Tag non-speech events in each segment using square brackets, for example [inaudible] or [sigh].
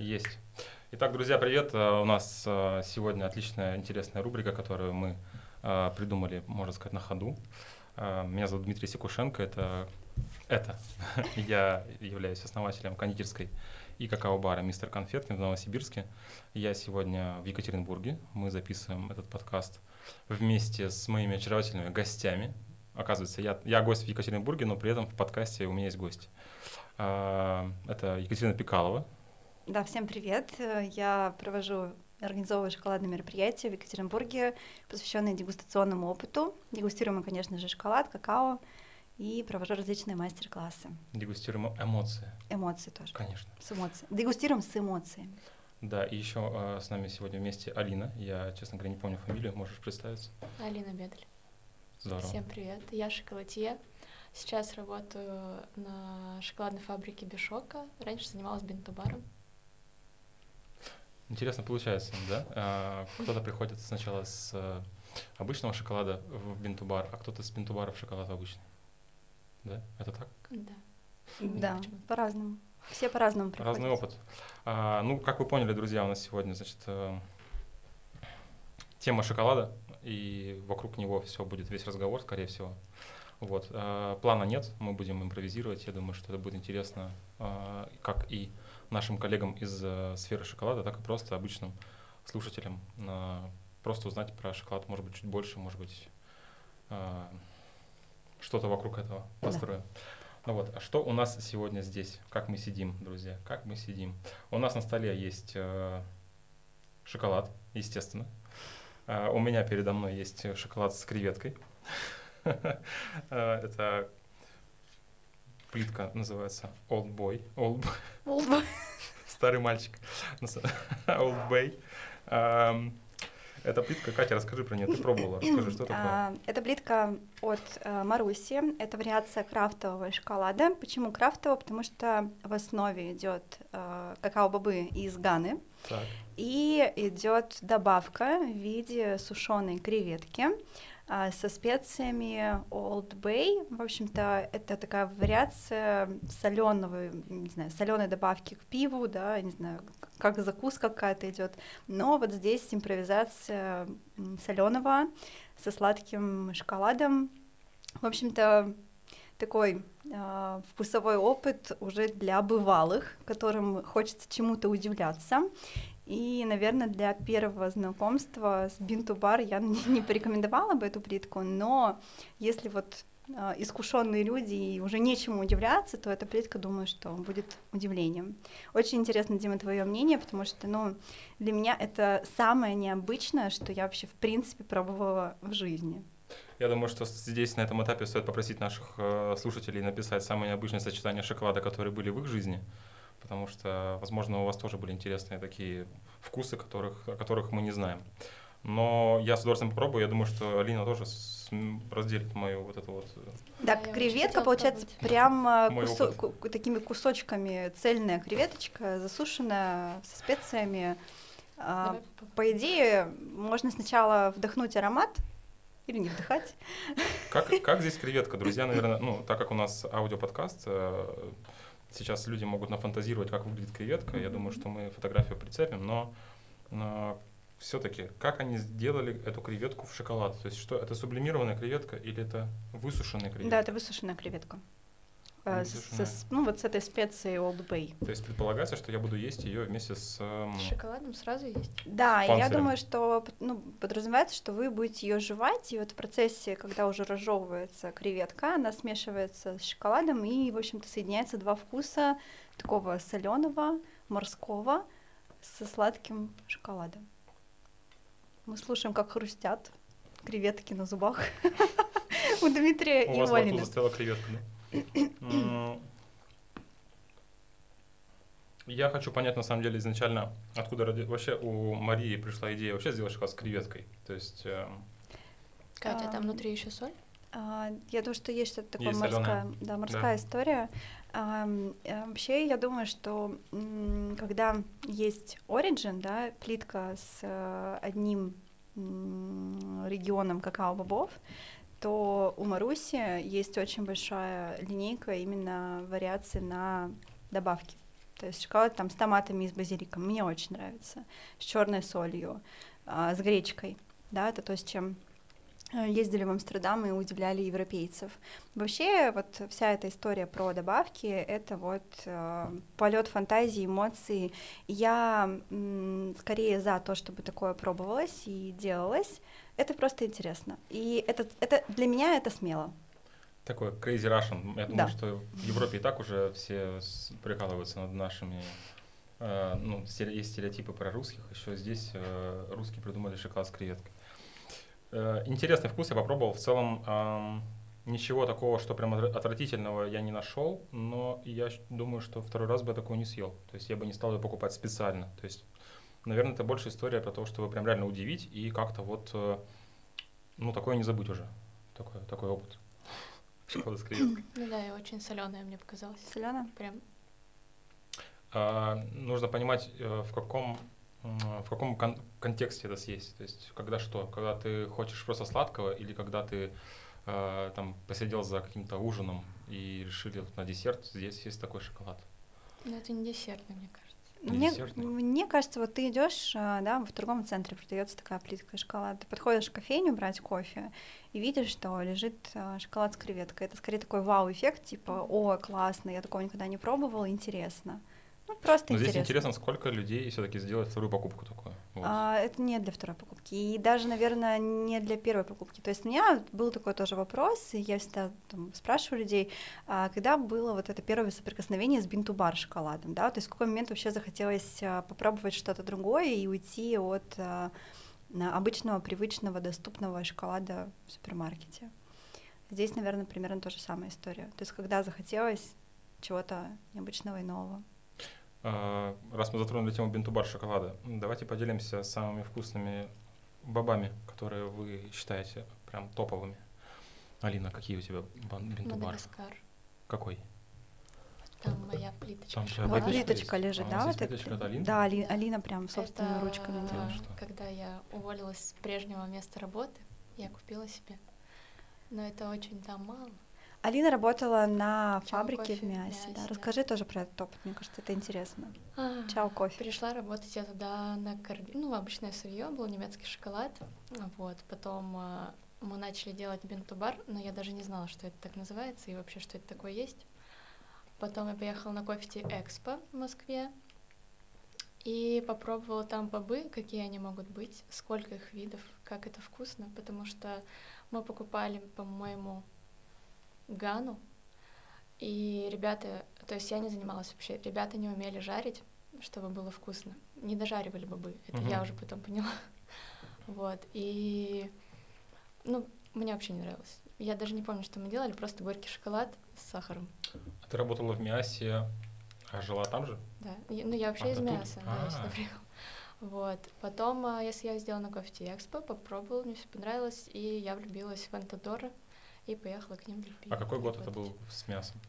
Есть. Итак, друзья, привет. Э, у нас э, сегодня отличная, интересная рубрика, которую мы э, придумали, можно сказать, на ходу. Меня зовут Дмитрий Секушенко. Это, это [laughs] я являюсь основателем кондитерской и какао-бара «Мистер Конфетный» в Новосибирске. Я сегодня в Екатеринбурге. Мы записываем этот подкаст вместе с моими очаровательными гостями. Оказывается, я, я гость в Екатеринбурге, но при этом в подкасте у меня есть гость. Это Екатерина Пикалова, да, всем привет. Я провожу организовываю шоколадные мероприятия в Екатеринбурге, посвященные дегустационному опыту. Дегустируем мы, конечно же, шоколад, какао и провожу различные мастер-классы. Дегустируем эмоции. Эмоции тоже. Конечно. С эмоциями. Дегустируем с эмоциями. Да, и еще э, с нами сегодня вместе Алина. Я, честно говоря, не помню фамилию. Можешь представиться? Алина Бедль. Здорово. Всем привет. Я шоколадье. Сейчас работаю на шоколадной фабрике Бишока. Раньше занималась бинтобаром. Интересно получается, да? А, кто-то приходит сначала с э, обычного шоколада в бинтубар, а кто-то с бинтубара в шоколад обычный. Да? Это так? Да. Да, по-разному. Все по-разному приходят. Разный опыт. А, ну, как вы поняли, друзья, у нас сегодня, значит, э, тема шоколада, и вокруг него все будет весь разговор, скорее всего. Вот. А, плана нет, мы будем импровизировать. Я думаю, что это будет интересно, а, как и нашим коллегам из э, сферы шоколада, так и просто обычным слушателям. Э, просто узнать про шоколад, может быть, чуть больше, может быть, э, что-то вокруг этого построим. Да. Ну вот, а что у нас сегодня здесь? Как мы сидим, друзья? Как мы сидим? У нас на столе есть э, шоколад, естественно. Э, у меня передо мной есть шоколад с креветкой. [laughs] Это плитка называется Old Boy. Old, Old Boy. [laughs] Старый мальчик. [laughs] Old Bay. Это плитка, Катя, расскажи про нее, ты пробовала, [clears throat] расскажи, что такое. А, это плитка от uh, Маруси, это вариация крафтового шоколада. Почему крафтового? Потому что в основе идет uh, какао-бобы из Ганы, так. и идет добавка в виде сушеной креветки. А, со специями Old Bay. В общем-то, это такая вариация соленого, не знаю, соленой добавки к пиву, да, не знаю, как закуска какая-то идет. Но вот здесь импровизация соленого со сладким шоколадом. В общем-то, такой э, вкусовой опыт уже для бывалых, которым хочется чему-то удивляться. И, наверное, для первого знакомства с Бинту-бар я [laughs] не порекомендовала бы эту плитку, но если вот э, искушенные люди и уже нечему удивляться, то эта плитка, думаю, что будет удивлением. Очень интересно, Дима, твое мнение, потому что, ну, для меня это самое необычное, что я вообще в принципе пробовала в жизни. Я думаю, что здесь на этом этапе стоит попросить наших э, слушателей написать самые необычные сочетания шоколада, которые были в их жизни потому что, возможно, у вас тоже были интересные такие вкусы, которых, о которых мы не знаем. Но я с удовольствием попробую. Я думаю, что Алина тоже разделит мою вот эту вот. Э, да, да креветка получается прям кусо- такими кусочками цельная креветочка, засушенная со специями. А, по идее, можно сначала вдохнуть аромат или не вдыхать. Как, как здесь креветка, друзья, наверное, ну, так как у нас аудиоподкаст, э, Сейчас люди могут нафантазировать, как выглядит креветка. Я думаю, что мы фотографию прицепим, но, но все-таки, как они сделали эту креветку в шоколад? То есть, что это сублимированная креветка или это высушенная креветка? Да, это высушенная креветка. Э, с, ну, вот с этой специей Old Bay. То есть предполагается, что я буду есть ее вместе с... Эм... С шоколадом сразу есть? Да, я думаю, что ну, подразумевается, что вы будете ее жевать, и вот в процессе, когда уже разжевывается креветка, она смешивается с шоколадом, и, в общем-то, соединяется два вкуса такого соленого, морского, со сладким шоколадом. Мы слушаем, как хрустят креветки на зубах [laughs] у Дмитрия и У вас во рту застряла креветка, да? Я хочу понять, на самом деле, изначально, откуда ради... вообще у Марии пришла идея вообще сделать шоколад с креветкой. То есть... Э... Катя, а, там внутри еще соль? А, я думаю, что есть что-то такое есть морская, да, морская да. история. А, вообще, я думаю, что когда есть origin, да, плитка с э, одним регионом какао-бобов, то у Маруси есть очень большая линейка именно вариаций на добавки. То есть шоколад там с томатами и с базиликом мне очень нравится, с черной солью, а, с гречкой, да, это то, с чем э, ездили в Амстердам и удивляли европейцев. Вообще, вот вся эта история про добавки — это вот э, полет фантазии, эмоций. Я м, скорее за то, чтобы такое пробовалось и делалось. Это просто интересно. И это, это для меня это смело. Такой crazy Russian. Я думаю, Да. что в Европе и так уже все прикалываются над нашими... э, ну, есть стереотипы про русских. Еще здесь э, русские придумали шоколад с креветкой. Э, интересный вкус я попробовал. В целом ам, ничего такого, что прям отвра- отвратительного я не нашел, но я думаю, что второй раз бы я такого не съел. То есть я бы не стал ее покупать специально. То есть, наверное, это больше история про то, чтобы прям реально удивить и как-то вот, э, ну, такое не забыть уже. Такой, такой опыт. Шоколад с креветкой. Ну да, и очень соленая мне показалась. Солено? Прям А, нужно понимать, э, в каком, в каком кон- контексте это съесть. То есть, когда что? Когда ты хочешь просто сладкого или когда ты э, там посидел за каким-то ужином и решили вот на десерт здесь есть такой шоколад. Ну, это не десертный, мне кажется. Не Мне, мне кажется, вот ты идешь, а, да, в торговом центре продается такая плитка шоколада. Ты подходишь в кофейню брать кофе и видишь, что лежит а, шоколад с креветкой. Это скорее такой вау-эффект, типа, о, классно, я такого никогда не пробовала, интересно. Ну, просто Но здесь интересно. интересно, сколько людей все-таки сделает вторую покупку такую. А, это не для второй покупки. И даже, наверное, не для первой покупки. То есть у меня был такой тоже вопрос, и я всегда там, спрашиваю людей, а, когда было вот это первое соприкосновение с бинту-бар шоколадом, да, то есть в какой момент вообще захотелось а, попробовать что-то другое и уйти от а, обычного, привычного, доступного шоколада в супермаркете. Здесь, наверное, примерно та же самая история. То есть когда захотелось чего-то необычного и нового. А, Раз мы затронули тему бинтубар шоколада, давайте поделимся самыми вкусными бобами, которые вы считаете прям топовыми. Алина, какие у тебя бинтубары? Мадагаскар. Какой? Там моя плиточка. Там твоя Вот плиточка плиточка лежит, А да? Вот плиточка от Алины? Да, Али- Алина прям собственными Это, ручками делала. что? когда я уволилась с прежнего места работы, я купила себе. Но это очень там мало. Алина работала на Чао фабрике кофе в Мясе. Мясе, Да. да. Расскажи тоже про этот опыт, мне кажется, это интересно. А, Чао, кофе. Пришла работать я туда на корби... ну, обычное сырье, был немецкий шоколад. Вот. Потом а, мы начали делать бинтубар, но я даже не знала, что это так называется и вообще, что это такое есть. Потом я поехала на кофе Экспо в Москве и попробовала там бобы, какие они могут быть, сколько их видов, как это вкусно, потому что мы покупали, по-моему, Гану, и ребята, то есть я не занималась вообще, ребята не умели жарить, чтобы было вкусно. Не дожаривали бобы, это я Мгм. уже потом поняла. [laughs] Вот, и, ну, мне вообще не нравилось. Я даже не помню, что мы делали, просто горький шоколад с сахаром. А ты работала в Миасе, а жила там же? Да, ну я вообще А, из мяса, да, я сюда А. [laughs] приехала. Вот, потом а, я съездила на кофе экспо, попробовала, мне все понравилось, и я влюбилась в Антадора и поехала к ним А какой год это был с мясом?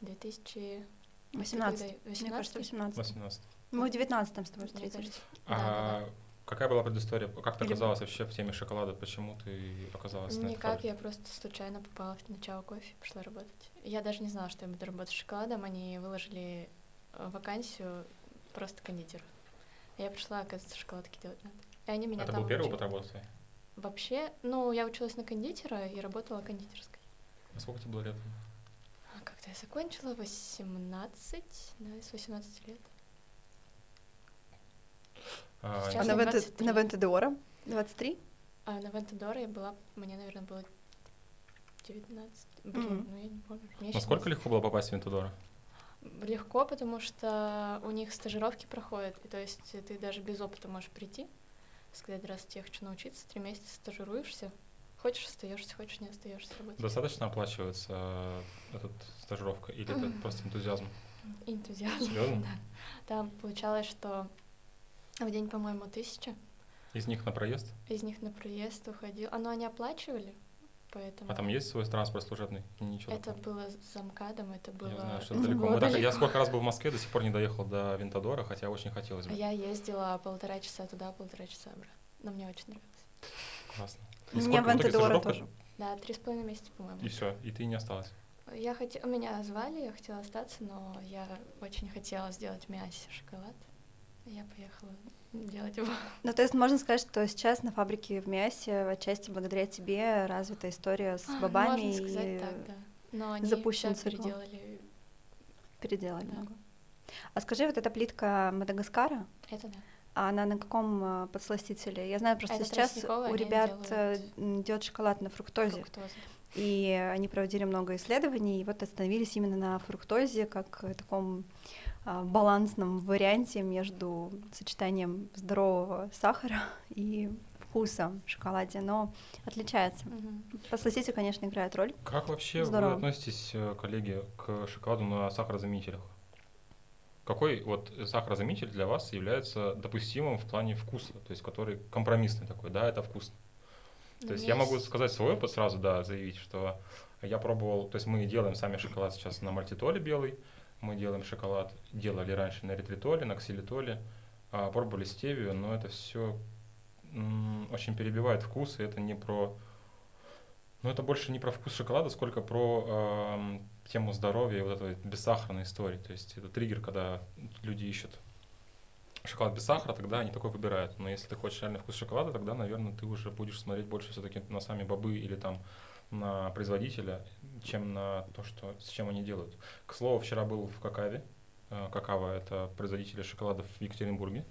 2000... 18. Мне 18? кажется, 18. 18. Мы в 19 с тобой встретились. да, А да, да. какая была предыстория? Как ты Или- оказалась вообще в теме шоколада? Почему ты оказалась на этой Никак, фабрике? я просто случайно попала в начало кофе, пошла работать. Я даже не знала, что я буду работать с шоколадом. Они выложили э, вакансию просто кондитер. Я пришла, оказывается, шоколадки делать надо. И они меня Это там был первый опыт работы? Вообще, ну, я училась на кондитера и работала кондитерской. А сколько тебе было лет? А Когда я закончила, 18, да, с 18 лет. А, Сейчас А на, 23. на Вентедора? 23? А на Вентадоре я была, мне, наверное, было 19. Блин, Мгм. ну я не помню. Мне Насколько 17. легко было попасть в Вентудора? Легко, потому что у них стажировки проходят, и то есть ты даже без опыта можешь прийти, сказать, здравствуйте, я хочу научиться, три месяца стажируешься, хочешь остаешься, хочешь не остаешься работать. Достаточно оплачивается э, этот стажировка или это просто энтузиазм? Энтузиазм. Серьезно? [laughs] Да. Там получалось, что в день, по-моему, тысяча, Из них на проезд? из них на проезд уходил. А, ну, они оплачивали, поэтому... А там есть свой транспорт служебный? Ничего Это такого? было с замкадом, это было... Я знаю, что [laughs] далеко. Мы так- я сколько раз был в Москве, до сих пор не доехал до Винтодора, хотя очень хотелось бы. А Я ездила полтора часа туда, полтора часа обратно. Но мне очень нравилось. Классно. У И меня сколько в итоге Вентедора стажировка? тоже. Да, три с половиной месяца, по-моему. И все, и ты не осталась. Я хотела, меня звали, я хотела остаться, но я очень хотела сделать в Миасе шоколад. Я поехала делать его. [laughs] Ну, то есть можно сказать, что сейчас на фабрике в Миасе отчасти благодаря тебе развита история с А, бобами Можно сказать и так, да. Но они запущен цикл. переделали. переделали Да. много. А скажи, вот эта плитка Мадагаскара, Это да. а она на каком э, подсластителе? Я знаю, просто Это сейчас у ребят э, делают идет шоколад на фруктозе. Фруктоза. И они проводили много исследований, и вот остановились именно на фруктозе как э, таком а, балансном варианте между сочетанием здорового сахара [laughs] и вкуса в шоколаде, но отличается. Мгм. Подсластитель, конечно, играет роль. Как вообще Здорово. вы относитесь, э, коллеги, к шоколаду на сахарозаменителях? Какой вот сахарозаменитель для вас является допустимым в плане вкуса, то есть который компромиссный такой, да, это вкусно? Ну, То есть у я могу есть- сказать свой опыт сразу, да, заявить, что я пробовал, то есть мы делаем сами шоколад сейчас на мальтитоле белый, мы делаем шоколад, делали раньше на эритритоле, на ксилитоле, а, пробовали стевию, но это все очень перебивает вкус, и это не про... Ну, это больше не про вкус шоколада, сколько про ам, тему здоровья и вот этой бессахарной истории. То есть это триггер, когда люди ищут шоколад без сахара, тогда они такой выбирают. Но если ты хочешь реальный вкус шоколада, тогда, наверное, ты уже будешь смотреть больше все-таки на сами бобы или там на производителя, чем на то, что, с чем они делают. К слову, вчера был в Какаве. Э, Какава — это производители шоколадов в Екатеринбурге.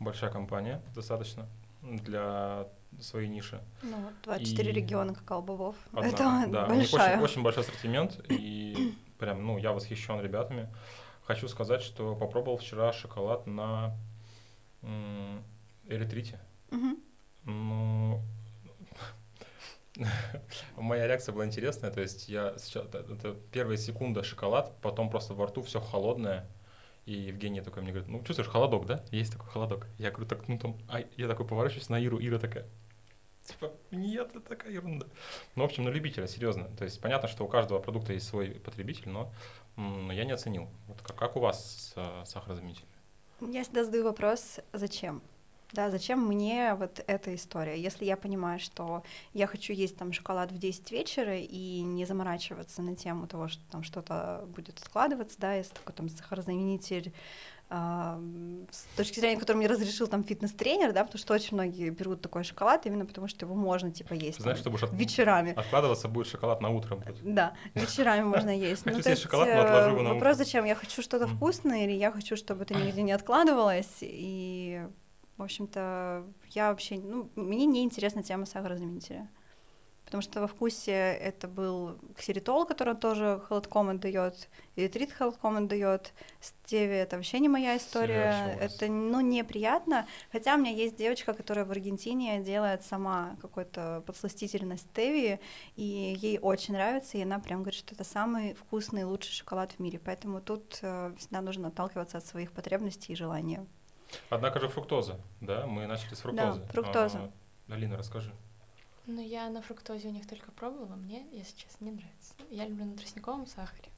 Большая компания достаточно для своей ниши. Ну, вот 24 И- региона какао-бобов. Это да, [laughs] у них большая. очень, очень большой ассортимент, и прям, ну, я восхищен ребятами. Хочу сказать, что попробовал вчера шоколад на м, эритрите. Мгм. Ну, [laughs] моя реакция была интересная, то есть я сейчас, это, первая секунда шоколад, потом просто во рту все холодное, и Евгения такой мне говорит, ну, чувствуешь, холодок, да? Есть такой холодок. Я говорю, так, ну, там, а я такой поворачиваюсь на Иру, Ира такая, типа, нет, это такая ерунда. Ну, в общем, на любителя, серьезно. То есть понятно, что у каждого продукта есть свой потребитель, но м, я не оценил. Вот как, как у вас э, сахарозаменителем? Я всегда задаю вопрос, зачем? Да, зачем мне вот эта история? Если я понимаю, что я хочу есть там шоколад в 10 вечера и не заморачиваться на тему того, что там что-то будет складываться, да, если такой там сахарозаменитель, а, с точки зрения, который мне разрешил там фитнес-тренер, да, потому что очень многие берут такой шоколад именно потому, что его можно типа есть Знаешь, там что будешь от- вечерами. откладываться будет шоколад на утро. будет. Да, вечерами можно есть. Хочу Ну, съесть есть, шоколад, но э, отложу его на Вопрос, утро. зачем? Я хочу что-то вкусное, или я хочу, чтобы это нигде не [clears throat] откладывалось. И, в общем-то, я вообще... Ну, мне не интересна тема сахарозаменителя. Потому что во вкусе это был ксеритол, который тоже холодком отдает, эритрит холодком отдает, стевия это вообще не моя история, это ну неприятно. Хотя у меня есть девочка, которая в Аргентине делает сама какой-то подсластитель на стевии, и ей очень нравится, и она прям говорит, что это самый вкусный, лучший шоколад в мире. Поэтому тут э, всегда нужно отталкиваться от своих потребностей и желаний. Однако же фруктоза, да? Мы начали с фруктозы. фруктоза. А, Алина, расскажи. Ну, я на фруктозе у них только пробовала, мне, если честно, не нравится. Я люблю на тростниковом сахаре.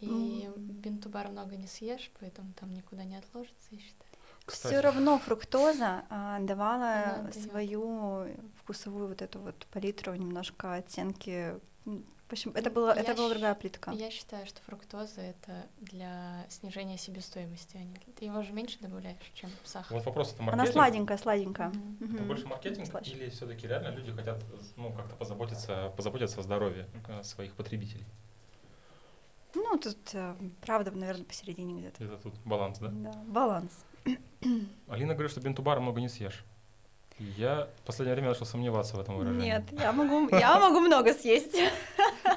И М. бинтубар много не съешь, поэтому там никуда не отложится, я считаю. Все равно фруктоза а, давала свою вкусовую вот эту вот палитру, немножко оттенки. Общем, это, было, Я это была другая плитка. Я считаю, что фруктоза это для снижения себестоимости. а Ты его же меньше добавляешь, чем сахар. Вот вопрос, это Она маркетинг? сладенькая, сладенькая. Мгм. Это Мгм. больше маркетинг Слаще. или все-таки реально люди хотят ну, как-то позаботиться, позаботиться о здоровье э, своих потребителей? Ну, тут, э, правда, наверное, посередине где-то. Это тут баланс, да? Да, баланс. Алина говорит, что бентубара много не съешь. Я в последнее время начал сомневаться в этом выражении. Нет, я могу, я могу много съесть.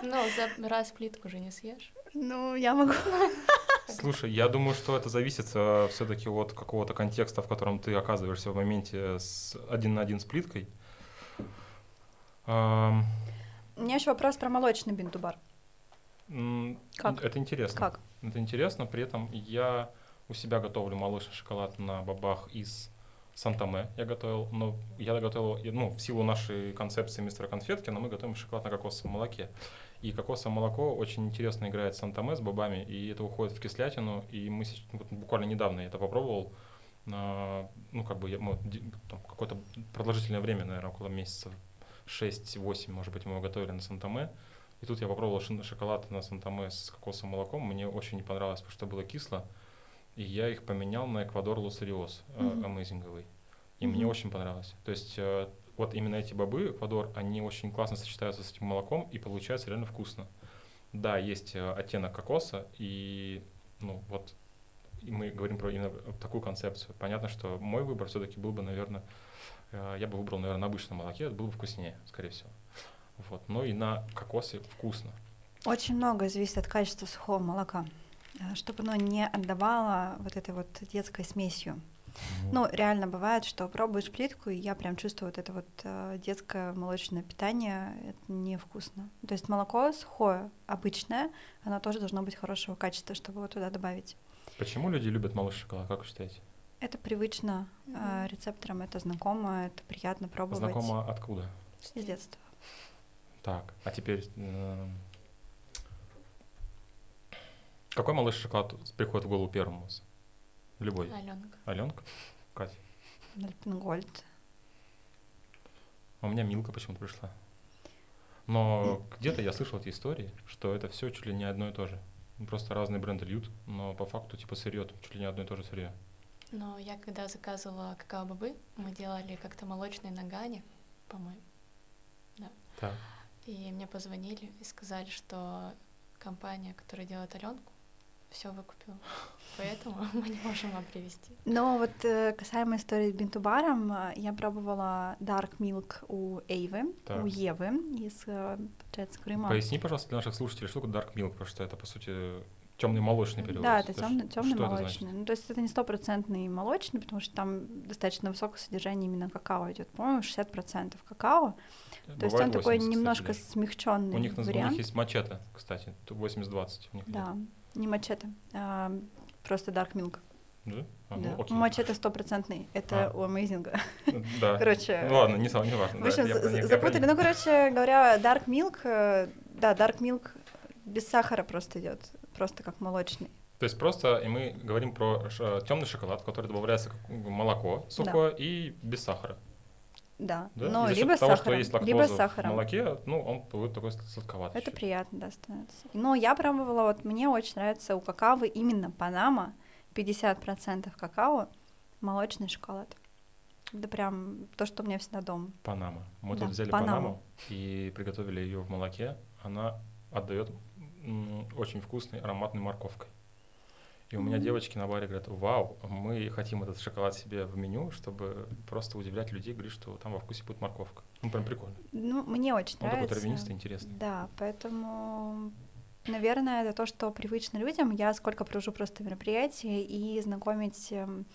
Ну, за раз плитку же не съешь. Ну, я могу. Слушай, я думаю, что это зависит все-таки от какого-то контекста, в котором ты оказываешься в моменте с один на один с плиткой. Ам, У меня еще вопрос про молочный бинтубар. м, Как? Это интересно. Как? Это интересно, при этом я у себя готовлю молочный шоколад на бобах из Сантаме я готовил, но я готовил, ну, в силу нашей концепции мистера конфетки, но мы готовим шоколад на кокосовом молоке. И кокосовое молоко очень интересно играет Сантаме, с бобами, и это уходит в кислятину, и мы вот буквально недавно я это попробовал, а, ну, как бы, мы там какое-то продолжительное время, наверное, около месяца 6-8, может быть, мы его готовили на Сантаме, И тут я попробовал шоколад на Сантаме с кокосовым молоком. Мне очень не понравилось, потому что было кисло. И я их поменял на Эквадор Лосариос, Мгм. амейзинговый. И мне Мгм. очень понравилось. То есть э, вот именно эти бобы, Эквадор, они очень классно сочетаются с этим молоком и получается реально вкусно. Да, есть э, оттенок кокоса, и ну вот и мы говорим про именно такую концепцию. Понятно, что мой выбор все-таки был бы, наверное, я бы выбрал, наверное, на обычном молоке, это было бы вкуснее, скорее всего. Вот. Но и на кокосе вкусно. Очень много зависит от качества сухого молока, э, чтобы оно не отдавало вот этой вот детской смесью. Ну, реально бывает, что пробуешь плитку, и я прям чувствую вот это вот э, детское молочное питание, это невкусно. То есть молоко сухое, обычное, оно тоже должно быть хорошего качества, чтобы его туда добавить. Почему люди любят молочный шоколад, как вы считаете? Это привычно э, рецепторам, это знакомо, это приятно пробовать Знакомо откуда? с детства. Так, а теперь... э, Какой молочный шоколад приходит в голову первым у вас? Любой. Аленка. Аленка? Катя? Альпенгольд. А у меня Милка почему-то пришла. Но где-то я слышал эти истории, что это все чуть ли не одно и то же. Просто разные бренды льют, но по факту типа сырье чуть ли не одно и то же сырье. Но я когда заказывала какао-бобы, мы делали как-то молочные нагани, по-моему. Так. И мне позвонили и сказали, что компания, которая делает Аленку, все выкупила. Поэтому [laughs] мы не можем вам привезти. Но вот э, касаемо истории с бинтубаром, э, я пробовала Dark Milk у Эйвы, Так. у Евы из, э, получается, Крыма. Поясни, пожалуйста, для наших слушателей, что такое Dark Milk, потому что это, по сути, темный молочный перевод. Да, это темный, темный это молочный. значит? ну, то есть это не стопроцентный молочный, потому что там достаточно высокое содержание именно какао идет. По-моему, 60% какао. То есть он Бывает такой 80, немножко кстати, смягченный. У них, наз- у вариант. них есть мачете, кстати, тут 80-20 у них. Да, не мачете, а просто dark milk. Да? А, да. ну, окей. Мачете стопроцентный, это А. у Amazing. [laughs] Да. Короче, Ну ладно, не, не важно. В да, общем, я за- я запутали. них. Ну, короче говоря, dark milk, э, да, dark milk без сахара просто идет, просто как молочный. То есть просто и мы говорим про темный шоколад, в который добавляется молоко сухое и без сахара. Да, Да? но либо того, что сахаром, есть лактоза либо с в сахаром. молоке, ну, он будет такой сладковатый. Это чуть. приятно, да, становится. Но я пробовала, вот мне очень нравится у какао именно Панама, 50% какао, молочный шоколад. Это прям то, что у меня всегда дома. Панама. Мы Да, тут взяли Панаму. Панаму и приготовили ее в молоке. Она отдает очень вкусной ароматной морковкой. И у меня девочки на баре говорят, вау, мы хотим этот шоколад себе в меню, чтобы просто удивлять людей, говорить, что там во вкусе будет морковка. Ну, прям прикольно. Ну, мне очень Он такой нравится. травянистый, интересный. Да, поэтому, наверное, это то, что привычно людям. Я сколько провожу просто мероприятий и знакомить эм,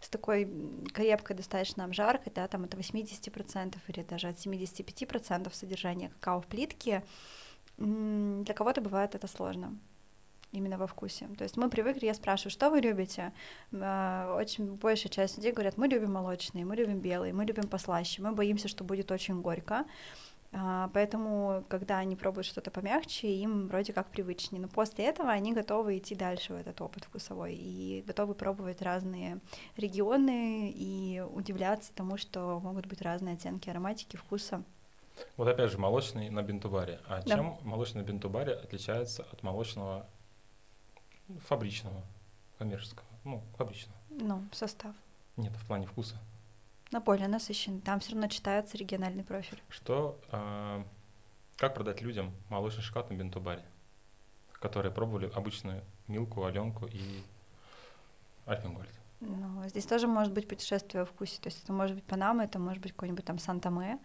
с такой крепкой достаточно обжаркой, да, там от 80% или даже от 75% содержания какао в плитке, для кого-то бывает это сложно именно во вкусе. То есть мы привыкли, я спрашиваю, что вы любите? А, Очень большая часть людей говорят, мы любим молочные, мы любим белые, мы любим послаще, мы боимся, что будет очень горько. А, Поэтому, когда они пробуют что-то помягче, им вроде как привычнее. Но после этого они готовы идти дальше в этот опыт вкусовой и готовы пробовать разные регионы и удивляться тому, что могут быть разные оттенки ароматики, вкуса. Вот опять же, молочный на бинтубаре. А Да. чем молочный на бинтубаре отличается от молочного фабричного, коммерческого? Ну, фабричного. Ну, состав. Нет, в плане вкуса. Но более насыщенный. Там все равно читается региональный профиль. Что, а, как продать людям молочный шоколад на бинтубаре, которые пробовали обычную Милку, Аленку и Альпенгольд? Ну, здесь тоже может быть путешествие во вкусе. То есть это может быть Панама, это может быть какой-нибудь там Санта-Ме.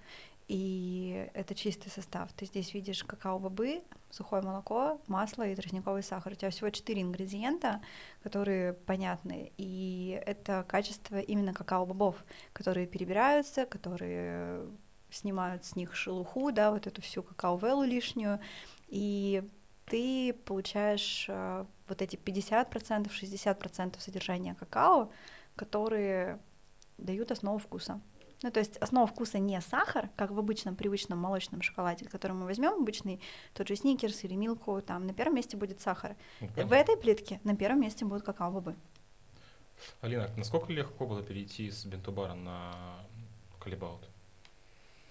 И это чистый состав. Ты здесь видишь какао-бобы, сухое молоко, масло и тростниковый сахар. У тебя всего четыре ингредиента, которые понятны. И это качество именно какао-бобов, которые перебираются, которые снимают с них шелуху, да, вот эту всю какао-велу лишнюю. И ты получаешь э, вот эти 50%, 60% содержания какао, которые дают основу вкуса. Ну, то есть основа вкуса не сахар, как в обычном привычном молочном шоколаде, который мы возьмем, обычный тот же сникерс или милку, там на первом месте будет сахар. Ну, В понятно. этой плитке на первом месте будут какао-бобы. Алина, насколько легко было перейти с бинтубара на колебаут?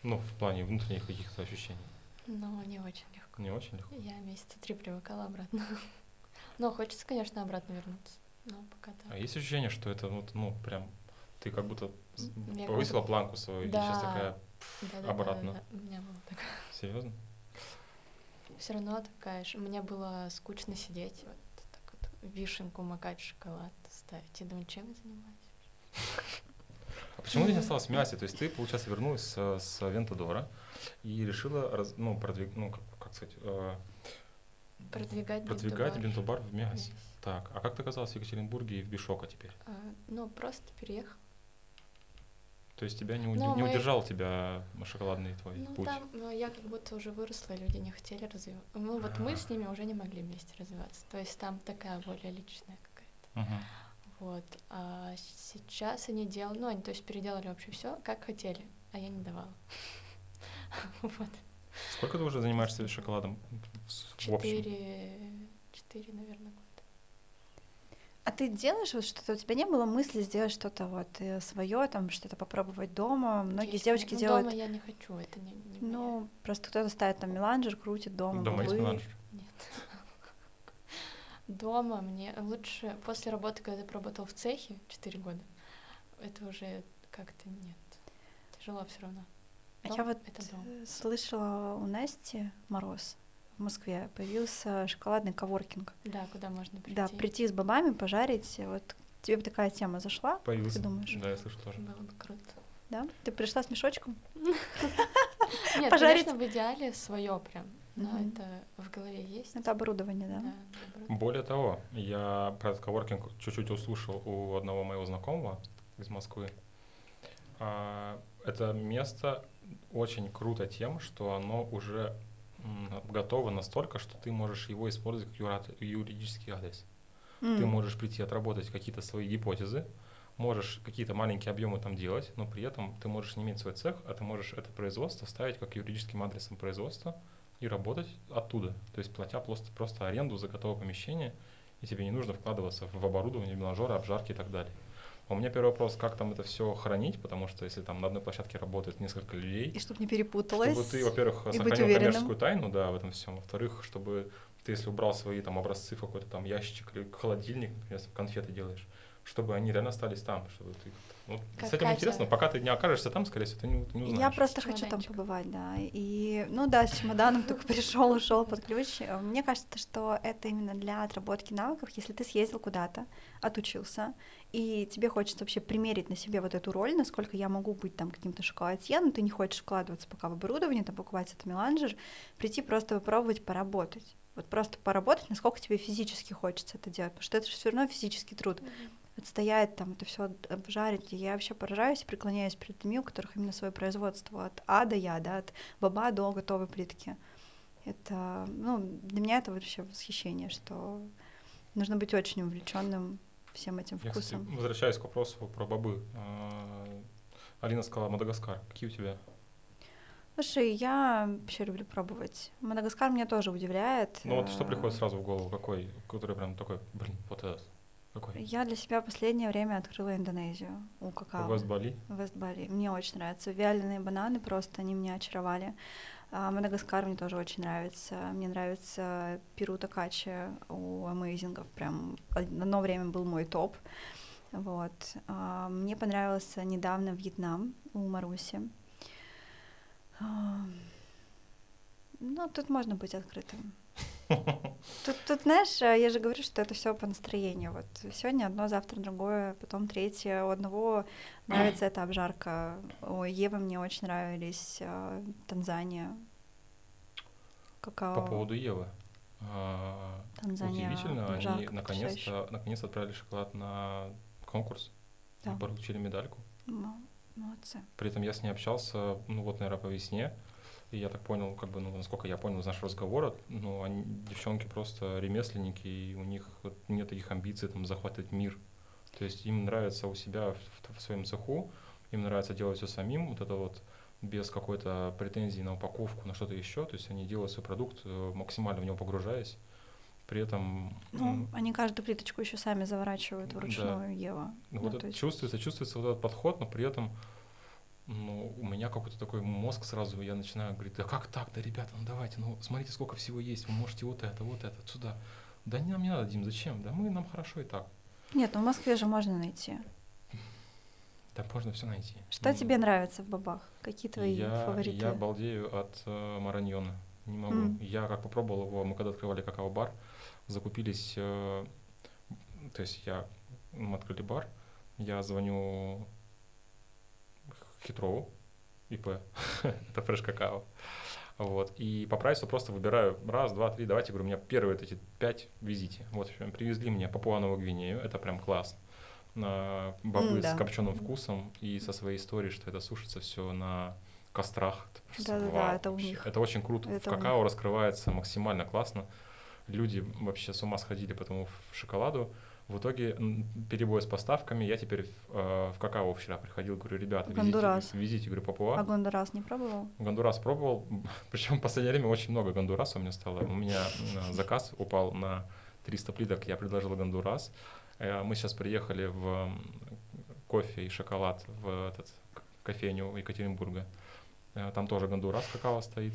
Ну, в плане внутренних каких-то ощущений. Но не очень легко. Не очень легко. Я месяца три привыкала обратно. [laughs] Но хочется, конечно, обратно вернуться. Но пока так. А есть ощущение, что это вот, ну, прям ты как будто я как повысила будто- планку свою, и сейчас Да. такая Да-да-да, обратно. да, У меня было так. серьезно? Все равно такая же. Мне было скучно сидеть, вот так вот вишенку макать в шоколад, ставить. Я думаю, чем я занимаюсь? А почему ты не осталась в [laughs] мясе? То есть ты, получается, вернулась с, с Вентадора и решила, раз- ну, продвиг, ну, как, как сказать, э, Продвигать продвигать бинту-бар. в мясе. Так, а как ты оказалась в Екатеринбурге и в Бишока теперь? А, Ну, просто переехал. То есть тебя не, уди- Ну, не мы- удержал тебя шоколадный твой Ну, путь? ну, я как будто уже выросла, люди не хотели развиваться. Ну, вот мы с ними уже не могли вместе развиваться. То есть там такая более личная какая-то. Мгм. Вот. А сейчас они делают, ну, они, то есть переделали вообще все, как хотели, а я не давала. [laughs] Вот. Сколько ты уже занимаешься шоколадом? Четыре, четыре, наверное, года. А ты делаешь вот что-то? У тебя не было мысли сделать что-то вот свое, там что-то попробовать дома? Многие Есть, девочки ну, делают. Дома я не хочу, это не, не моя. Ну, просто кто-то ставит там меланжер, крутит дома. Дома есть бобы. меланж? Нет. [laughs] Дома мне лучше после работы, когда я поработал в цехе 4 года, это уже как-то нет. Тяжело все равно. А Дом я вот это дом. э, слышала у Насти Мороз в Москве появился шоколадный коворкинг. Да, куда можно прийти. Да, прийти с бобами, пожарить. Вот тебе бы такая тема зашла? Появился. Как ты думаешь? Да, я слышу тоже. Было бы круто. Да? Ты пришла с мешочком? [laughs] Нет, Пожарить? конечно, в идеале свое прям. Но Мгм. это в голове есть. Это оборудование, да? Да, наоборот. Более того, я про этот коворкинг чуть-чуть услышал у одного моего знакомого из Москвы. А, Это место очень круто тем, что оно уже готово настолько, что ты можешь его использовать как юридический адрес. Ты М. можешь прийти отработать какие-то свои гипотезы, можешь какие-то маленькие объемы там делать, но при этом ты можешь не иметь свой цех, а ты можешь это производство ставить как юридическим адресом производства и работать оттуда. То есть платя просто, просто аренду за готовое помещение, и тебе не нужно вкладываться в оборудование, меланжеры, обжарки и так далее. А У меня первый вопрос, как там это все хранить, потому что если там на одной площадке работает несколько людей, И чтобы не перепуталось. чтобы ты, во-первых, сохранил коммерческую тайну, да, в этом всем. Во-вторых, чтобы ты, если убрал свои там образцы в какой-то там ящичек или холодильник, например, если конфеты делаешь, чтобы они реально остались там, чтобы ты... Ну, Как с этим интересно, пока ты не окажешься там, скорее всего, ты не, не узнаешь. Я просто хочу там побывать, да. И, ну да, с чемоданом только [laughs] пришел, ушел под ключ. Мне кажется, что это именно для отработки навыков, если ты съездил куда-то, отучился, и тебе хочется вообще примерить на себе вот эту роль, насколько я могу быть там каким-то шоколадье, но ты не хочешь вкладываться пока в оборудование, там покупать этот меланжер, прийти просто попробовать поработать. Вот просто поработать, насколько тебе физически хочется это делать, потому что это же все равно физический труд отстоять там это все обжарить. И Я вообще поражаюсь и преклоняюсь перед людьми, у которых именно свое производство от А до Я, да, от баба до готовой плитки. Это, ну, для меня это вообще восхищение, что нужно быть очень увлеченным всем этим Я, кстати, возвращаясь к вопросу про бобы. А, Алина сказала Мадагаскар. Какие у тебя? Слушай, я вообще люблю пробовать. Мадагаскар меня тоже удивляет. Ну вот что Э, приходит сразу в голову? Какой? Который прям такой, блин, вот этот. Какой? Я для себя последнее время открыла Индонезию у какао. Вест Бали? Вест Бали. Мне очень нравятся. Вяленые бананы просто, они меня очаровали. А Мадагаскар мне тоже очень нравится. Мне нравится Перу Такачи у Амейзингов. Прям одно время был мой топ. Вот. А, Мне понравился недавно Вьетнам у Маруси. А, Ну, тут можно быть открытым. [laughs] Тут, тут, знаешь, э, я же говорю, что это все по настроению. Вот сегодня одно, завтра другое, потом третье. У одного нравится эта обжарка. У Евы мне очень нравились э, Танзания. Какао. По поводу Евы. А, Танзания. Удивительно, они обжарка наконец-то, потрясающая. наконец отправили шоколад на конкурс. Да. И получили медальку. Молодцы. При этом я с ней общался, ну вот, наверное, по весне. И я так понял, как бы, ну, насколько я понял из нашего разговора, ну, они, девчонки просто ремесленники, и у них вот нет таких амбиций там захватывать мир. То есть им нравится у себя в, в своем цеху, им нравится делать все самим, вот это вот без какой-то претензии на упаковку, на что-то еще. То есть они делают свой продукт, э, максимально в него погружаясь. При этом Ну, они каждую плиточку еще сами заворачивают Да. вручную Ева. Ну, Ну, вот то это есть- чувствуется, чувствуется вот этот подход, но при этом ну, у меня какой-то такой мозг сразу, я начинаю говорить, да как так, да, ребята, ну давайте, ну смотрите, сколько всего есть, вы можете вот это, вот это, сюда. Да не, нам не надо, Дим, зачем? Да мы, нам хорошо и так. Нет, ну в Москве же можно найти. Да можно все найти. Что Ну, тебе нравится в бобах? Какие твои я, фавориты? Я балдею от э, мараньона. Не могу. М. Я как попробовал его, мы когда открывали какао-бар, закупились, э, то есть я, мы открыли бар, я звоню Хитрову, ИП, [laughs] это фреш какао. Вот. И по прайсу просто выбираю раз, два, три, давайте, говорю, у меня первые вот эти пять везите. Вот, привезли мне Папуановую Гвинею, это прям класс. Бобы да. с копченым вкусом и со своей историей, что это сушится все на кострах. Просто Да-да-да, вау это у вообще. них. Это очень круто. Это в какао раскрывается максимально классно. Люди вообще с ума сходили по этому в шоколаду. В итоге перебой с поставками. Я теперь э, в какао вчера приходил, говорю, ребята, везите, Гондурас. везите, говорю, Папуа. А Гондурас не пробовал? Гондурас пробовал, [laughs] причем в последнее время очень много Гондураса у меня стало. У меня э, заказ упал на 300 плиток, я предложил Гондурас. Э, Мы сейчас приехали в кофе и шоколад в этот кофейню Екатеринбурга. Э, Там тоже Гондурас какао стоит.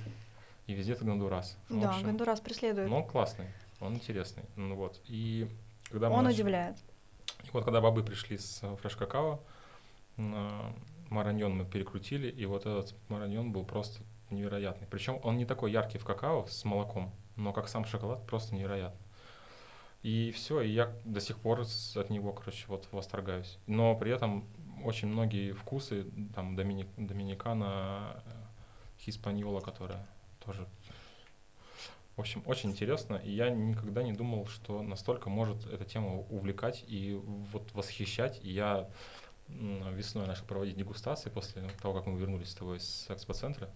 И везде это Гондурас. Ну, да, общем, Гондурас преследует. Но он классный, он интересный. Ну вот. И когда мы Он нач- удивляет. и вот когда бобы пришли с э, фреш какао, м, мараньон мы перекрутили, и вот этот мараньон был просто невероятный. Причем он не такой яркий в какао с молоком, но как сам шоколад просто невероятный. И все, и я до сих пор от него, короче, вот восторгаюсь. Но при этом очень многие вкусы, там, домини, доминикана, э, хиспаньола, которая тоже... В общем, очень интересно, и я никогда не думал, что настолько может эта тема увлекать и вот восхищать. И я весной начал проводить дегустации после того, как мы вернулись с тобой с экспоцентра.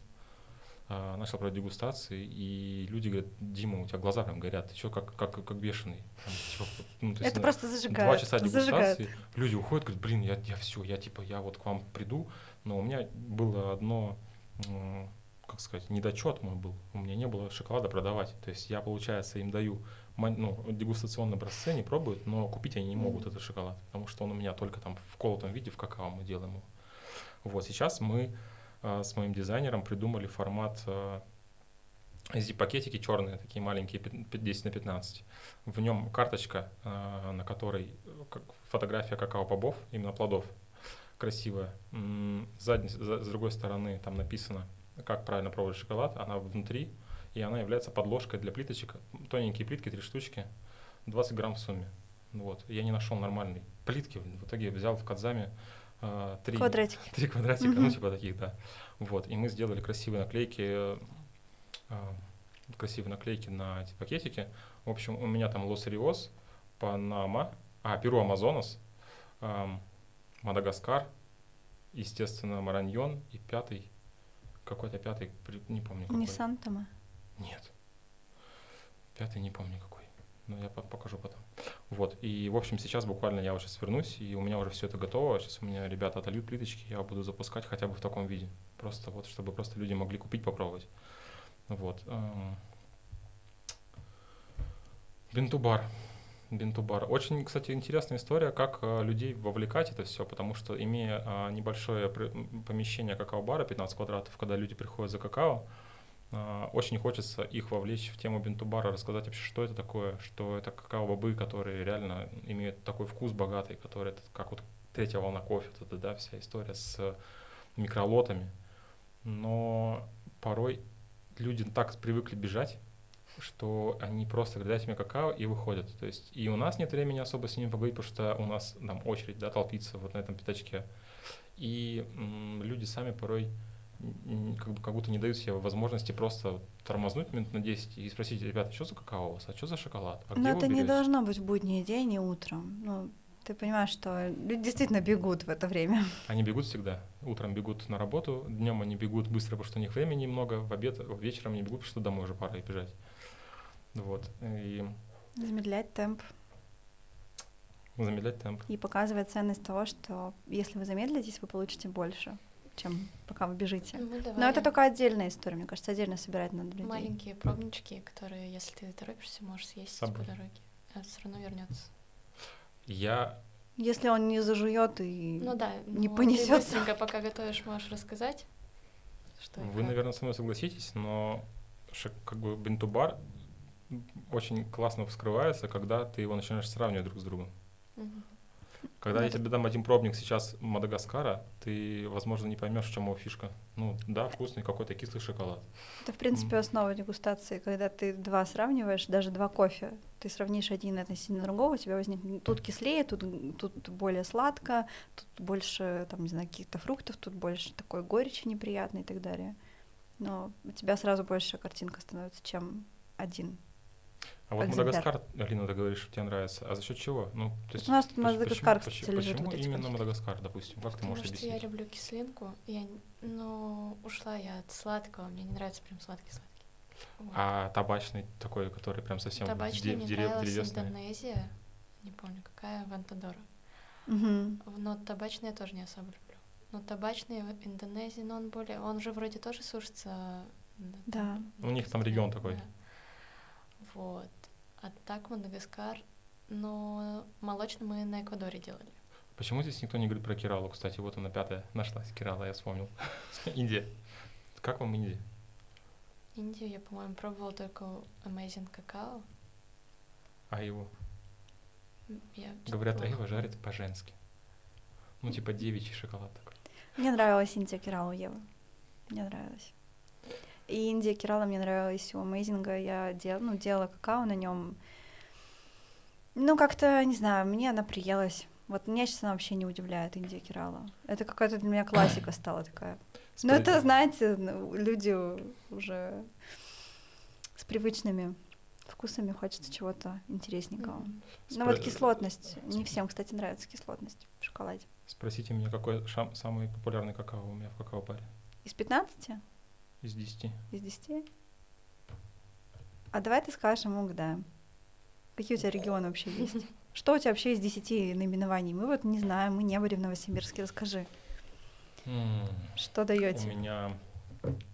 А, Начал проводить дегустации, и люди говорят, Дима, у тебя глаза прям горят, ты что, как, как, как бешеный? Там, типа, ну, есть Это просто Два зажигает. часа зажигает. дегустации, люди уходят, говорят, блин, я, я все, я типа, я вот к вам приду, но у меня было одно, как сказать, недочет мой был, у меня не было шоколада продавать, то есть я, получается, им даю ну, дегустационные образцы, они пробуют, но купить они не могут Мгм. этот шоколад, потому что он у меня только там в колотом виде, в какао мы делаем его. Вот, сейчас мы а, с моим дизайнером придумали формат а, zip-пакетики черные, такие маленькие, пят- пят- 10 на 15. В нем карточка, а, на которой э, как фотография какао-бобов, именно плодов, красивая. М, Сзади, за- с другой стороны там написано, как правильно пробовать шоколад, она внутри, и она является подложкой для плиточек. Тоненькие плитки, три штучки, 20 грамм в сумме. Вот. Я не нашел нормальной плитки, в итоге взял в Кадзаме а, три, Квадратики. [laughs] Три квадратика, ну типа таких, да. Вот, и мы сделали красивые наклейки, э, красивые наклейки на эти пакетики. В общем, у меня там Лос-Риос, Панама, а, Перу Амазонас, ам, Мадагаскар, естественно, Мараньон и пятый, какой-то пятый, не помню какой. Не Сантома. Нет. Пятый не помню какой. Но я по- покажу потом. Вот. И, в общем, сейчас буквально я уже свернусь, и у меня уже все это готово. Сейчас у меня ребята отольют плиточки, я буду запускать хотя бы в таком виде. Просто вот, чтобы просто люди могли купить, попробовать. Вот. эм. Бинтубар. Бинтубар. Очень, кстати, интересная история, как э, людей вовлекать это все, потому что имея а, небольшое помещение какао-бара, 15 квадратов, когда люди приходят за какао, а, очень хочется их вовлечь в тему бинтубара, рассказать вообще, что это такое, что это какао-бобы, которые реально имеют такой вкус богатый, который это как вот третья волна кофе, эта, да, вся история с микролотами. Но порой люди так привыкли бежать, что они просто говорят, дайте мне какао и выходят. То есть и у нас нет времени особо с ними поговорить, потому что у нас там очередь, да, толпится вот на этом пятачке. И м, люди сами порой как, бы- как будто не дают себе возможности просто тормознуть минут на 10 и спросить, ребята, что за какао у вас, а что за шоколад? А Но это не берете?» должно быть в будний день и утром. Ну, ты понимаешь, что люди действительно бегут в это время. [laughs] Они бегут всегда. Утром бегут на работу, днем они бегут быстро, потому что у них времени много, в обед, вечером они бегут, потому что домой уже пора и бежать. Вот. И Замедлять темп замедлять темп. и показывать ценность того, что если вы замедлитесь, вы получите больше, чем пока вы бежите. Мы Но это давали только отдельная история, мне кажется, отдельно собирать надо людей. маленькие пробнички, которые, если ты торопишься, можешь съесть собой. по дороге. А все равно вернется. Я Если он не зажует и Ну да, не ну, ты понесется. быстренько, пока готовишь, можешь рассказать, что Вы, как. наверное, со мной согласитесь, но как бы бентубар очень классно вскрывается, когда ты его начинаешь сравнивать друг с другом. Мгм. Когда Ну, я тебе дам один пробник сейчас Мадагаскара, ты, возможно, не поймешь, в чем его фишка. Ну, да, вкусный какой-то кислый шоколад. Это, в принципе, Мгм. основа дегустации, когда ты два сравниваешь, даже два кофе. Ты сравнишь один относительно другого, у тебя возникнет тут кислее, тут, тут более сладко, тут больше, там, не знаю, каких-то фруктов, тут больше такой горечи неприятной и так далее. Но у тебя сразу больше картинка становится, чем один. А вот Экземпляр. Мадагаскар, Алина, ты говоришь, тебе нравится. А за счет чего? Ну, то есть, у нас тут Мадагаскар, почему, кстати, лежит почему вот именно вот. Мадагаскар, допустим? Как ты Потому можешь что я объяснить? люблю кислинку. Я, ну, ушла я от сладкого. Мне не нравится прям сладкий-сладкий. Вот. А табачный такой, который прям совсем в, Табачный де- в мне дерев- нравилась деревесный? Индонезия. Не помню, какая, Вантадора. Мгм. Но табачный я тоже не особо люблю. Но табачный в Индонезии, но он более... Он же вроде тоже сушится. м, Да. там, У них там регион такой. да. Вот. А так Мадагаскар, но молочный мы на Эквадоре делали. Почему здесь никто не говорит про Киралу? Кстати, вот она пятая нашлась, Кирала, я вспомнил. [laughs] Индия. Как вам Индия? Индию я, по-моему, пробовала только Amazing какао. А его? Я Говорят, а его жарят по-женски. Ну, типа девичий шоколад такой. Мне нравилась Индия Кирала Ева. Мне нравилась. И Индия Кирала мне нравилась у Амейзинга. Я дел, ну, делала какао на нем. Ну, как-то, не знаю, мне она приелась. Вот меня сейчас она вообще не удивляет, Индия Кирала. Это какая-то для меня классика стала такая. Ну, это, знаете, ну, люди уже с привычными вкусами хочется чего-то интересненького. Ну вот кислотность. Не всем, кстати, нравится кислотность в шоколаде. Спросите меня, какой шам- самый популярный какао у меня в какао-баре? Из 15? Из 10. Из 10? А давай ты скажешь, мы угадаем. Какие у тебя регионы вообще есть? [laughs] Что у тебя вообще из 10 наименований? Мы вот не знаем, мы не были в Новосибирске. Расскажи, что У даете? меня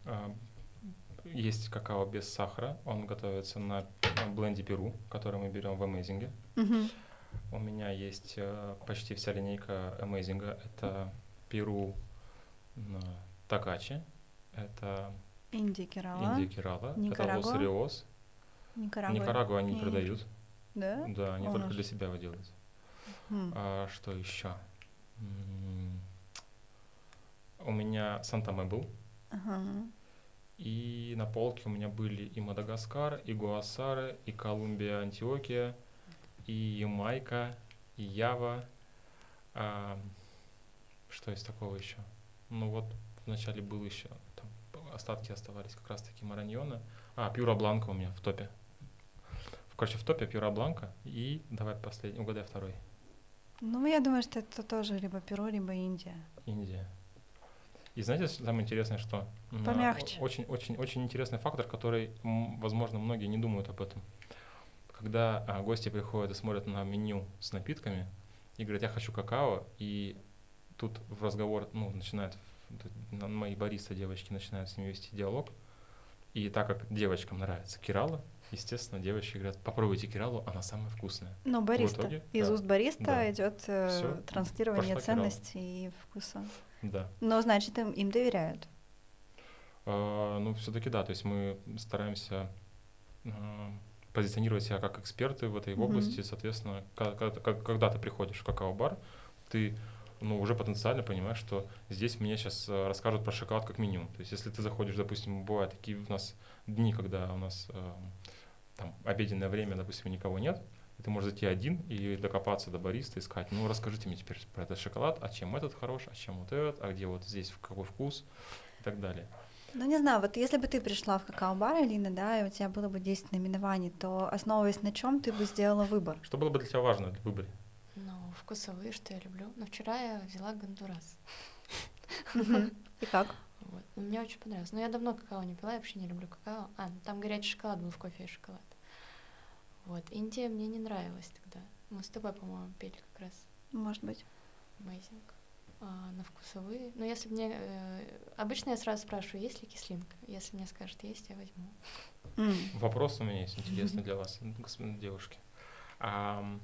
а, есть какао без сахара. Он готовится на а, бленде Перу, который мы берем в Amazing. У меня есть э, почти вся линейка Amazing. Это Перу Такачи. Это Индия, Керала, Индия Керала. Это Никарагуа? Лос Риос. Никарагуа. Никарагуа они не Не, продают. Да? Да, они Он только уж. для себя его делают. М. А что еще? У меня Санта-Ме был. Ага. И на полке у меня были и Мадагаскар, и Гуасары, и Колумбия, Антиокия, и Ямайка, и Ява. А, что из такого еще? Ну вот вначале был еще, остатки оставались как раз таки Мараньона. А, Пьюра Бланка у меня в топе. В Короче, в топе Пьюра Бланка. И давай последний, угадай второй. Ну, я думаю, что это тоже либо Перу, либо Индия. Индия. И знаете, самое интересное, что м, Помягче. очень, очень, очень интересный фактор, который, возможно, многие не думают об этом. Когда а, гости приходят и смотрят на меню с напитками и говорят, я хочу какао, и тут в разговор, ну, начинают т- на- мои бариста девочки начинают с ними вести диалог, и так как девочкам нравится кирала, естественно, девочки говорят, попробуйте киралу, она самая вкусная. Ну, бариста. итоге, Из да. уст бариста Да. идет Всё, транслирование ценностей и вкуса. Да. Но значит, им, им доверяют. А, Ну, все-таки да, то есть мы стараемся а, позиционировать себя как эксперты в этой Мгм. области, соответственно, ка- ка- когда ты приходишь в какао-бар, ты ну, уже потенциально понимаешь, что здесь мне сейчас расскажут про шоколад как меню. То есть если ты заходишь, допустим, бывают такие у нас дни, когда у нас а, там обеденное время, допустим, никого нет, и ты можешь зайти один и докопаться до бариста и сказать, ну расскажите мне теперь про этот шоколад, а чем этот хорош, а чем вот этот, а где вот здесь какой вкус и так далее. Ну, не знаю, вот если бы ты пришла в какао-бар, Алина, да, и у тебя было бы 10 наименований, то, основываясь на чем ты бы сделала выбор? Что было бы для тебя важно в выборе? Ну, вкусовые, что я люблю. Но вчера я взяла гондурас. И как? Вот. Ну, Мне очень понравилось. Но я давно какао не пила, я вообще не люблю какао. А, ну, там горячий шоколад был в кофе и шоколад. Вот. Индия мне не нравилась тогда. Мы с тобой, по-моему, пели как раз Может быть. Amazing. А, на вкусовые. Но если мне... э, обычно я сразу спрашиваю, есть ли кислинка. Если мне скажут, есть, я возьму. Вопрос у меня есть интересный [laughs] для вас, господин девушки. А,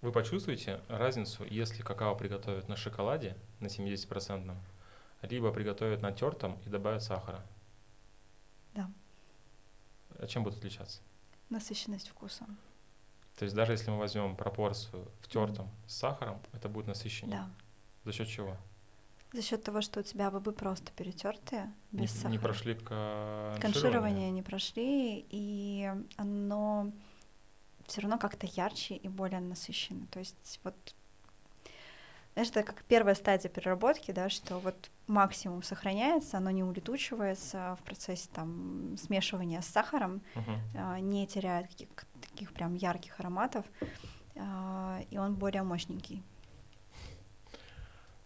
Вы почувствуете разницу, если какао приготовят на шоколаде на 70%, либо приготовят на тертом и добавят сахара? Да. А чем будут отличаться? Насыщенность вкусом. То есть даже если мы возьмем пропорцию в тертом с сахаром, это будет насыщеннее. Да. За счет чего? За счет того, что у тебя бобы просто перетертые, Не, без сахара. не прошли конширование. Конширование не прошли, и оно все равно как-то ярче и более насыщенно. То есть вот знаешь, это как первая стадия переработки, да, что вот максимум сохраняется, оно не улетучивается в процессе там смешивания с сахаром, а, не теряет каких, таких прям ярких ароматов, а, и он более мощненький.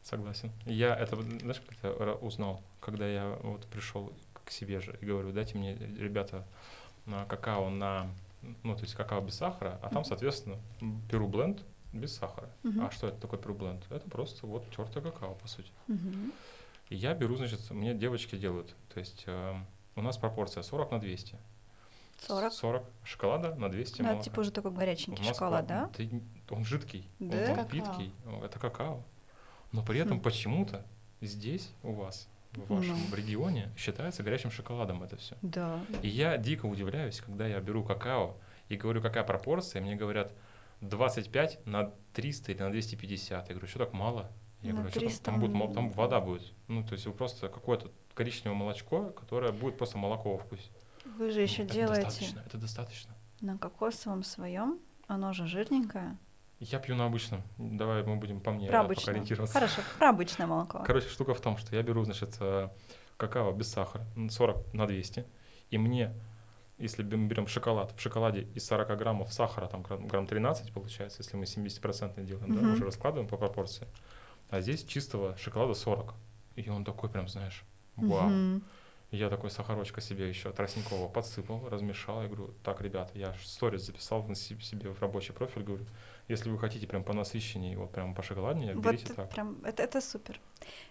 Согласен. Я это, знаешь, как это ра- узнал, когда я вот пришел к себе же и говорю, дайте мне, ребята, на какао на, ну, то есть какао без сахара, а там, соответственно, перу бленд без сахара. Мгм. А что это такое перу бленд? Это просто вот тертое какао, по сути. Мгм. И я беру, значит, мне девочки делают, то есть э, у нас пропорция 40 на 200. 40? 40 шоколада на 200 Ну, это молока. типа уже такой горяченький шоколад, да? ты он жидкий, он- Да? он, Какао. питкий, это какао. Но при этом Хм. почему-то здесь у вас, в вашем Ну. регионе, считается горячим шоколадом это все. Да. И я дико удивляюсь, когда я беру какао и говорю, какая пропорция, мне говорят 25 на 300 или на 250. Я говорю, что так мало? Я На говорю, что там, 300, там будет, там вода будет. Ну, то есть вы просто какое-то коричневое молочко, которое будет просто молоко во вкусе. Вы же еще это делаете достаточно, это достаточно. на кокосовом своем, оно же жирненькое. Я пью на обычном. Давай мы будем по мне Про да, пока ориентироваться. Хорошо, про обычное молоко. Короче, штука в том, что я беру, значит, э, какао без сахара, м, 40 на 200, и мне, если мы берем шоколад, в шоколаде из 40 граммов сахара, там грамм, грамм 13 получается, если мы 70% делаем, да, Мгм. уже раскладываем по пропорции, а здесь чистого шоколада 40. И он такой прям, знаешь, вау. И Я такой сахарочка себе еще тростникового подсыпал, размешал. Я говорю, так, ребята, я сторис записал на се- себе в рабочий профиль, говорю, если вы хотите прям по насыщеннее, вот прям по шоколаднее, Вот берите так. прям, это, это супер.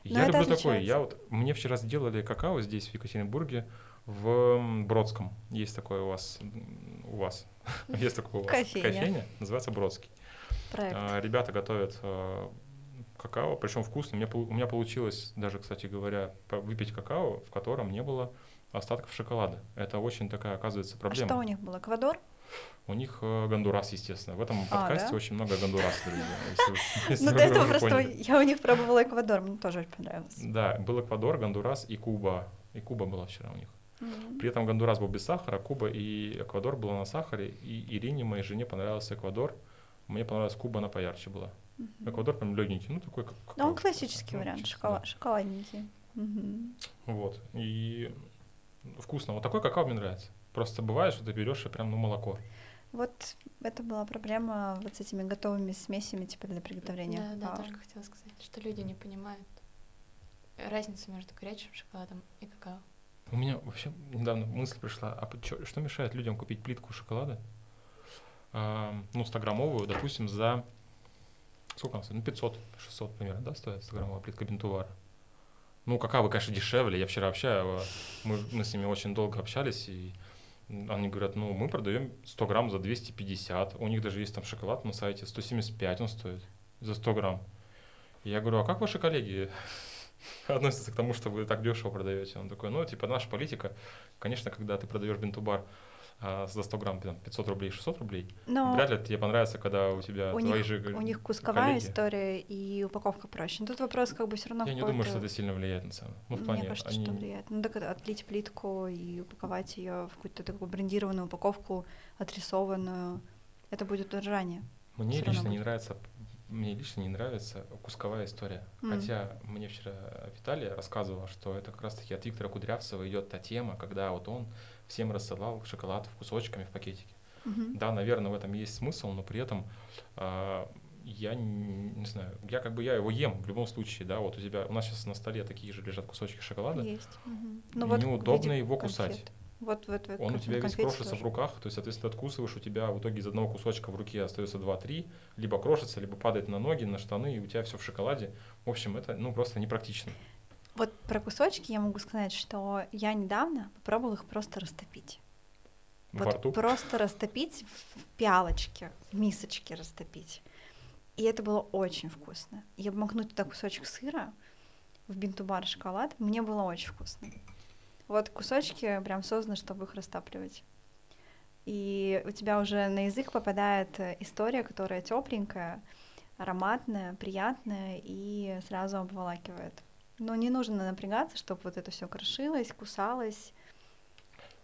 Но Я это люблю отличается. Я вот мне вчера сделали какао здесь в Екатеринбурге в Бродском. Есть такое у вас, у вас [laughs] есть такое у вас Кофейня. называется Бродский. Проект. А, Ребята готовят э, какао, причем вкусно. У меня, у меня получилось даже, кстати говоря, выпить какао, в котором не было остатков шоколада. Это очень такая, оказывается, А проблема. что у них был? Эквадор? У них э, Гондурас, естественно. В этом А, подкасте да? очень много Гондураса, друзья. [laughs] Ну, до этого просто я у них пробовала Эквадор, мне тоже очень понравилось. Да, был Эквадор, Гондурас и Куба. И Куба была вчера у них. При этом Гондурас был без сахара, Куба и Эквадор было на сахаре. И Ирине, моей жене, понравился Эквадор. Мне понравилась Куба, она поярче была. Эквадор прям легенький, ну такой как... Ну, он какао, классический вариант, шоколадненький. Да. Вот. И вкусно. Вот такой какао мне нравится. Просто бывает, что ты берешь и прям ну молоко. Вот это была проблема вот с этими готовыми смесями типа для приготовления. Да, да, только хотела сказать, что люди не понимают разницу между горячим шоколадом и какао. У меня вообще недавно мысль пришла, а чё- что мешает людям купить плитку шоколада, а, ну, 100-граммовую, допустим, за, сколько она стоит, ну, 500-600 примерно, да, стоит 100-граммовая плитка бентувара? Ну, какао, конечно, дешевле. Я вчера общаю, мы, мы с ними очень долго общались, и они говорят, ну, мы продаем 100 грамм за 250. У них даже есть там шоколад на сайте, 175 он стоит за 100 грамм. И я говорю, а как ваши коллеги [laughs] относятся к тому, что вы так дешево продаете? Он такой, ну, типа, наша политика, конечно, когда ты продаешь бентубар а, за 100 грамм там, 500 рублей, 600 рублей, Но вряд ли тебе понравится, когда у тебя у твои них, же у них кусковая коллеги. история и упаковка проще. Но тут вопрос как бы все равно Я не думаю, что это сильно влияет на цену. Ну, в плане, Мне кажется, они... что влияет. Ну, так отлить плитку и упаковать ее в какую-то такую брендированную упаковку, отрисованную, это будет удорожание. Мне всё лично не будет. нравится, мне лично не нравится кусковая история. М. Хотя мне вчера Виталий рассказывал, что это как раз-таки от Виктора Кудрявцева идет та тема, когда вот он всем рассылал шоколад в кусочками в пакетике. Мгм. Да, наверное, в этом есть смысл, но при этом а, я не, не знаю, я как бы я его ем в любом случае, да, вот у тебя, у нас сейчас на столе такие же лежат кусочки шоколада, Есть. Ну, вот в неудобно виде его кусать. Вот, вот, вот. Он у тебя весь крошится в тоже. руках, то есть, соответственно, ты откусываешь, у тебя в итоге из одного кусочка в руке остается 2-3, либо крошится, либо падает на ноги, на штаны, и у тебя все в шоколаде. В общем, это ну просто непрактично. Вот про кусочки я могу сказать, что я недавно попробовала их просто растопить. Во Вот рту. просто растопить в пиалочке, в мисочке растопить. И это было очень вкусно. И обмакнуть туда кусочек сыра в бинтубар шоколад, мне было очень вкусно. Вот кусочки прям созданы, чтобы их растапливать. И у тебя уже на язык попадает история, которая тепленькая, ароматная, приятная и сразу обволакивает. Но не нужно напрягаться, чтобы вот это все крошилось, кусалось.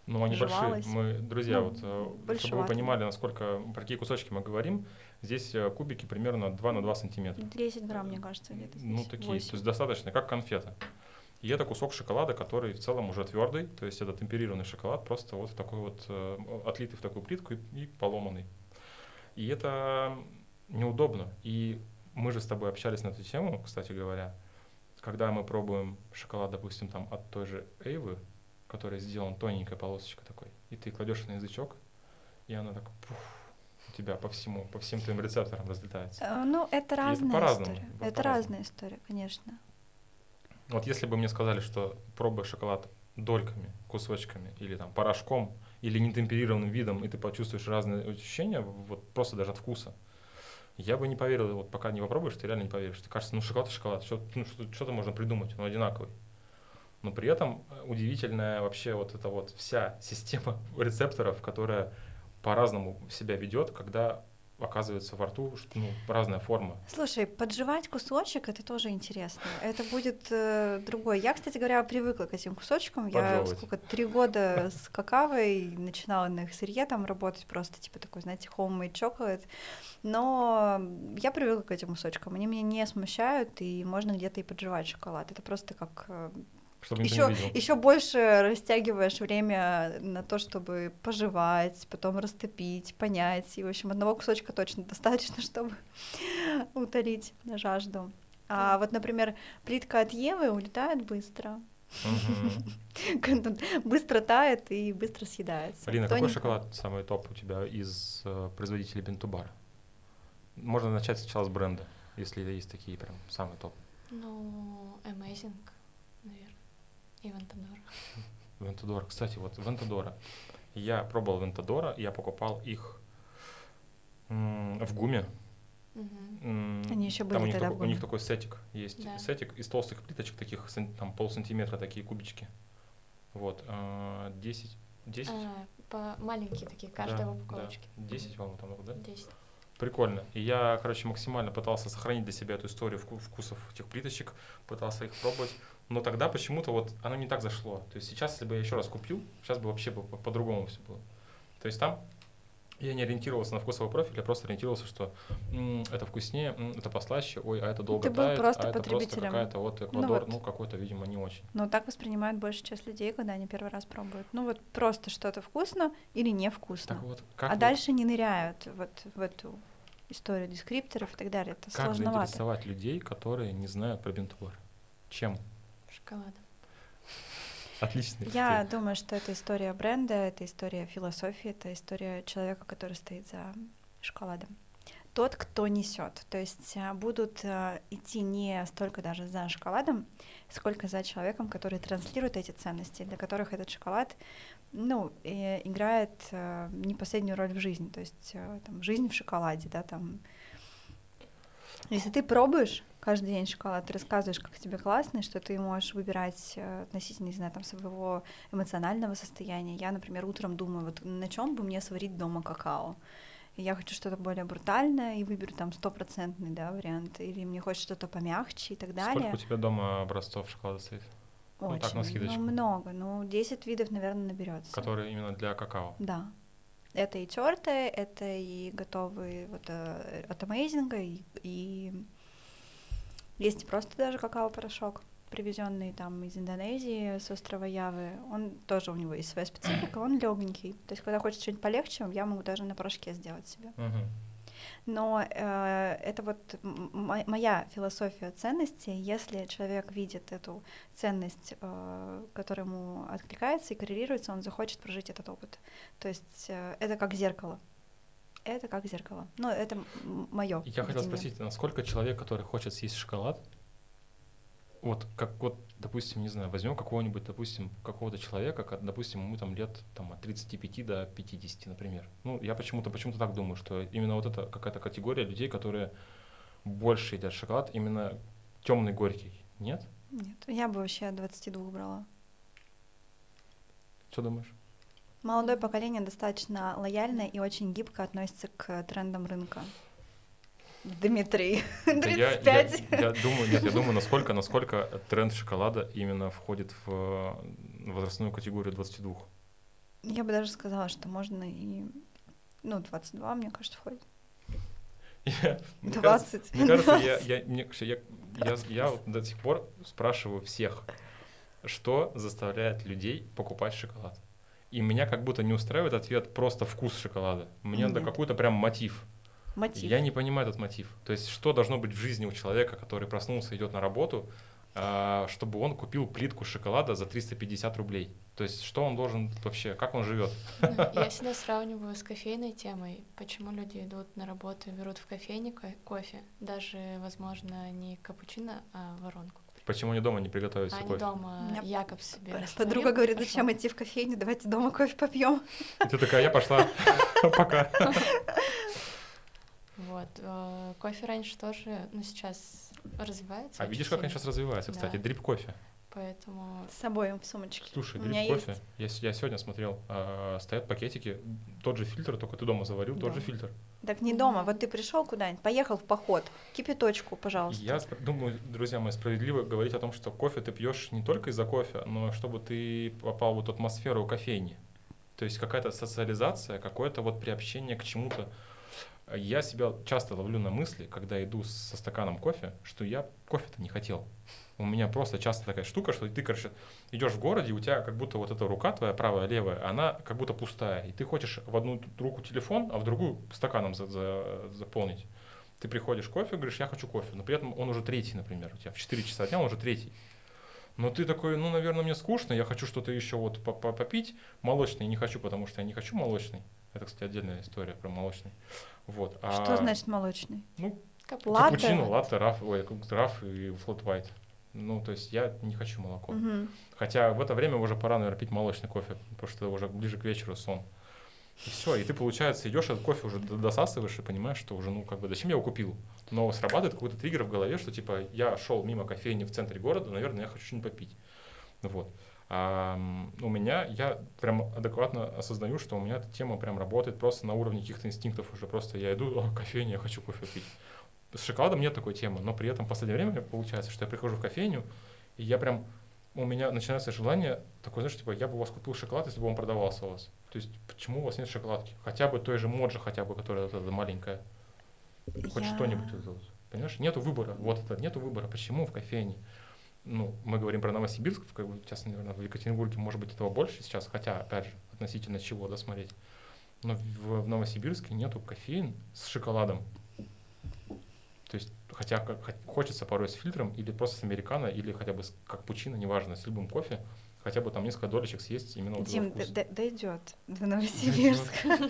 Ну, они жевалось. большие. Мы, друзья, Ну, вот, э, чтобы вы понимали, насколько, про какие кусочки мы говорим, здесь э, кубики примерно 2 на 2 сантиметра. 10 грамм, мне кажется, где-то Ну, здесь. такие, Восемь. то есть достаточно, как конфета. И это кусок шоколада, который в целом уже твердый, то есть это темперированный шоколад, просто вот в такой вот, э, отлитый в такую плитку и, и поломанный. И это неудобно. И мы же с тобой общались на эту тему, кстати говоря, когда мы пробуем шоколад, допустим, там от той же Эйвы, который сделан тоненькой полосочкой такой, и ты кладешь на язычок, и она так пуф, у тебя по всему, по всем твоим рецепторам разлетается. Э, Ну, это разная по-разному, история. Это по-разному. разная история, конечно. Вот если бы мне сказали, что пробуй шоколад дольками, кусочками, или там порошком, или нетемперированным видом, и ты почувствуешь разные ощущения, вот просто даже от вкуса, я бы не поверил, вот пока не попробуешь, ты реально не поверишь. Ты кажется, ну шоколад и шоколад, что, ну, что, что-то можно придумать, он одинаковый. Но при этом э, удивительная вообще вот эта вот вся [laughs] система рецепторов, которая по-разному себя ведет, когда оказывается во рту ну, разная форма. Слушай, подживать кусочек это тоже интересно. Это будет э, другое. Я, кстати говоря, привыкла к этим кусочкам. Я Поджевывать. сколько три года с какавой начинала на их сырье там работать, просто типа такой, знаете, homemade chocolate. Но я привыкла к этим кусочкам. Они меня не смущают, и можно где-то и подживать шоколад. Это просто как э, Чтобы никто еще, не видел. еще больше растягиваешь время на то, чтобы пожевать, потом растопить, понять. И, в общем, одного кусочка точно [laughs] достаточно, чтобы утолить жажду. А вот, например, плитка от Евы улетает быстро. [laughs] Быстро тает и быстро съедается. Алина, какой шоколад самый топ у тебя из э, производителей Бентубар? Можно начать сначала с бренда, если есть такие прям самый топ. Ну, Amazing. И Вантадор. Вентадор. Кстати, вот Вентадора. Я пробовал Вентадора, я покупал их в ГУМе. М, Они там были у них, тогда в такой, у них такой сетик есть. Да. Сетик из толстых плиточек, таких там полсантиметра, такие кубички. Вот. а, 10. 10? А, по маленькие такие, каждая Да, упаковочке. Да. 10, по-моему, там, да? 10. Прикольно. И я, короче, максимально пытался сохранить для себя эту историю вку- вкусов этих плиточек, пытался их пробовать. Но тогда почему-то вот оно не так зашло. То есть сейчас, если бы я еще раз купил, сейчас бы вообще по- по-другому все было. То есть там я не ориентировался на вкусовой профиль, я просто ориентировался, что м, это вкуснее, м, это послаще, ой, а это долго ты был тает, просто а это просто какая-то вот Ну Эквадор, вот. ну, какой-то, видимо, не очень. Но так воспринимают большая часть людей, когда они первый раз пробуют. Ну вот просто что-то вкусно или невкусно. Так вот, как а вот- дальше не ныряют вот в эту историю дескрипторов и так далее. Это как сложновато. заинтересовать людей, которые не знают про бинтубар? Чем? Шоколадом. Отличный. Я думаю, что это история бренда, это история философии, это история человека, который стоит за шоколадом. Тот, кто несет. То есть а, будут а, идти не столько даже за шоколадом, сколько за человеком, который транслирует эти ценности, для которых этот шоколад ну, э, играет э, не последнюю роль в жизни. То есть э, там, жизнь в шоколаде, да, там. Если ты пробуешь каждый день шоколад, ты рассказываешь, как тебе классно, и что ты можешь выбирать э, относительно, не знаю, там, своего эмоционального состояния. Я, например, утром думаю, вот на чем бы мне сварить дома какао. Я хочу что-то более брутальное и выберу там стопроцентный да, вариант, или мне хочется что-то помягче и так далее. Сколько у тебя дома образцов шоколада стоит? Ну, Очень, так, на скидочку. много, ну 10 видов, наверное, наберется. Которые именно для какао. Да. Это и тертые, это и готовые вот э, от Amazing, и, и есть просто даже какао-порошок, привезенный там из Индонезии с острова Явы. Он тоже у него есть своя специфика, он легенький. То есть, когда хочется что-нибудь полегче, я могу даже на порошке сделать себе. Но э, это вот моя философия ценностей. Если человек видит эту ценность, э, которая ему откликается и коррелируется, он захочет прожить этот опыт. То есть э, это как зеркало. Это как зеркало. Ну, это мое. Я хотел спросить, насколько человек, который хочет съесть шоколад, вот как вот, допустим, не знаю, возьмем какого-нибудь, допустим, какого-то человека, ка- допустим, ему там лет там, от 35 до 50, например. Ну, я почему-то почему-то так думаю, что именно вот это какая-то категория людей, которые больше едят шоколад именно темный горький. Нет? Нет, я бы вообще от 22 брала. Что думаешь? Молодое поколение достаточно лояльно и очень гибко относится к трендам рынка. Дмитрий, [laughs] Да я, я, 35. я думаю, нет, я думаю, насколько, насколько тренд шоколада именно входит в возрастную категорию 22. Я бы даже сказала, что можно и... Ну, 22, мне кажется, входит. Я- мне кажется, 20. Мне кажется, я, я, мне- я, я, я до сих пор спрашиваю всех, что заставляет людей покупать шоколад. И меня как будто не устраивает ответ просто вкус шоколада. Мне надо Нет. какой-то прям мотив. Мотив. Я не понимаю этот мотив. То есть, что должно быть в жизни у человека, который проснулся, идет на работу, а, чтобы он купил плитку шоколада за 350 рублей? То есть, что он должен вообще, как он живет? Ну, Я всегда сравниваю с кофейной темой, почему люди идут на работу и берут в кофейне ко- кофе, даже, возможно, не капучино, а воронку. Почему они дома не приготовят А кофе? дома меня Якоб себе Подруга говорит, зачем идти в кофейню, давайте дома кофе попьем. И ты такая, я пошла, [laughs] пока. Вот. э, Кофе раньше тоже, ну, сейчас развивается. А видишь, как они сейчас развиваются, кстати, дрип кофе. Поэтому С собой в сумочке. Слушай, дрип кофе. Я, я сегодня смотрел, а, стоят пакетики, тот же фильтр, только ты дома заварил, тот же фильтр. Так не дома, вот ты пришел куда-нибудь, поехал в поход, кипяточку, пожалуйста. Я спр- думаю, друзья мои, справедливо говорить о том, что кофе ты пьешь не только из-за кофе, но чтобы ты попал в эту атмосферу кофейни. То есть какая-то социализация, какое-то вот приобщение к чему-то. Я себя часто ловлю на мысли, когда иду со стаканом кофе, что я кофе-то не хотел. У меня просто часто такая штука, что ты, короче, идешь в городе, у тебя как будто вот эта рука твоя правая, левая, она как будто пустая. И ты хочешь в одну руку телефон, а в другую стаканом за- за- заполнить. Ты приходишь кофе, говоришь, я хочу кофе, но при этом он уже третий, например, у тебя в 4 часа дня он уже третий. Но ты такой, ну, наверное, мне скучно, я хочу что-то еще вот по- по- попить. Молочный не хочу, потому что я не хочу молочный. Это, кстати, отдельная история про молочный. Вот. а, Что значит молочный? Ну, Латте? капучино, латте, раф, ой, раф и флот white. Ну, то есть я не хочу молоко. Мгм. Хотя в это время уже пора, наверное, пить молочный кофе, потому что уже ближе к вечеру сон. И все, и ты, получается, идешь, этот кофе уже досасываешь и понимаешь, что уже, ну, как бы, зачем я его купил? Но срабатывает какой-то триггер в голове, что, типа, я шел мимо кофейни в центре города, наверное, я хочу что-нибудь попить. Вот. А у меня, я прям адекватно осознаю, что у меня эта тема прям работает просто на уровне каких-то инстинктов уже. Просто я иду, о, кофейня, я хочу кофе пить. С шоколадом нет такой темы, но при этом в последнее время получается, что я прихожу в кофейню, и я прям, у меня начинается желание такое, знаешь, типа, я бы у вас купил шоколад, если бы он продавался у вас. То есть, почему у вас нет шоколадки? Хотя бы той же Моджа, хотя бы, которая вот эта маленькая. Хоть Я- что-нибудь. вот. Понимаешь, нету выбора. Вот это, нету выбора. Почему в кофейне? Ну, мы говорим про Новосибирск, как бы, сейчас, наверное, в Екатеринбурге, может быть, этого больше сейчас, хотя, опять же, относительно чего, да, смотреть. Но в, в Новосибирске нету кофеин с шоколадом. То есть, хотя как, хо- хочется порой с фильтром, или просто с американо, или хотя бы с капучино, неважно, с любым кофе, хотя бы там несколько долечек съесть именно вот Дим, д- дойдет до Новосибирска.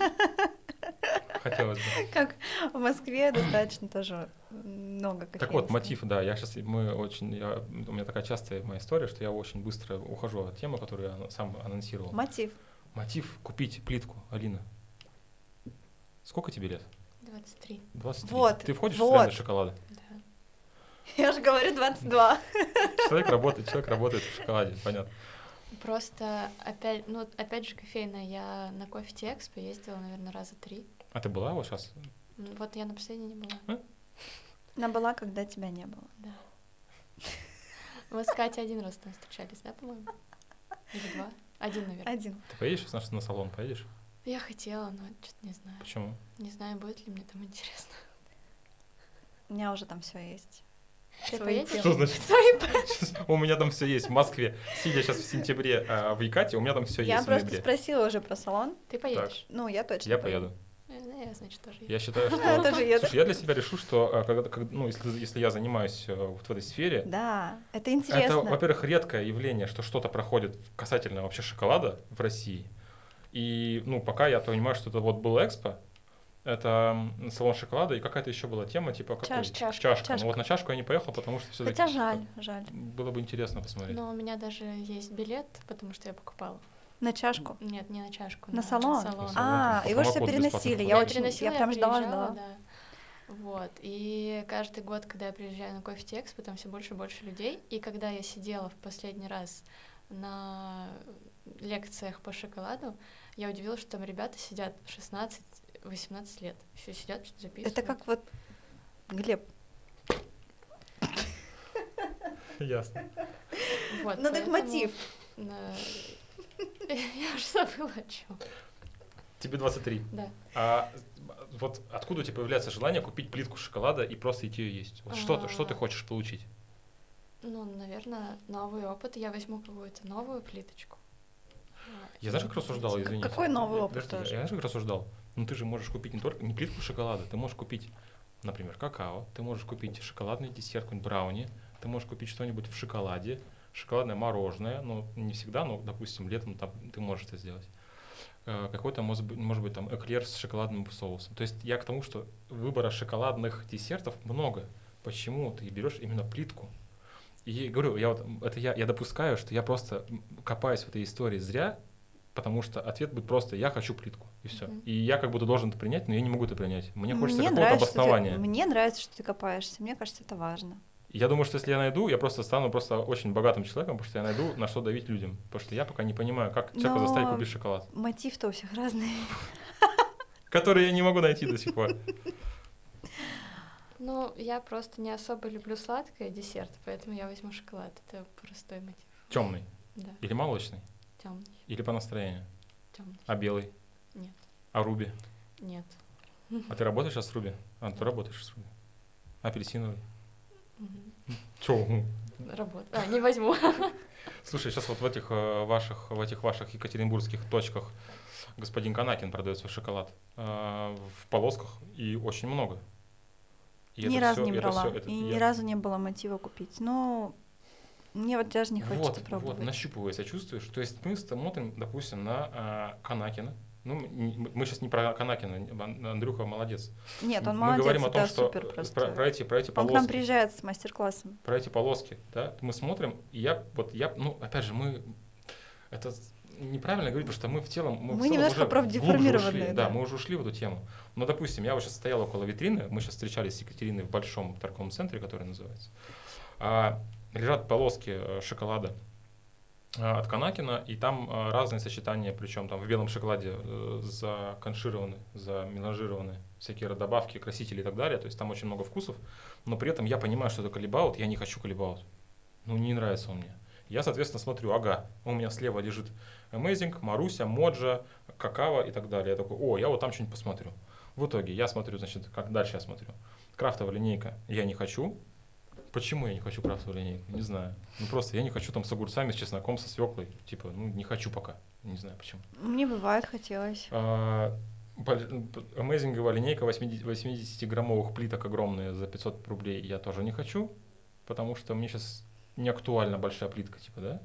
Хотелось бы. Как в Москве достаточно тоже много кофеин. Так вот, мотив, да, я сейчас, мы очень, я- у меня такая частая моя история, что я очень быстро ухожу от темы, которую я сам анонсировал. Мотив. Мотив купить плитку, Алина. Сколько тебе лет? 23, 23. Вот, Ты входишь в вот. тренды шоколада? да. Я же говорю 22. Человек работает, человек работает в шоколаде, понятно. Просто опять, ну, опять же, кофейная. Я на кофе Экспо ездила, наверное, раза три. А ты была вот сейчас? Ну, Вот я на последней не была. Она была, когда тебя не было. Да. [laughs] Мы с Катей один раз там встречались, да, по-моему? Или два? Один, наверное. Один. Ты поедешь сейчас на салон, поедешь? Я хотела, но что-то не знаю. Почему? Не знаю, будет ли мне там интересно. У меня уже там все есть. Ты поедешь? Что значит? [laughs] [laughs] У меня там все есть в Москве. Сидя сейчас в сентябре а, в Якате, у меня там все Я есть в просто спросила уже про салон. Ты поедешь? Ну, я точно Я поеду. Э, Да, я, значит, тоже еду. Я считаю, что... [laughs] Тоже еду. Слушай, я для себя решу, что а, когда, когда- ну, если, если я занимаюсь э, вот в этой сфере, Да, это это, интересно. во-первых, редкое явление, что что-то проходит касательно вообще шоколада в России. И, ну, пока я понимаю, что это вот был экспо, это салон шоколада, и какая-то еще была тема, типа какой? Чаш- чашка, чашка. чашка. Ну вот на чашку я не поехал, потому что все-таки... Хотя жаль, жаль. Было бы интересно посмотреть. Но у меня даже есть билет, потому что я покупала. На чашку. Нет, не на чашку. На салон? салон. салон. А, По его же все переносили. Я Я очень, переносила, я прям ждала, приезжала, ждала. да. Вот. И каждый год, когда я приезжаю на кофе экспо, там все больше и больше людей. И когда я сидела в последний раз на лекциях по шоколаду, я удивилась, что там ребята сидят 16-18 лет. Все сидят, что-то записывают. Это как вот Глеб. Ясно. Вот, Ну так мотив. [laughs] Я уже забыла о чем. Тебе 23. Да. А вот откуда у тебя появляется желание купить плитку шоколада и просто идти ее есть? Вот что, ты, что ты А. хочешь получить? Ну, наверное, новый опыт. Я возьму какую-то новую плиточку. Я знаешь, как рассуждал, извини. какой новый опыт Подожди, тоже? Я знаешь, как рассуждал? Ну ты же можешь купить не только не плитку шоколада, ты можешь купить, например, какао, ты можешь купить шоколадный десерт, какой-нибудь брауни, ты можешь купить что-нибудь в шоколаде, шоколадное мороженое, ну не всегда, но, допустим, летом там ты можешь это сделать. Э, Какой-то, может быть, может быть, там эклер с шоколадным соусом. То есть я к тому, что выбора шоколадных десертов много. Почему ты берешь именно плитку? И говорю, я вот, это я, я допускаю, что я просто копаюсь в этой истории зря, потому что ответ будет просто «я хочу плитку», и все. Мгм. И я как будто должен это принять, но я не могу это принять. Мне хочется какого-то нравится, что ты- обоснования. мне нравится, что ты копаешься. Мне кажется, это важно. Я думаю, что если я найду, я просто стану просто очень богатым человеком, потому что я найду, на что давить людям. Потому что я пока не понимаю, как человека Но- заставить купить шоколад, Мотив-то у всех разный. который я не могу найти до сих пор. Ну, я просто не особо люблю сладкое десерт, поэтому я возьму шоколад. Это простой мотив. Темный Да, или молочный, темный, или по настроению. темный. А белый? Нет. А руби? Нет. А ты работаешь сейчас с руби? А, ты работаешь с руби. Апельсиновый? Мгм. Чё? Работа. А, не возьму. Слушай, сейчас вот в этих э, ваших, в этих ваших екатеринбургских точках господин Канакин продает свой шоколад э, в полосках и очень много. И ни это разу всё- не это брала. всё- это и я- ни разу не было мотива купить. Но мне вот даже не хочется вот, пробовать. Вот, нащупывая себя чувствуешь. То есть мы смотрим, допустим, на а, Канакина. Ну, мы сейчас не про Канакина, Ан- Андрюха молодец. Нет, он мы молодец, говорим о том, что супер просто. про, про эти, про эти Он к нам полоски. приезжает с мастер-классом. про эти полоски, да, мы смотрим, и я, вот я, ну, опять же, мы, это неправильно говорить, потому что мы в целом, мы, в Мы целом немножко уже профдеформированные, глубже ушли, да. да, мы уже ушли в эту тему. Но, допустим, я вот сейчас стоял около витрины, мы сейчас встречались с Екатериной в большом торговом центре, который называется, а, лежат полоски э, шоколада от Канакина, и там а, разные сочетания, причем там в белом шоколаде э, законшированы, замеланжированы всякие добавки, красители и так далее, то есть там очень много вкусов, но при этом я понимаю, что это колебаут, я не хочу колебаут. Ну, не нравится он мне. Я, соответственно, смотрю, ага, у меня слева лежит Amazing, Маруся, Моджа, Какао и так далее. Я такой, о, я вот там что-нибудь посмотрю. В итоге я смотрю, значит, как дальше я смотрю. Крафтовая линейка я не хочу. Почему я не хочу крафтовую линейку? Не знаю. Ну просто я не хочу там с огурцами, с чесноком, со свеклой. Типа, ну не хочу пока. Не знаю почему. Мне бывает хотелось. А, Амейзинговая линейка 80 80-граммовых плиток огромные за 500 рублей я тоже не хочу, потому что мне сейчас не актуальна большая плитка, типа, да?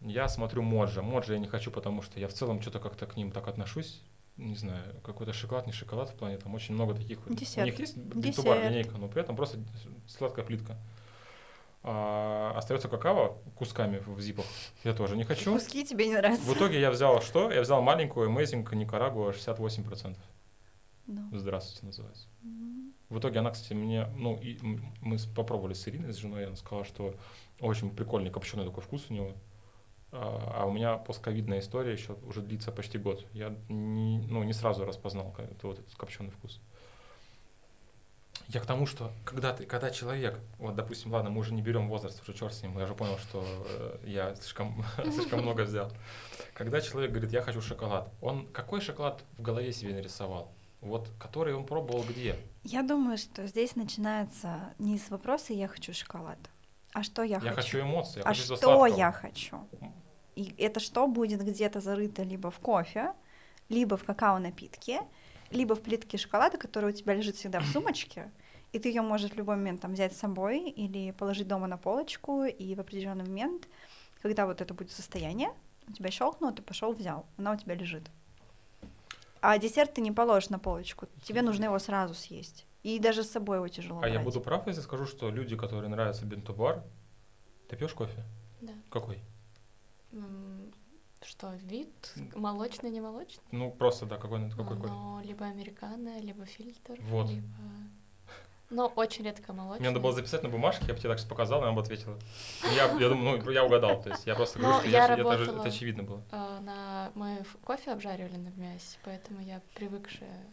Я смотрю Моджа. Моджа я не хочу, потому что я в целом что-то как-то к ним так отношусь. Не знаю, какой-то шоколад, не шоколад в плане, там очень много таких. У Десерт. них есть битубар линейка, но при этом просто сладкая плитка. А, остается какао кусками в зипах. Я тоже не хочу. Куски тебе не нравятся. В итоге я взял что? Я взял маленькую Amazing Никарагуа 68%. Ну. Здравствуйте, называется. М. В итоге она, кстати, мне, ну, и мы попробовали с Ириной, с женой, и она сказала, что очень прикольный копченый такой вкус у него. А, а у меня постковидная история еще уже длится почти год. Я не, ну, не сразу распознал это, вот этот копченый вкус. Я к тому, что когда ты, когда человек, вот, допустим, ладно, мы уже не берем возраст, уже черт с ним, я уже понял, что э, я слишком, [laughs] слишком много взял. Когда человек говорит, я хочу шоколад, он какой шоколад в голове себе нарисовал? Вот, который он пробовал где? Я думаю, что здесь начинается не с вопроса «я хочу шоколад», а что я, Я хочу эмоции, я а хочу что я хочу. И это что будет где-то зарыто либо в кофе, либо в какао-напитке, либо в плитке шоколада, которая у тебя лежит всегда в [clears throat] сумочке, и ты ее можешь в любой момент там взять с собой или положить дома на полочку, и в определенный момент, когда вот это будет состояние, у тебя щелкнуло, ты пошел взял, она у тебя лежит. А десерт ты не положишь на полочку, тебе нужно его сразу съесть. И даже с собой его тяжело А я брать. буду прав, если скажу, что люди, которые нравятся бентобар, ты пьешь кофе? Да. Какой? Что, вид? Молочный, не молочный? Ну, просто, да, какой, какой? Ну, либо американо, либо фильтр, Вот. либо... Но очень редко молочный. Мне надо было записать на бумажке, я бы тебе так сейчас показал, она бы ответила. Ну, Я, я думаю, ну, я угадал, то есть я просто Но говорю, что я я, это, же- работала- это очевидно было. А, на... Мы кофе обжаривали на мясе, поэтому я привыкшая.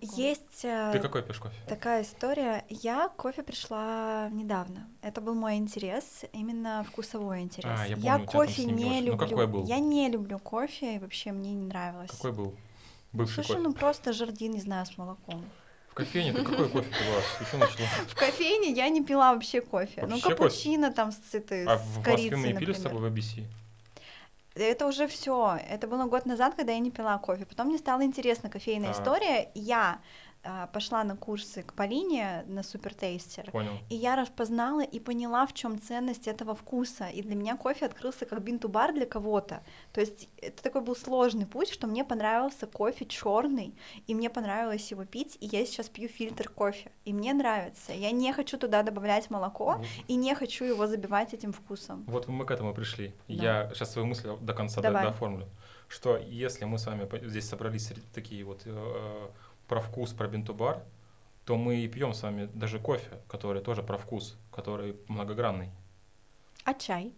Есть э, Ты какой пьешь кофе? такая история. Я кофе пришла недавно. Это был мой интерес, именно вкусовой интерес. А, я помню, там кофе не ну, люблю. какой был? Я не люблю кофе, и вообще мне не нравилось. Какой был? Бывший Слушай, кофе. ну просто жардин, не знаю, с молоком. В кофейне ты какой кофе пила? В кофейне я не пила вообще кофе. ну, кофе? капучино там с, этой, А с в корицей, Москве мы не пили с тобой в ABC? Это уже все. Это было год назад, когда я не пила кофе. Потом мне стала интересна кофейная Так. история. Я а, пошла на курсы к Полине на супертейстер. Понял. И я распознала и поняла, в чем ценность этого вкуса. И для меня кофе открылся как бинту-бар для кого-то. То есть это такой был сложный путь, что мне понравился кофе черный, и мне понравилось его пить, и я сейчас пью фильтр кофе. И мне нравится. Я не хочу туда добавлять молоко, Вот- и не хочу его забивать этим вкусом. Вот мы к этому пришли. Да. Я сейчас свою мысль до конца Давай. дооформлю. Что если мы с вами здесь собрались такие вот э, про вкус, про бинту-бар, то мы и пьем с вами даже кофе, который тоже про вкус, который многогранный. А чай?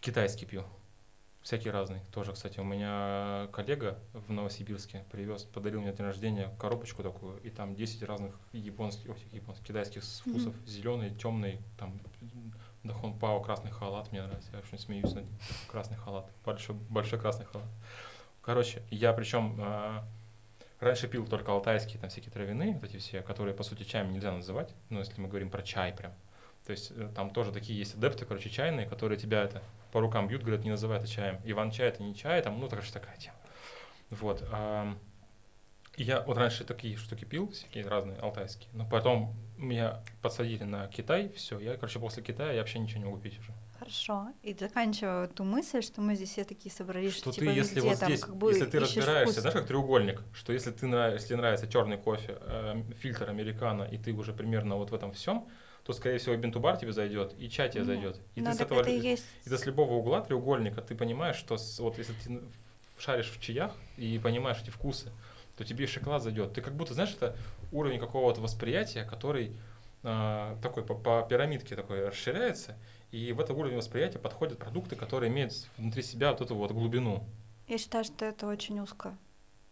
Китайский пью. Всякий разный. Тоже, кстати, у меня коллега в Новосибирске привез, подарил мне на день рождения коробочку такую, и там 10 разных японских, ой, японских китайских вкусов. Зеленый, темный, там Дахон Пао, красный халат, мне нравится. Я очень смеюсь над ним. Красный халат. Большой, большой красный халат. Короче, я причем раньше пил только алтайские, там всякие травяные, вот эти все, которые, по сути, чаем нельзя называть, ну, если мы говорим про чай прям. То есть э, там тоже такие есть адепты, короче, чайные, которые тебя это по рукам бьют, говорят, не называй это чаем. Иван-чай это не чай, там, ну, короче, такая тема. Вот. и я вот раньше такие штуки пил, всякие разные, алтайские, но потом меня подсадили на Китай, все, я, короче, после Китая я вообще ничего не могу пить уже. Хорошо. И заканчиваю ту мысль, что мы здесь все такие собрались, Что типа ты, если везде вот там здесь, как бы если ты разбираешься, вкус. знаешь, как треугольник, что если ты если нравится черный кофе, э, фильтр американо, и ты уже примерно вот в этом всем, то, скорее всего, бинтубар тебе зайдет, и чай тебе Ну, зайдет. И Ну, ты с этого это и есть. и ты с любого угла треугольника ты понимаешь, что с- вот если ты шаришь в чаях и понимаешь эти вкусы, то тебе и шоколад зайдет. Ты как будто, знаешь, это уровень какого-то восприятия, который а, такой по, по пирамидке такой расширяется, и в этот уровень восприятия подходят продукты, которые имеют внутри себя вот эту вот глубину. Я считаю, что это очень узко.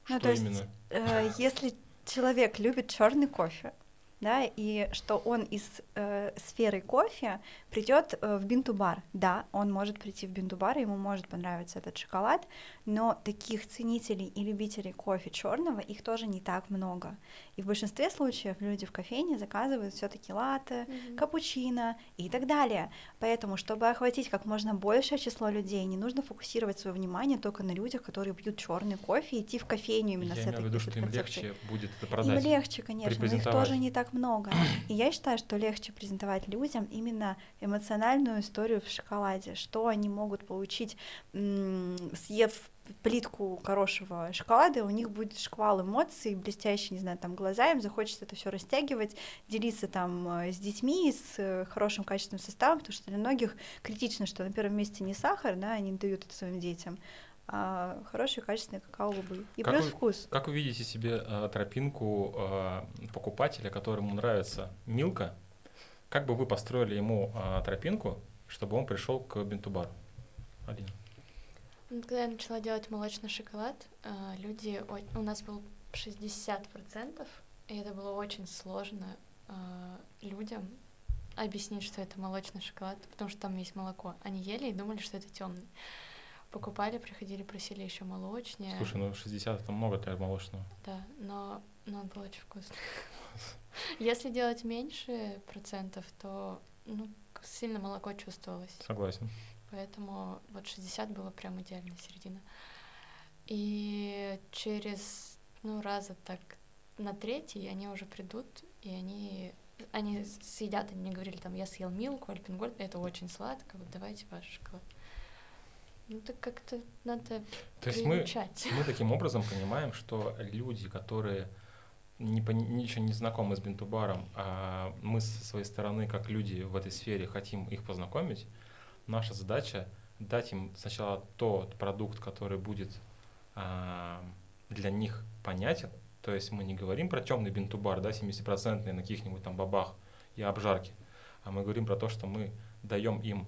Что Ну, то есть, именно? э, если человек любит черный кофе, да, и что он из э, сферы кофе придет э, в бинту-бар. Да, он может прийти в бинту-бар, ему может понравиться этот шоколад, но таких ценителей и любителей кофе черного их тоже не так много. И в большинстве случаев люди в кофейне заказывают все-таки латте, Мгм. капучино и так далее. Поэтому, чтобы охватить как можно большее число людей, не нужно фокусировать свое внимание только на людях, которые пьют черный кофе, и идти в кофейню именно Я с имею этой в виду, что им легче будет это Им продать. легче, конечно, но их тоже не так много. И я считаю, что легче презентовать людям именно эмоциональную историю в шоколаде, что они могут получить, съев плитку хорошего шоколада, у них будет шквал эмоций, блестящий, не знаю, там глаза, им захочется это все растягивать, делиться там э, с детьми, с э, хорошим качественным составом, потому что для многих критично, что на первом месте не сахар, да, они дают это своим детям, а хорошие качественные какао-бобы. И Как плюс вы- вкус. Как вы видите себе э, тропинку э, покупателя, которому нравится Милка? Как бы вы построили ему э, тропинку, чтобы он пришел к бинтубару? Алина. Ну, Когда я начала делать молочный шоколад, а, люди, у нас был 60%, и это было очень сложно а, людям объяснить, что это молочный шоколад, потому что там есть молоко. Они ели и думали, что это темный. Покупали, приходили, просили еще молочнее. Слушай, ну 60 это много для молочного. Да, но, но он был очень вкусный. [laughs] Если делать меньше процентов, то ну, сильно молоко чувствовалось. Согласен. Поэтому вот 60 было прям идеальная середина. И через, ну, раза так на третий они уже придут, и они, они съедят, они мне говорили, там, я съел Милку, Альпенгольд, это очень сладко, вот давайте ваш шоколад. Ну, так как-то надо То есть мы, мы таким образом понимаем, что люди, которые не, ничего не знакомы с бинтубаром, а мы со своей стороны, как люди в этой сфере, хотим их познакомить, Наша задача дать им сначала тот продукт, который будет а, для них понятен. То есть мы не говорим про темный бинтубар, да, 70% на каких-нибудь там бабах и обжарке, а мы говорим про то, что мы даем им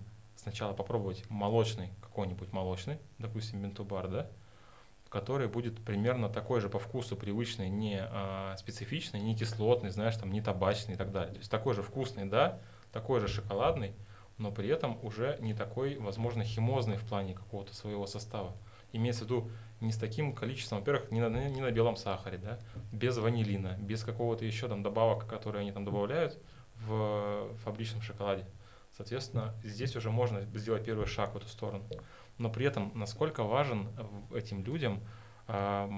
сначала попробовать молочный, какой-нибудь молочный, допустим, бинтубар, да, который будет примерно такой же по вкусу привычный, не а, специфичный, не кислотный, знаешь, там, не табачный и так далее. То есть такой же вкусный, да, такой же шоколадный, но при этом уже не такой, возможно, химозный в плане какого-то своего состава. Имеется в виду не с таким количеством, во-первых, не на, не на белом сахаре, да, без ванилина, без какого-то еще там добавок, которые они там добавляют в фабричном шоколаде. Соответственно, здесь уже можно сделать первый шаг в эту сторону. Но при этом, насколько важен этим людям а,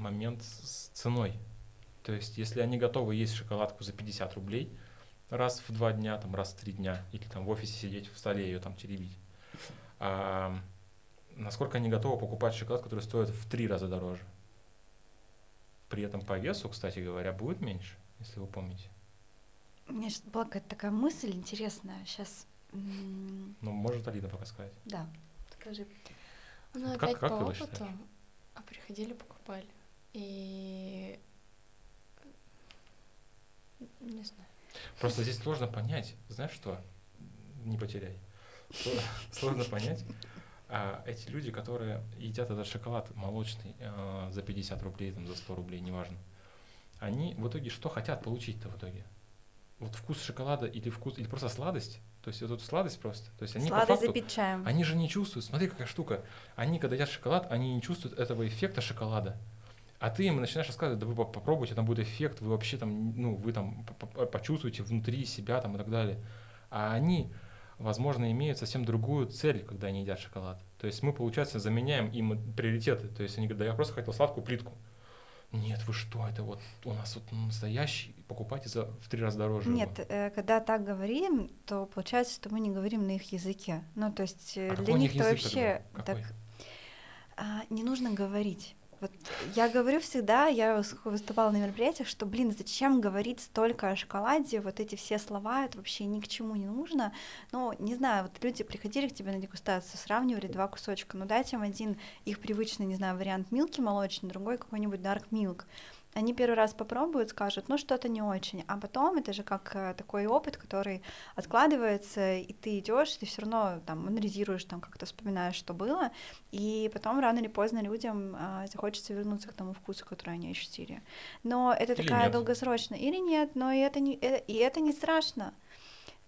момент с ценой. То есть, если они готовы есть шоколадку за 50 рублей раз в два дня, там, раз в три дня, или там в офисе сидеть в столе ее там теребить, а, насколько они готовы покупать шоколад, который стоит в три раза дороже. При этом по весу, кстати говоря, будет меньше, если вы помните. У меня сейчас была какая-то такая мысль интересная. Сейчас. Ну, может Алина пока сказать. Да, скажи. Ну, опять как, как по опыту. А приходили, покупали. И не знаю. Просто здесь сложно понять, знаешь что? Не потеряй. [laughs] Сложно понять, а эти люди, которые едят этот шоколад молочный э, за 50 рублей, там, за 100 рублей, неважно, они в итоге что хотят получить-то в итоге? Вот вкус шоколада или вкус, или просто сладость? То есть вот сладость просто. То есть они сладость факту, запить чаем. Они же не чувствуют, смотри какая штука, они когда едят шоколад, они не чувствуют этого эффекта шоколада. А ты им начинаешь рассказывать, да вы попробуйте, там будет эффект, вы вообще там, ну, вы там почувствуете внутри себя там и так далее. А они возможно, имеют совсем другую цель, когда они едят шоколад. То есть мы, получается, заменяем им приоритеты. То есть они говорят, да я просто хотел сладкую плитку. Нет, вы что, это вот у нас вот настоящий, покупайте за в три раза дороже. Нет, э, когда так говорим, то получается, что мы не говорим на их языке. Ну, то есть э, а для них это вообще так а, не нужно говорить. Вот я говорю всегда, я выступала на мероприятиях, что, блин, зачем говорить столько о шоколаде, вот эти все слова, это вообще ни к чему не нужно. Ну, не знаю, вот люди приходили к тебе на дегустацию, сравнивали два кусочка, ну дайте им один их привычный, не знаю, вариант милки молочный, другой какой-нибудь dark milk они первый раз попробуют, скажут, ну что-то не очень, а потом это же как э, такой опыт, который откладывается, и ты идешь, ты все равно там анализируешь, там как-то вспоминаешь, что было, и потом рано или поздно людям а, захочется вернуться к тому вкусу, который они ощутили. Но это или такая долгосрочная или нет, но и это не э, и это не страшно.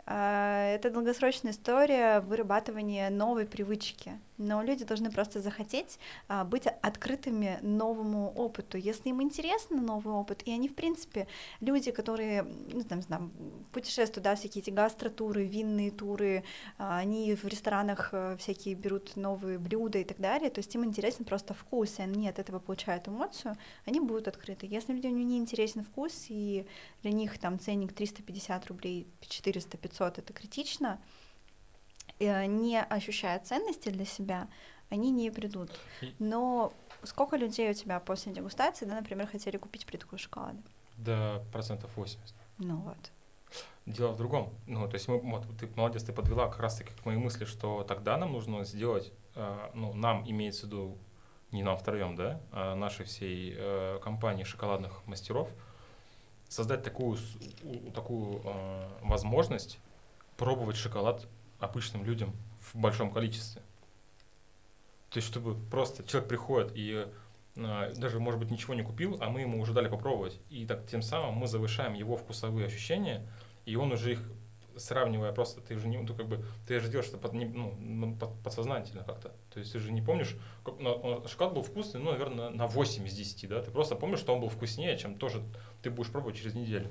А, это долгосрочная история вырабатывания новой привычки. Но люди должны просто захотеть а, быть открытыми новому опыту. Если им интересно новый опыт, и они, в принципе, люди, которые, ну, там, знаю, путешествуют, да, всякие эти гастротуры, винные туры, а, они в ресторанах э, всякие берут новые блюда и так далее, то есть им интересен просто вкус, и они от этого получают эмоцию, они будут открыты. Если людям не интересен вкус, и для них там ценник 350 рублей, 400, 500 это критично, не ощущая ценности для себя, они не придут. Но сколько людей у тебя после дегустации, да, например, хотели купить плитку шоколада? Да, процентов 80. Ну вот. Дело в другом. Ну, то есть мы, вот, ты молодец, ты подвела как раз-таки к моей мысли, что тогда нам нужно сделать, э, ну, нам имеется в виду, не нам втроем, да, а нашей всей э, компании шоколадных мастеров, создать такую, такую э, возможность пробовать шоколад обычным людям в большом количестве. То есть, чтобы просто человек приходит и э, даже, может быть, ничего не купил, а мы ему уже дали попробовать. И так тем самым мы завышаем его вкусовые ощущения, и он уже их сравнивая просто, ты уже не, ну, как бы, ты же делаешь это под, ну, под, подсознательно как-то. То есть ты же не помнишь, как, ну, шоколад был вкусный, ну, наверное, на 8 из 10, да, ты просто помнишь, что он был вкуснее, чем тоже ты будешь пробовать через неделю.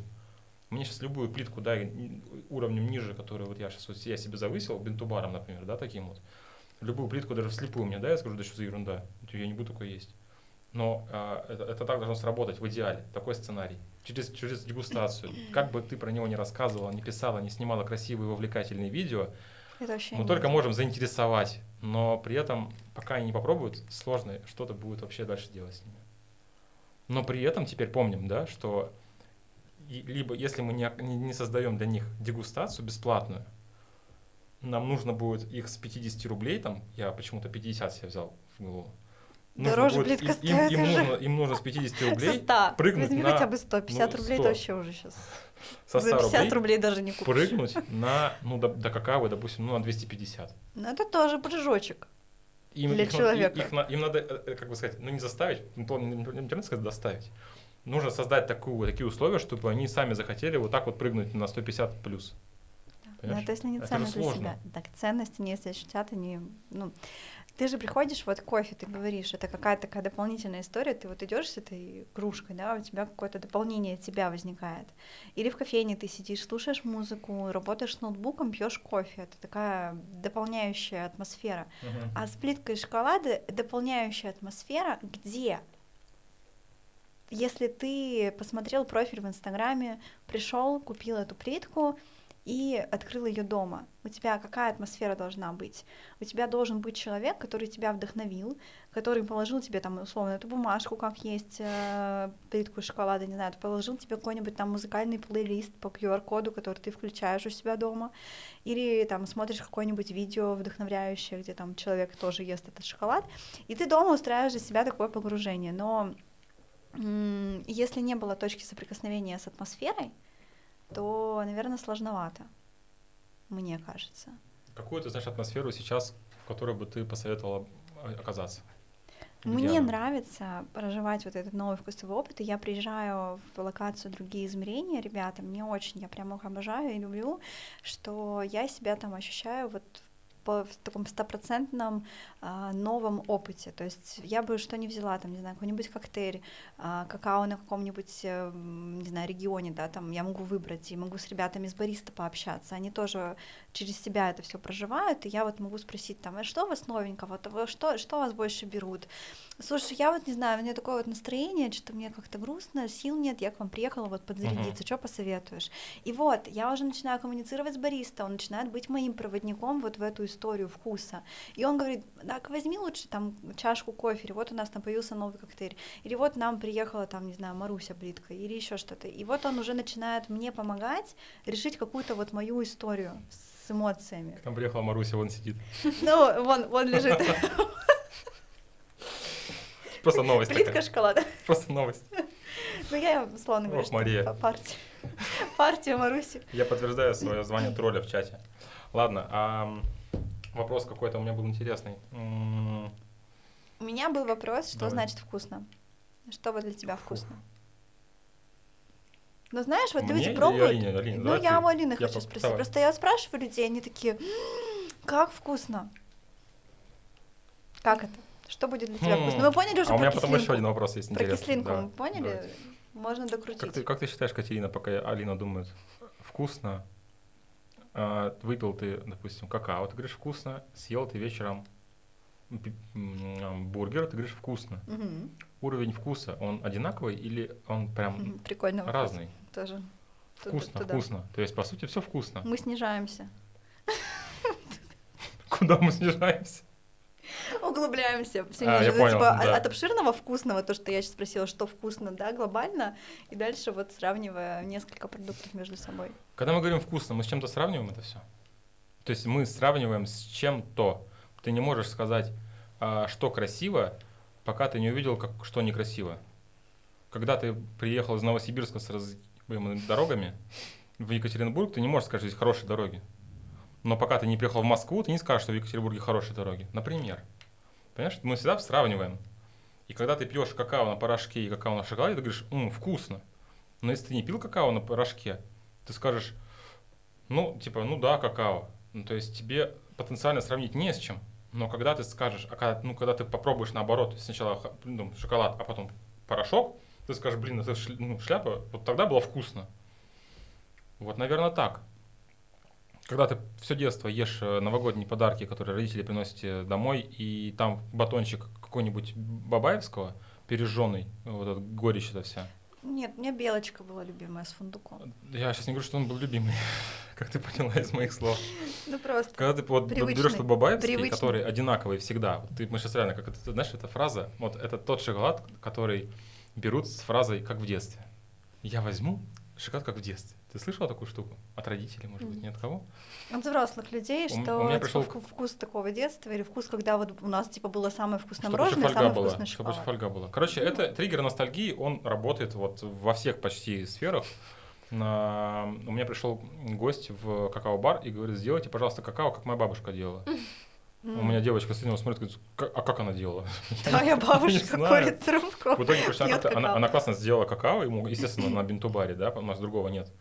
Мне сейчас любую плитку, да, уровнем ниже, которую вот я сейчас вот я себе завысил, бинтубаром, например, да, таким вот, любую плитку даже вслепую мне, да, я скажу, да что за ерунда, я не буду такое есть. Но а, это, это так должно сработать в идеале, такой сценарий. Через, через дегустацию. Как бы ты про него не рассказывала, не писала, не снимала красивые вовлекательные видео, это мы только можем заинтересовать, но при этом, пока они не попробуют, сложно что-то будет вообще дальше делать с ними. Но при этом теперь помним, да, что и, либо если мы не, не создаем для них дегустацию бесплатную, нам нужно будет их с 50 рублей, там, я почему-то 50 себе взял в голову. Нужно Дороже будет- плитка им, им- им стоит уже. нужно, им нужно с 50 [laughs] Со рублей 100. прыгнуть Возьми на- хотя бы 100. 50 ну, рублей 100. это вообще уже сейчас. [laughs] со За 100 50 рублей, рублей даже не купишь. прыгнуть [laughs] на, ну, до, до какавы, допустим, ну, на 250. Ну это тоже прыжочек. Им, Для их, человека. их на- им надо, э, как бы сказать, ну не заставить, не то- не не не сказать доставить. Нужно создать такую, такие условия, чтобы они сами захотели вот так вот прыгнуть на 150 плюс. Это если не Это же ценность для себя. Так ценности не ощутят, они, ну, ты же приходишь, вот кофе, ты говоришь, это какая-то такая дополнительная история, ты вот идешь с этой кружкой, да, у тебя какое-то дополнение от тебя возникает. Или в кофейне ты сидишь, слушаешь музыку, работаешь с ноутбуком, пьешь кофе, это такая дополняющая атмосфера. Мгм. А с плиткой шоколада дополняющая атмосфера где? Если ты посмотрел профиль в Инстаграме, пришел, купил эту плитку и открыл ее дома, у тебя какая атмосфера должна быть? У тебя должен быть человек, который тебя вдохновил, который положил тебе там условно эту бумажку, как есть э, плитку шоколада, не знаю, положил тебе какой-нибудь там музыкальный плейлист по QR-коду, который ты включаешь у себя дома, или там смотришь какое-нибудь видео вдохновляющее, где там человек тоже ест этот шоколад, и ты дома устраиваешь для себя такое погружение. Но если не было точки соприкосновения с атмосферой, то, наверное, сложновато, мне кажется. Какую ты знаешь атмосферу сейчас, в которой бы ты посоветовала а, оказаться? Где Мне она? нравится проживать вот этот новый вкусовой опыт, и я приезжаю в локацию «Другие измерения», ребята, мне очень, я прямо их обожаю и люблю, что я себя там ощущаю вот по- в таком стопроцентном а, новом опыте. То есть я бы что ни взяла, там, не знаю, какой-нибудь коктейль, а, какао на каком-нибудь, э, не знаю, регионе, да, там я могу выбрать, и могу с ребятами с бариста пообщаться. Они тоже через себя это все проживают, и я вот могу спросить там, а что у вас новенького, что, что вас больше берут? Слушай, я вот не знаю, у меня такое вот настроение, что мне как-то грустно, сил нет, я к вам приехала вот подзарядиться, что посоветуешь? И вот, я уже начинаю коммуницировать с бариста, он начинает быть моим проводником вот в эту историю вкуса. И он говорит, так, возьми лучше там чашку кофе, или вот у нас там появился новый коктейль, или вот нам приехала там, не знаю, Маруся плитка, или еще что-то. И вот он уже начинает мне помогать решить какую-то вот мою историю с эмоциями. К нам приехала Маруся, вон сидит. [laughs] Ну, вон, вон лежит [laughs] Просто новость плитка шоколада. [laughs] Просто новость. Ну, я условно говорю, Ох, что Мария. партия. Партия Маруси. Я подтверждаю свое звание тролля в чате. Ладно, а вопрос какой-то у меня был интересный. У меня был вопрос, что Давай. значит вкусно? Что вот для тебя вкусно? Ну, знаешь, вот Мне люди пробуют. Алине? Алине, ну, я у Алины Я хочу по- спросить. давай. Просто я спрашиваю людей, они такие, «М, как вкусно? Как это? Что будет для тебя Хм. вкусно? Мы поняли уже А у про меня потом еще кислинку. один вопрос есть Про интересный. кислинку Да, мы поняли? давайте. Можно докрутить. Как ты, как ты считаешь, Катерина, пока Алина думает, вкусно? А, выпил ты, допустим, какао, ты говоришь вкусно, съел ты вечером бургер, ты говоришь вкусно. Мгм. Уровень вкуса, он одинаковый или он прям Мгм. Прикольно. вопрос. разный? Тоже. Вкусно, туда. вкусно. То есть, по сути, все вкусно. Мы снижаемся. Куда мы снижаемся? Углубляемся. Всё А, я Ну, понял, типа, да. от обширного вкусного, то, что я сейчас спросила, что вкусно, да, глобально, и дальше вот сравнивая несколько продуктов между собой. Когда мы говорим вкусно, мы с чем-то сравниваем это все. То есть мы сравниваем с чем-то. Ты не можешь сказать, а, что красиво, пока ты не увидел, как, что некрасиво. Когда ты приехал из Новосибирска с разбитыми дорогами в Екатеринбург, ты не можешь сказать, что здесь хорошие дороги. Но пока ты не приехал в Москву, ты не скажешь, что в Екатеринбурге хорошие дороги. Например. Понимаешь, мы всегда сравниваем. И когда ты пьешь какао на порошке и какао на шоколаде, ты говоришь, «М, вкусно. Но если ты не пил какао на порошке, ты скажешь, ну, типа, ну да, какао. Ну, то есть тебе потенциально сравнить не с чем. Но когда ты скажешь, а когда, ну, когда ты попробуешь наоборот, сначала ну, шоколад, а потом порошок, ты скажешь, блин, это ну, шляпа, вот тогда было вкусно. Вот, наверное, так. Когда ты все детство ешь э, новогодние подарки, которые родители приносят домой, и там батончик какой-нибудь бабаевского, пережженный, вот эта горечь эта вся. Нет, у меня белочка была любимая с фундуком. Я сейчас не говорю, что он был любимый, [laughs] как ты поняла из моих слов. Ну просто. Когда ты вот берешь тот бабаевский, который одинаковый всегда, вот ты, мы сейчас реально, как это, знаешь, эта фраза, вот это тот шоколад, который берут с фразой «как в детстве». Я возьму шоколад как в детстве. Ты слышала такую штуку? От родителей, может быть, Мгм. ни от кого? От взрослых людей, У что у меня пришел- вку- вкус такого детства или вкус, когда вот у нас типа было самое вкусное Чтобы мороженое, самый была. Чтобы еще шоколад. фольга была. Короче, Ну. это триггер ностальгии, он работает вот во всех почти сферах. На- У меня пришел гость в какао-бар и говорит, сделайте, пожалуйста, какао, как моя бабушка делала. У М. меня девочка с него смотрит, говорит, «Как- а как она делала? [laughs] Твоя [laughs] бабушка курит трубку. В итоге, она, она классно сделала какао, ему, естественно, на бинту-баре, да, у нас другого нет.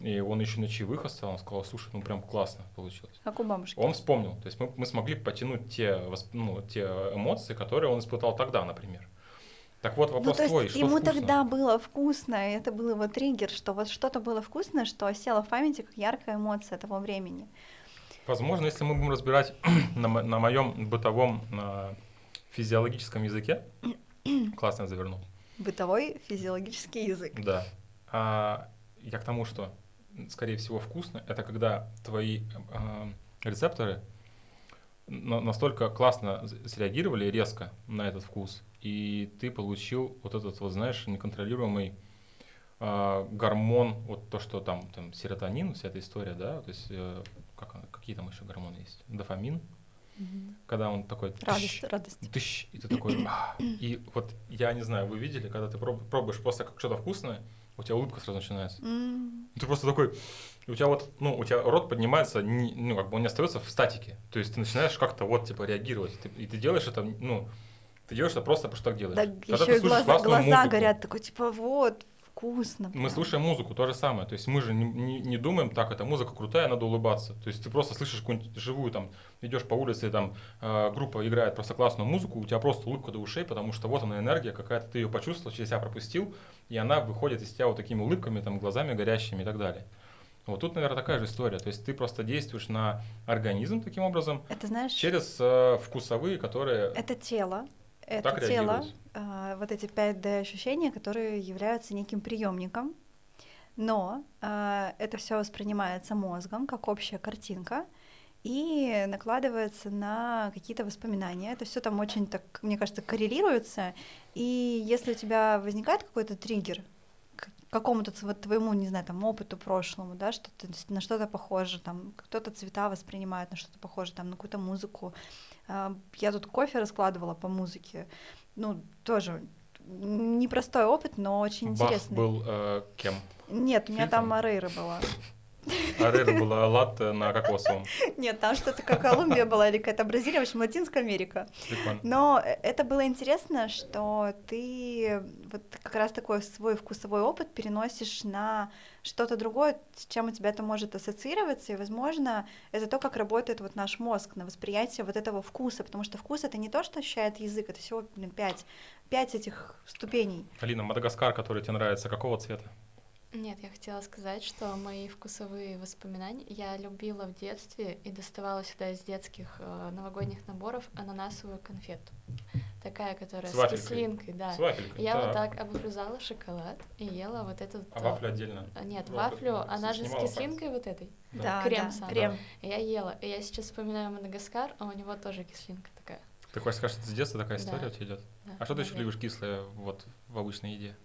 И он еще на чаевых оставил, он сказал, слушай, ну прям классно получилось. Как у бабушки. Он вспомнил, то есть мы, мы смогли потянуть те, ну, те эмоции, которые он испытал тогда, например. Так вот, Ну, вопрос то есть твой, что ему вкусно? тогда было вкусно, и это был его триггер, что вот что-то было вкусное, что осело в памяти как яркая эмоция того времени. Возможно, если мы будем разбирать [clears throat] на, мо- на моем бытовом а, физиологическом языке, [clears throat] классно я завернул, Бытовой физиологический язык. да, А, я к тому, что, скорее всего, вкусно, это когда твои а, рецепторы на- настолько классно среагировали резко на этот вкус, и ты получил вот этот, вот знаешь, неконтролируемый а, гормон, вот то, что там, там серотонин, вся эта история, да, то есть э, как, какие там еще гормоны есть, дофамин, когда он такой тыщ, Радость, радость. тыщ, и ты такой, «А». и вот я не знаю, вы видели, когда ты проб- пробуешь просто как что-то вкусное, у тебя улыбка сразу начинается. М, Ты просто такой, у тебя вот, ну, у тебя рот поднимается, не- ну, как бы он не остается в статике. То есть ты начинаешь как-то вот, типа, реагировать. Ты- и ты делаешь это, ну, ты делаешь это просто потому что так делаешь. Да Когда еще ты глаза, глаза музыку, горят, такой типа вот, вкусно. Мы прям. слушаем музыку, то же самое. То есть мы же не, не- не думаем, так, эта музыка крутая, надо улыбаться. То есть ты просто слышишь какую-нибудь живую, там, идешь по улице, и там э, группа играет просто классную музыку, у тебя просто улыбка до ушей, потому что вот она энергия какая-то, ты ее почувствовал, через себя пропустил, и она выходит из тебя вот такими улыбками, там, глазами горящими и так далее. Вот тут, наверное, такая же история. То есть ты просто действуешь на организм таким образом Это знаешь, через э, вкусовые, которые это тело, это так тело, а, вот эти 5D ощущения, которые являются неким приемником, но а, это все воспринимается мозгом как общая картинка и накладывается на какие-то воспоминания. Это все там очень так, мне кажется, коррелируется. И если у тебя возникает какой-то триггер к какому-то вот твоему, не знаю, там опыту прошлому, да, что ты на что-то похоже, там кто-то цвета воспринимает на что-то похоже, там на какую-то музыку. А, Я тут кофе раскладывала по музыке, ну тоже непростой опыт, но очень Бах интересный. был э, кем? Нет, у меня фильтром? там Арейра была. Арера была латте на кокосовом. Нет, там что-то как Колумбия была или какая-то Бразилия, в общем, Латинская Америка. Прикольно. Но это было интересно, что ты вот как раз такой свой вкусовой опыт переносишь на что-то другое, с чем у тебя это может ассоциироваться, и, возможно, это то, как работает вот наш мозг на восприятие вот этого вкуса, потому что вкус — это не то, что ощущает язык, это всего, блин, пять, пять этих ступеней. Алина, Мадагаскар, который тебе нравится, какого цвета? Нет, я хотела сказать, что мои вкусовые воспоминания я любила в детстве и доставала всегда из детских э, новогодних наборов ананасовую конфету. Такая, которая С с, кислинкой, да. С вафелькой. Я вот так обгрызала шоколад и ела вот этот... А э, вафля отдельно? а, Нет, Ну, вафлю, вот, она же с кислинкой вот этой. Да, Крем да, сам. крем. И я ела. И я сейчас вспоминаю Мадагаскар, а у него тоже кислинка такая. Ты хочешь сказать, что с детства такая Да. история у тебя идет? Да, А что ты еще наверное. любишь кислое вот в обычной еде?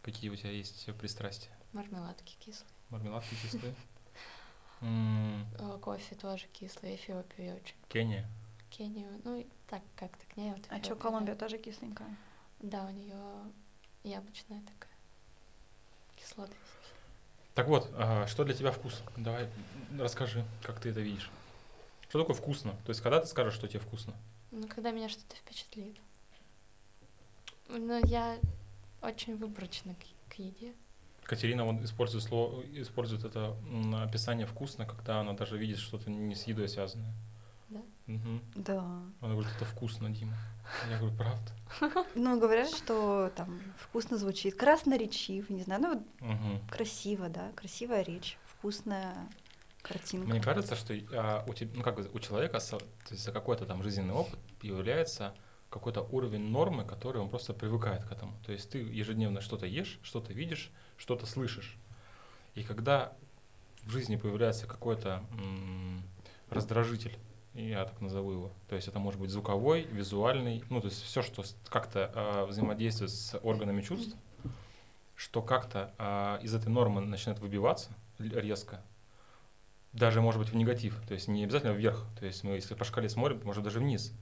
Какие у тебя есть пристрастия? Мармеладки кислые. Мармеладки кислые? [laughs] Э, Кофе тоже кислый, Эфиопию я очень. Кения. Кению, ну, так как-то к ней вот А что, Эфиопия, Колумбия тоже кисленькая? Да, у нее яблочная такая кислота. Так вот, а, что для тебя вкус? Давай расскажи, как ты это видишь. Что такое вкусно? То есть, когда ты скажешь, что тебе вкусно? Ну, когда меня что-то впечатлит. Ну, я очень выборочна к, к еде. Катерина вот использует слово, использует это описание вкусно, когда она даже видит что-то не с едой связанное. Да? Мгм. Да. Она говорит, это вкусно, Дима. Я говорю, правда? [laughs] Ну, говорят, что там вкусно звучит, красноречив, не знаю, ну, вот Мгм. красиво, да, красивая речь, вкусная картинка. Мне кажется, что а, у, теб- ну, как бы у человека со- то есть за какой-то там жизненный опыт появляется какой-то уровень нормы, который он просто привыкает к этому. То есть ты ежедневно что-то ешь, что-то видишь, что-то слышишь. И когда в жизни появляется какой-то м, раздражитель, я так назову его, то есть это может быть звуковой, визуальный, ну то есть все, что как-то а, взаимодействует с органами чувств, что как-то а, из этой нормы начинает выбиваться, резко. Даже, может быть, в негатив. То есть не обязательно вверх. То есть мы, если по шкале смотрим, может даже вниз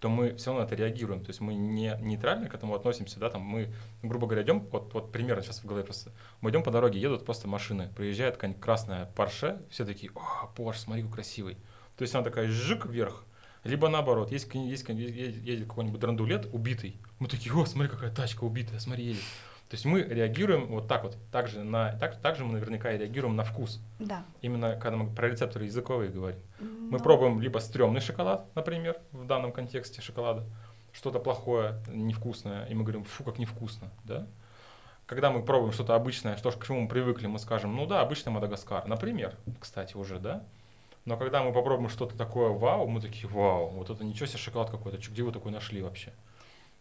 то мы все равно это реагируем. То есть мы не нейтрально к этому относимся, да, там мы, грубо говоря, идем, вот, вот примерно сейчас в голове просто, мы идем по дороге, едут просто машины, приезжает какая-нибудь красная Порше, все такие, о, Порш, смотри, какой красивый. То есть она такая жик вверх, либо наоборот, есть, есть, едет какой-нибудь драндулет убитый, мы такие, о, смотри, какая тачка убитая, смотри, едет. То есть мы реагируем вот так вот, также на, так, также мы наверняка и реагируем на вкус. Да. Именно когда мы про рецепторы языковые говорим. Ну, Мы пробуем либо стрёмный шоколад, например, в данном контексте шоколада, что-то плохое, невкусное, и мы говорим, фу, как невкусно, да? Когда мы пробуем что-то обычное, что к чему мы привыкли, мы скажем, ну да, обычный Мадагаскар, например, кстати, уже, да? Но когда мы попробуем что-то такое вау, мы такие, вау, вот это ничего себе шоколад какой-то, где вы такой нашли вообще?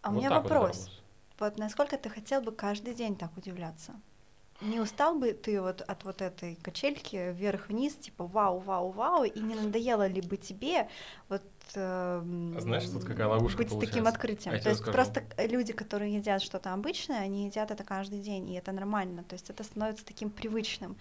А у Вот меня вот это вопрос. работает. Вот насколько ты хотел бы каждый день так удивляться? Не устал бы ты вот от вот этой качельки вверх-вниз, типа вау, вау, вау, и не надоело ли бы тебе вот А знаешь, тут какая ловушка быть таким получается? открытием? Я То есть скажу. просто люди, которые едят что-то обычное, они едят это каждый день, и это нормально. То есть это становится таким привычным.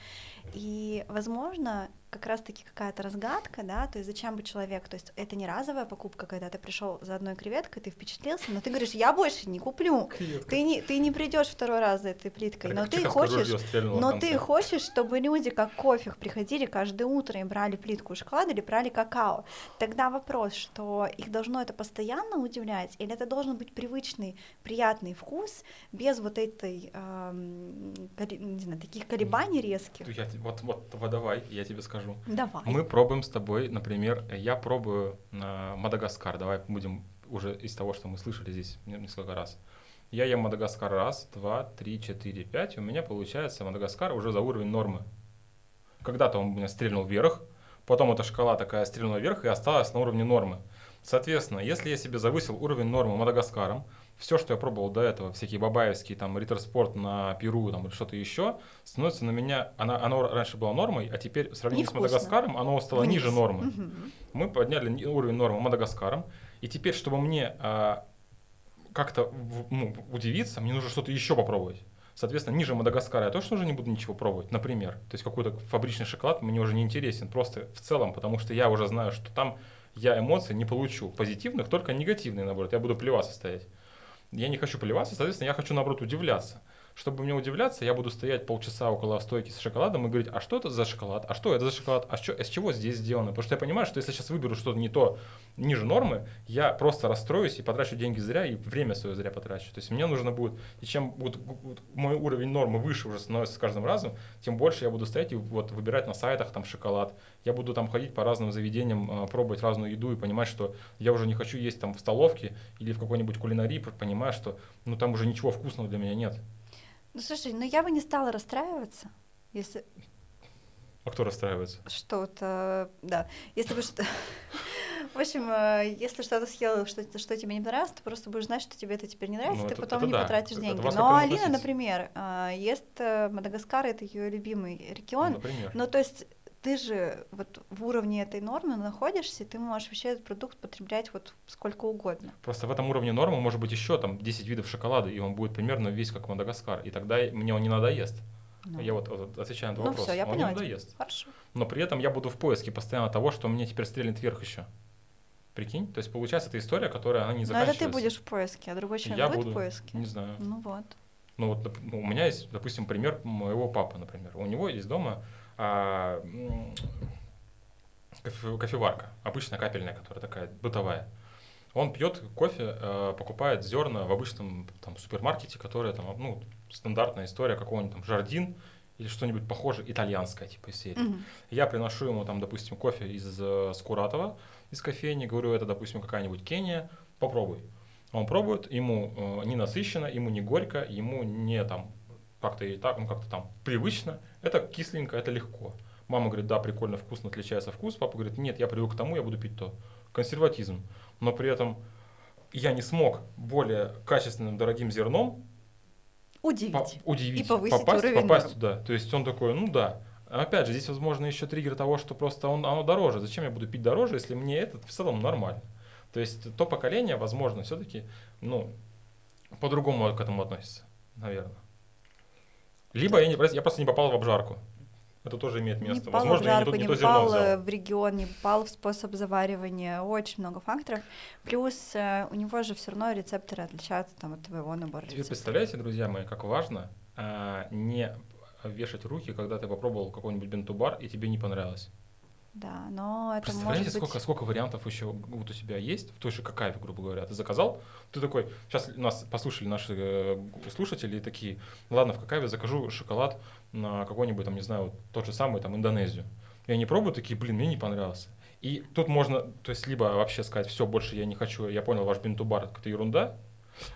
И, возможно, как раз-таки какая-то разгадка, да, то есть зачем бы человек, то есть это не разовая покупка, когда ты пришел за одной креветкой, ты впечатлился, но ты говоришь, я больше не куплю. Ты не, ты не придешь второй раз за этой плиткой, Это но ты хочешь, но ты хочешь, чтобы люди как кофе приходили каждое утро и брали плитку шоколада или брали какао. Тогда вопрос, что их должно это постоянно удивлять, или это должен быть привычный, приятный вкус без вот этой, коли- не знаю, таких колебаний резких. Я вот, вот, вот давай, я тебе скажу. Давай. Мы пробуем с тобой, например, э, я пробую на Мадагаскар. Давай будем уже из того, что мы слышали здесь не- несколько раз. Я ем Мадагаскар раз, два, три, четыре, пять. У меня получается Мадагаскар уже за уровень нормы. Когда-то он у меня стрельнул вверх, потом эта шкала такая стрельнула вверх и осталась на уровне нормы. Соответственно, если я себе завысил уровень нормы Мадагаскаром, все, что я пробовал до этого, всякие бабаевские, там, риттер-спорт на Перу, там, или что-то еще, становится на меня, она, оно раньше было нормой, а теперь в сравнении Невкусно. с Мадагаскаром оно стало Вниз. ниже нормы. Мгм. Мы подняли уровень нормы Мадагаскаром, и теперь, чтобы мне а, как-то ну, удивиться, мне нужно что-то еще попробовать. Соответственно, ниже Мадагаскара я точно уже не буду ничего пробовать, например. То есть какой-то фабричный шоколад мне уже не интересен, просто в целом, потому что я уже знаю, что там я эмоций не получу позитивных, только негативные, наоборот. Я буду плеваться стоять. Я не хочу плеваться, соответственно, я хочу, наоборот, удивляться. Чтобы мне удивляться, я буду стоять полчаса около стойки с шоколадом и говорить, а что это за шоколад, а что это за шоколад, а что, из чего здесь сделано. Потому что я понимаю, что если я сейчас выберу что-то не то ниже нормы, я просто расстроюсь и потрачу деньги зря, и время свое зря потрачу. То есть мне нужно будет, и чем будет, будет мой уровень нормы выше уже становится с каждым разом, тем больше я буду стоять и вот выбирать на сайтах там шоколад. Я буду там ходить по разным заведениям, э, пробовать разную еду и понимать, что я уже не хочу есть там в столовке или в какой-нибудь кулинарии, понимая, что ну там уже ничего вкусного для меня нет. Ну слушай, ну я бы не стала расстраиваться, если А кто расстраивается? что-то, да, если бы что... [laughs] В общем, э, если что-то съел, что, что тебе не понравилось, ты просто будешь знать, что тебе это теперь не нравится, Ну, ты это- потом это не да. потратишь Это деньги. во сколько Но не Алина, относиться. например, э, ест э, Мадагаскар, это ее любимый Ну, регион. например. Ну, то есть ты же вот в уровне этой нормы находишься, и ты можешь вообще этот продукт потреблять вот сколько угодно. Просто в этом уровне нормы может быть еще там 10 видов шоколада, и он будет примерно весь как Мадагаскар. И тогда мне он не надоест. Ну, Я вот, вот отвечаю на твой Ну, вопрос. всё, я он поняла не надоест. Хорошо. Но при этом я буду в поиске постоянно того, что мне теперь стрельнет вверх еще. Прикинь? То есть получается, это история, которая она не Но заканчивается. это ты будешь в поиске, а другой человек Я будет буду. в поиске. Не знаю. Ну вот. Ну вот ну, у меня есть, допустим, пример моего папы, например. У него есть дома а, кофе- кофеварка, обычная капельная, которая такая бытовая. Он пьет кофе, э, покупает зерна в обычном там, супермаркете, которая там, ну, стандартная история какого-нибудь там Жардин или что-нибудь похожее, итальянское, типа из серии. Мгм. Я приношу ему там, допустим, кофе из э, Скуратова, из кофейни, говорю, это, допустим, какая-нибудь Кения, попробуй. Он пробует, ему э, не насыщенно, ему не горько, ему не там как-то и так, ну как-то там привычно, это кисленько, это легко. Мама говорит, да, прикольно, вкусно, отличается вкус. Папа говорит, нет, я привык к тому, я буду пить то. Консерватизм. Но при этом я не смог более качественным, дорогим зерном Удивить. по- удивить, И повысить попасть, уровень попасть норм. туда. То есть он такой, ну да. Опять же, здесь, возможно, еще триггер того, что просто он, оно дороже. Зачем я буду пить дороже, если мне этот в целом нормально? То есть то поколение, возможно, все-таки, ну, по-другому к этому относится, наверное. Либо я, не, я просто не попал в обжарку. Это тоже имеет место. Не Возможно, я не, то- не не то зерно попал взял. э, в регион, не попал в способ заваривания, очень много факторов. Плюс э, у него же все равно рецепторы отличаются там, от твоего набора рецепторов. представляете, друзья мои, как важно а, не вешать руки, когда ты попробовал какой-нибудь бентубар и тебе не понравилось. Да, но это Представляете, может быть... сколько, сколько вариантов еще вот у тебя есть в той же какаве, грубо говоря. Ты заказал, ты такой, сейчас нас послушали наши э, слушатели и такие, ладно, в какаве закажу шоколад на какой-нибудь, там, не знаю, вот тот же самый, там, Индонезию. И они пробуют, такие, блин, мне не понравился. И тут можно, то есть, либо вообще сказать, все, больше я не хочу, я понял, ваш бентубар это ерунда,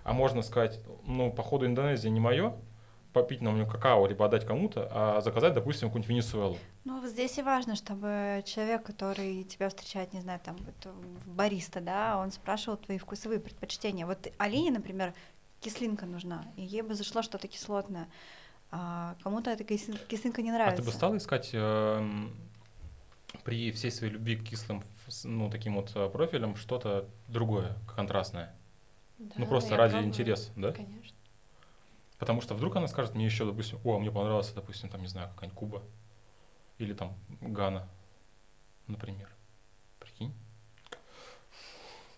а можно сказать, ну, походу, Индонезия не мое, попить на какао, либо отдать кому-то, а заказать, допустим, какую-нибудь Венесуэлу. Ну, вот здесь и важно, чтобы человек, который тебя встречает, не знаю, там, вот, в бариста, да, он спрашивал твои вкусовые предпочтения. Вот Алине, например, кислинка нужна, и ей бы зашло что-то кислотное. А кому-то эта кислин- кислинка не А нравится. ты бы стал искать эм, при всей своей любви к кислым, ну, таким вот э, профилем что-то другое, контрастное? Да, ну, просто ради пробую. интереса, да? Конечно. Потому что вдруг она скажет мне еще, допустим, о, мне понравился, допустим, там, не знаю, какая-нибудь Куба. Или там Гана, например. Прикинь.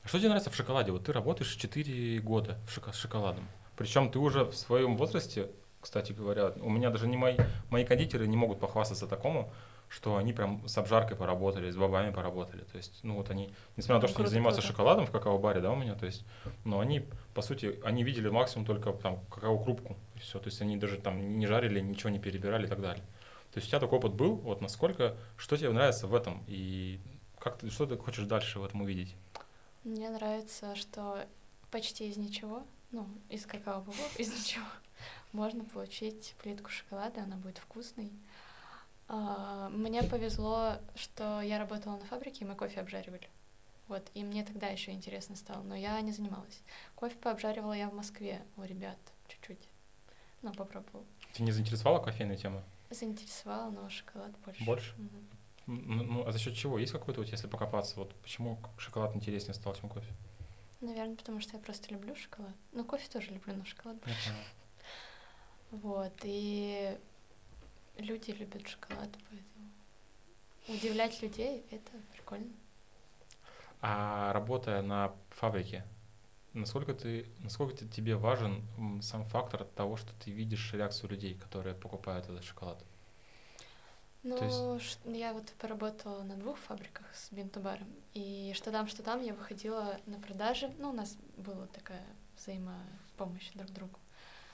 А что тебе нравится в шоколаде? Вот ты работаешь 4 года в с шоколадом. Причем ты уже в своем возрасте, кстати говоря, у меня даже не мои, мои кондитеры не могут похвастаться такому, что они прям с обжаркой поработали, с бобами поработали. То есть, ну вот они, несмотря на то, Ну, что они занимаются круто. шоколадом в какао-баре, да, у меня, то есть, но они, по сути, они видели максимум только там какао-крупку, и все. То есть они даже там не жарили, ничего не перебирали и так далее. То есть у тебя такой опыт был, вот насколько, что тебе нравится в этом, и как ты, что ты хочешь дальше в этом увидеть? Мне нравится, что почти из ничего, ну, из какао-бобов, из ничего, [laughs] можно получить плитку шоколада, она будет вкусной. А, Мне повезло, что я работала на фабрике, и мы кофе обжаривали. Вот, и мне тогда еще интересно стало, но я не занималась. Кофе пообжаривала я в Москве у ребят чуть-чуть. Ну, попробовала. Тебя не заинтересовала кофейная тема? Заинтересовала, но шоколад больше. Больше? Мгм. Ну, а за счет чего? Есть какой-то, вот, если покопаться, вот почему шоколад интереснее стал, чем кофе? Наверное, потому что я просто люблю шоколад. Ну, кофе тоже люблю, но шоколад больше. [laughs] Вот, и люди любят шоколад, поэтому удивлять людей — это прикольно. А работая на фабрике, насколько ты, насколько те- тебе важен сам фактор того, что ты видишь реакцию людей, которые покупают этот шоколад? Ну, есть- я вот поработала на двух фабриках с бинтубаром, и что там, что там я выходила на продажи. Ну, у нас была такая взаимопомощь друг другу.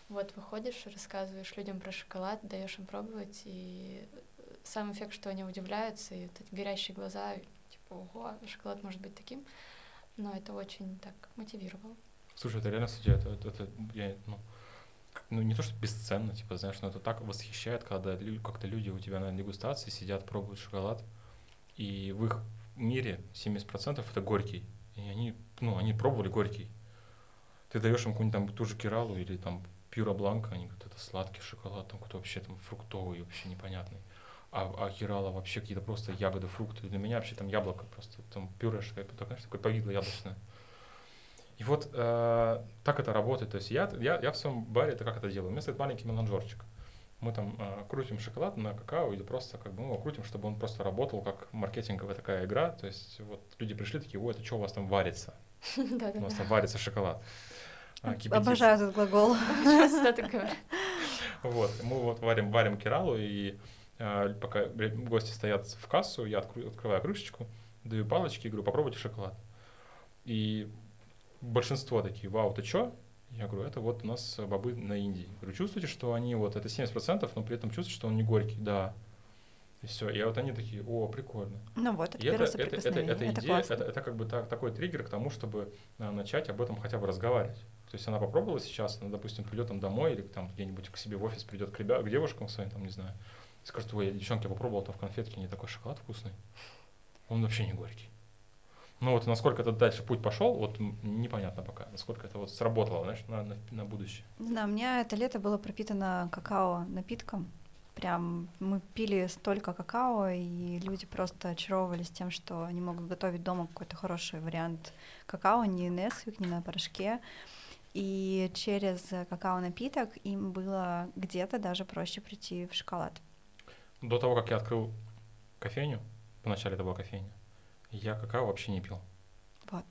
Вот выходишь, рассказываешь людям про шоколад, даешь им пробовать, и сам эффект, что они удивляются, и вот эти горящие глаза, типа, ого, шоколад может быть таким. Но это очень так мотивировало. Слушай, это реально, кстати, это, это, это я, ну, ну, не то, что бесценно, типа, знаешь, но это так восхищает, когда как-то люди у тебя на дегустации сидят, пробуют шоколад, и в их мире 70% это горький. И они, ну, они пробовали горький. Ты даешь им какую-нибудь там ту же Киралу или там Пюра Бланка, они говорят, это сладкий шоколад, там какой-то вообще там фруктовый, вообще непонятный. А, а Кирала вообще какие-то просто ягоды, фрукты. Для меня вообще там яблоко просто, там пюрешка, это, конечно, такое повидло яблочное. И вот э, так это работает. То есть я, я, я в своем баре это как это делаю? У меня стоит маленький меланжерчик. Мы там э, крутим шоколад на какао или просто как бы мы его крутим, чтобы он просто работал как маркетинговая такая игра. То есть вот люди пришли такие, ой, это что у вас там варится? [laughs] У вас там варится шоколад. А, кипятится. Обожаю этот глагол. Часто так говорят. Вот, мы вот варим, варим киралу, и э, пока гости стоят в кассу, я откру- открываю крышечку, даю палочки и говорю, попробуйте шоколад. И большинство такие, вау, ты чё? Я говорю, это вот у нас бобы на Индии. Говорю, чувствуете, что они вот, это 70%, но при этом чувствуете, что он не горький? Да. И все. И вот они такие, о, прикольно. Ну вот, это И это, первое это, это, это Это идея, классно. это, это как бы так, такой триггер к тому, чтобы а, начать об этом хотя бы разговаривать. То есть она попробовала сейчас, она, допустим, придет там домой или там где-нибудь к себе в офис придет к, ребят, к девушкам своим, там, не знаю, и скажет, ой, девчонки, я попробовал там в конфетке, не такой шоколад вкусный. Он вообще не горький. Ну вот насколько этот дальше путь пошел, вот непонятно пока, насколько это вот сработало, знаешь, на, на, на будущее. Знаю, у меня это лето было пропитано какао напитком. Прям мы пили столько какао, и люди просто очаровывались тем, что они могут готовить дома какой-то хороший вариант какао, не Nesquik, не на порошке. И через какао-напиток им было где-то даже проще прийти в шоколад. До того, как я открыл кофейню, вначале это была кофейня, я какао вообще не пил. Вот.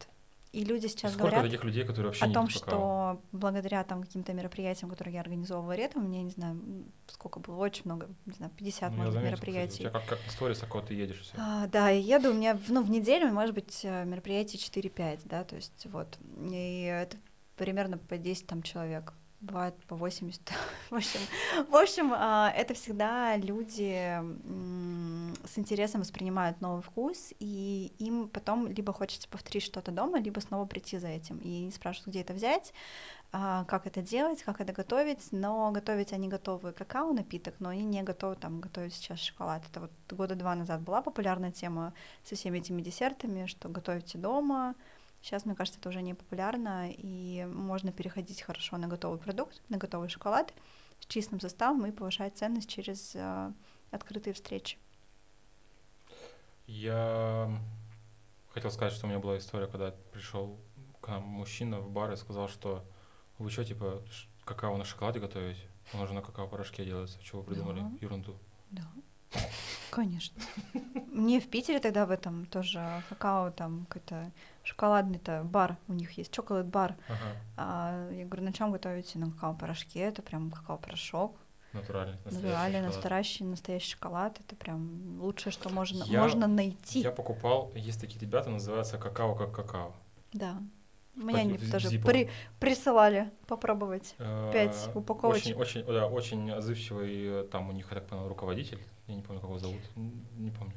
И люди сейчас Сколько говорят таких людей, которые вообще о не том, пьют какао? что благодаря там каким-то мероприятиям, которые я организовывала летом, у меня, не знаю, сколько было, очень много, не знаю, 50, Ну, может, заметил, кстати, мероприятий. У тебя как, как на сторис, такого ты едешь все. А, да, я еду, у меня в- ну, в неделю, может быть, э, мероприятий 4-5, да, то есть вот. И это примерно по 10 там человек, бывает по 80. [laughs] в общем, в общем а, это всегда люди с интересом воспринимают новый вкус, и им потом либо хочется повторить что-то дома, либо снова прийти за этим. И они спрашивают, где это взять, а, как это делать, как это готовить, но готовить они готовы какао напиток, но они не готовы там готовить сейчас шоколад. Это вот года два назад была популярная тема со всеми этими десертами, что готовите дома. Сейчас, мне кажется, это уже не популярно, и можно переходить хорошо на готовый продукт, на готовый шоколад с чистым составом и повышать ценность через э, открытые встречи. Я хотел сказать, что у меня была история, когда пришел к нам мужчина в бар и сказал, что вы что, типа, какао на шоколаде готовите? Он уже на какао-порошке делается. Чего вы придумали? Да. Ерунду. Да, [laughs] конечно. [laughs] Мне в Питере тогда в этом тоже какао, там какой-то шоколадный-то бар у них есть, чоколад-бар. Ага, А, я говорю, на чем готовите? На какао-порошке, это прям какао-порошок. натуральный, настоящий Натуральный, шоколад. настоящий, настоящий шоколад. Это прям лучшее, что можно, Я- можно найти. Я покупал, есть такие ребята, называются какао как какао. Да. Мне они тоже при- присылали попробовать. Э, Пять упаковочек. Очень, очень, да, очень отзывчивый, э, там у них, я так понял, руководитель, я не помню, как его зовут, не помню.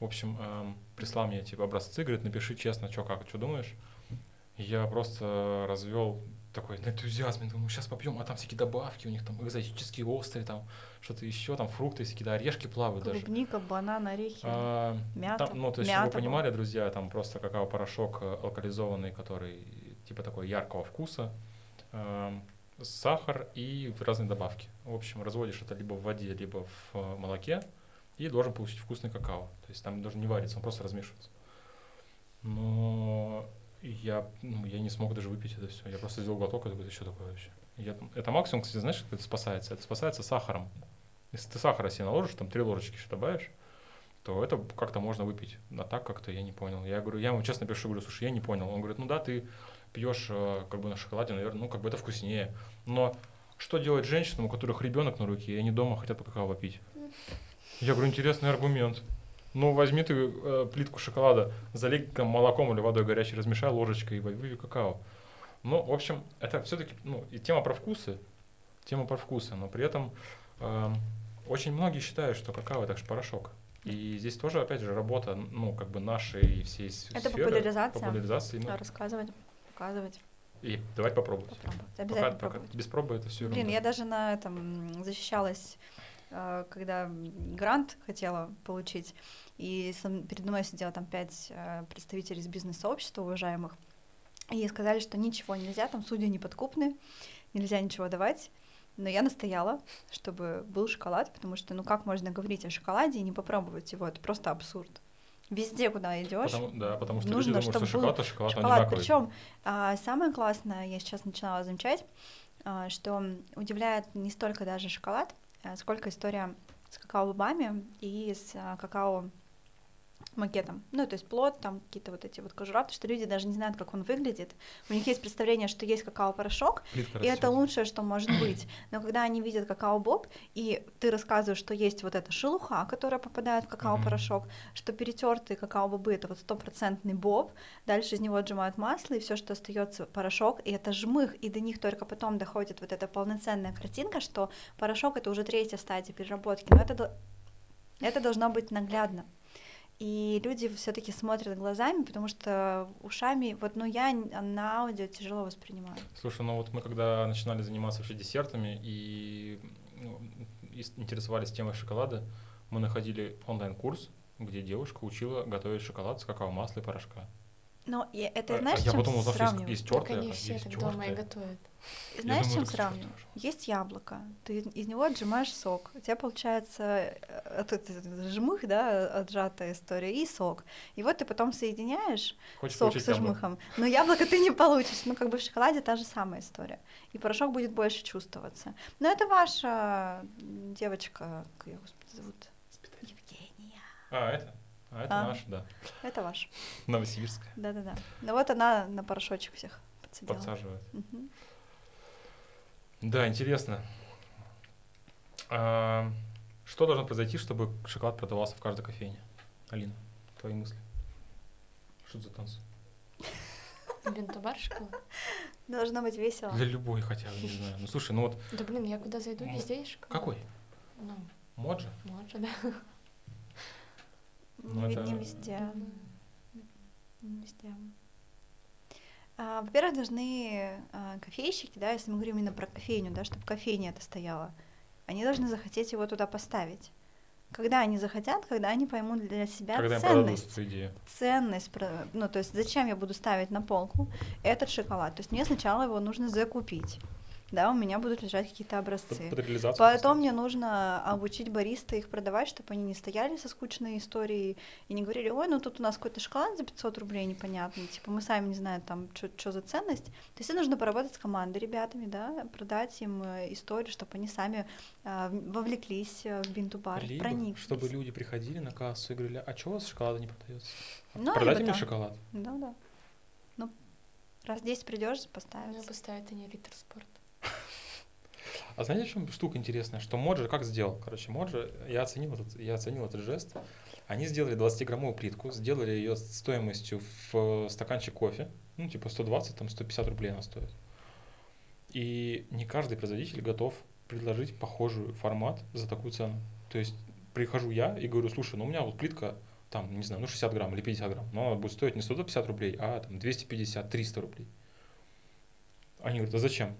В общем, эм, прислал мне типа образцы, говорит, напиши честно, что как, что думаешь. Я просто развел такой на энтузиазме, думаю, сейчас попьем, а там всякие добавки, у них там экзотические острые, там что-то еще, там фрукты, всякие, да, орешки плавают даже. Клубника, банан, орехи, А, мята. там, ну, то есть, чтобы мята вы была. понимали, друзья, там просто какао-порошок э, алкализованный, который типа такой яркого вкуса, эм, сахар и разные добавки. В общем, разводишь это либо в воде, либо в э, молоке, и должен получить вкусный какао. То есть там даже не варится, он просто размешивается. Но я, ну, я не смог даже выпить это все. Я просто сделал глоток и такой, что такое вообще? Я, это максимум, кстати, знаешь, как это спасается? Это спасается сахаром. Если ты сахара себе наложишь, там три ложечки еще добавишь, то это как-то можно выпить. А так как-то я не понял. Я говорю, я ему честно пишу, говорю, слушай, я не понял. Он говорит, ну да, ты пьешь э, как бы на шоколаде, наверное, ну как бы это вкуснее. Но что делать женщинам, у которых ребенок на руке, и они дома хотят по какао пить? Я говорю, интересный аргумент. Ну, возьми ты э, плитку шоколада, залей там молоком или водой горячей, размешай ложечкой и выпей какао. Ну, в общем, это все-таки, ну, и тема про вкусы, тема про вкусы, но при этом эм, очень многие считают, что какао это же порошок. И здесь тоже, опять же, работа, ну, как бы нашей всей Это сферы, популяризация. популяризации, ну, рассказывать, показывать, и давать попробовать. попробовать. Пока, Обязательно пока попробовать. без пробы это все Блин, я даже на этом защищалась, э, когда грант хотела получить, и передо мной сидело там пять э, представителей из бизнес-сообщества уважаемых, и сказали, что ничего нельзя, там судьи неподкупны, нельзя ничего давать. Но я настояла, чтобы был шоколад, потому что, ну как можно говорить о шоколаде и не попробовать его? Это просто абсурд. Везде, куда идешь, Потому, да, потому что нужно, люди думают, что чтобы шоколад, а шоколад, он шоколад. одинаковый. Причем самое классное, я сейчас начинала замечать, а, что удивляет не столько даже шоколад, а сколько история с какао-бобами и с а, какао макетом. Ну, то есть плод, там какие-то вот эти вот кожура, потому что люди даже не знают, как он выглядит. У них есть представление, что есть какао-порошок, Плитка и это лучшее, что может быть. Но когда они видят какао-боб, и ты рассказываешь, что есть вот эта шелуха, которая попадает в какао-порошок, что перетертые какао-бобы это вот стопроцентный боб, дальше из него отжимают масло, и все, что остается порошок, и это жмых, и до них только потом доходит вот эта полноценная картинка, что порошок это уже третья стадия переработки. Но это, это должно быть наглядно. И люди все-таки смотрят глазами, потому что ушами, вот, ну, я на аудио тяжело воспринимаю. Слушай, ну вот мы когда начинали заниматься вообще десертами и, ну, и интересовались темой шоколада, мы находили онлайн-курс, где девушка учила готовить шоколад с какао-масла и порошка. Но я- это А- знаешь, а я чем потом узнал, что есть, есть Так тёртое, они а все есть так дома и готовят. Знаешь, думаю, чем тоже. Есть яблоко, ты из- него отжимаешь сок, у тебя получается э, этот, этот жмых, да, отжатая история, и сок. И вот ты потом соединяешь Хочешь сок получить со яблоко? жмыхом, но яблоко ты не получишь. Ну, как бы в шоколаде та же самая история. И порошок будет больше чувствоваться. Но это ваша девочка, как ее, господи, зовут? А, это? А, это А. наш, да. Это ваш. [laughs] Новосибирская. Да-да-да. Ну вот она на порошочек всех подсадила. Подсаживает. Мгм. Да, интересно. А, что должно произойти, чтобы шоколад продавался в каждой кофейне? Алина, твои мысли? Что это за танцы? Бинтубар шоколад? Должно быть весело. Для любой хотя бы, не знаю. Ну слушай, ну вот Да блин, я куда зайду, везде есть шоколад. какой? Ну, Моджи? может, да. Ну, Не, ви- это- не везде. Не везде. А, во-первых, должны а, кофейщики, да, если мы говорим именно про кофейню, да, чтобы кофейня это стояла, они должны захотеть его туда поставить. Когда они захотят, когда они поймут для себя Когда ценность. идею. ценность, про- ну, то есть зачем я буду ставить на полку этот шоколад? То есть мне сначала его нужно закупить, да, у меня будут лежать какие-то Под, образцы. под реализацию. Потом мне нужно обучить бариста их продавать, чтобы они не стояли со скучной историей и не говорили, ой, ну тут у нас какой-то шоколад за 500 рублей непонятный, типа мы сами не знаем там, что за ценность. То есть нужно поработать с командой ребятами, да, продать им э, историю, чтобы они сами в- вовлеклись э, в бинту-бар, Либо, прониклись. чтобы люди приходили на кассу и говорили, а что у вас шоколада не продается? Ну, Продайте мне так. шоколад. Да, да. Ну, раз 10 придешь, Ну, поставить. поставят они литр спорт. А знаете, в чем штука интересная? Что Моджи как сделал? Короче, Моджи, я оценил этот, я оценил этот жест. Они сделали 20-граммовую плитку, сделали ее стоимостью в стаканчик кофе, ну, типа 120, там 150 рублей она стоит. И не каждый производитель готов предложить похожий формат за такую цену. То есть прихожу я и говорю, слушай, ну у меня вот плитка там, не знаю, ну 60 грамм или 50 грамм, но она будет стоить не 150 рублей, а там 250-300 рублей. Они говорят, а зачем?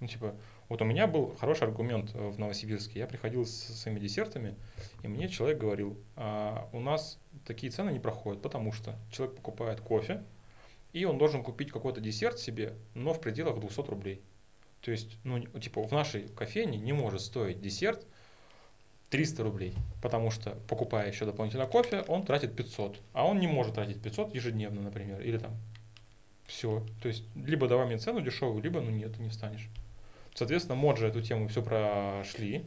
Ну, типа, вот у меня был хороший аргумент э, в Новосибирске. Я приходил со своими десертами, и мне человек говорил, а у нас такие цены не проходят, потому что человек покупает кофе, и он должен купить какой-то десерт себе, но в пределах 200 рублей. То есть, ну, типа, в нашей кофейне не может стоить десерт 300 рублей, потому что, покупая еще дополнительно кофе, он тратит 500, а он не может тратить 500 ежедневно, например, или там все. То есть, либо давай мне цену дешевую, либо, ну нет, ты не встанешь. Соответственно, Моджи эту тему все прошли,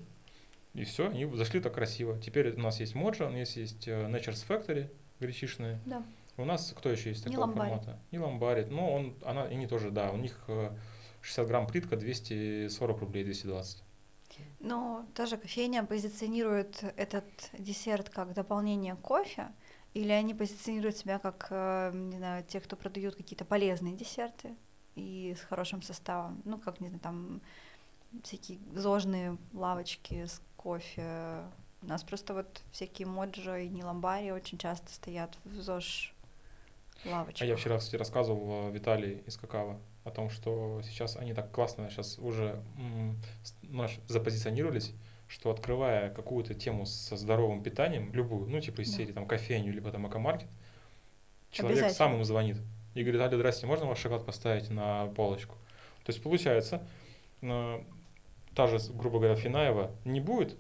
и все, они зашли так красиво. Теперь у нас есть Моджи, у нас есть э, Nature's Factory, гречишные. Да. У нас кто еще есть Не такого Ламбари. формата? Не ламбарит. Ну, он, она, они тоже, да, у них э, 60 грамм плитка 240 рублей, 220. Но тоже кофейня позиционирует этот десерт как дополнение кофе, или они позиционируют себя как, э, не знаю, те, кто продают какие-то полезные десерты и с хорошим составом, ну, как, не знаю, там всякие зожные лавочки с кофе. У нас просто вот всякие моджо и неламбари очень часто стоят в ЗОЖ лавочках. А я вчера, кстати, рассказывал э, Виталий из Какава о том, что сейчас они так классно сейчас уже наш, запозиционировались, что открывая какую-то тему со здоровым питанием, любую, ну типа из Да. серии там кофейню, либо там экомаркет, человек сам им звонит и говорит, Аля, здрасте, можно ваш шоколад поставить на полочку? То есть получается, э, та же, грубо говоря, Финаева не будет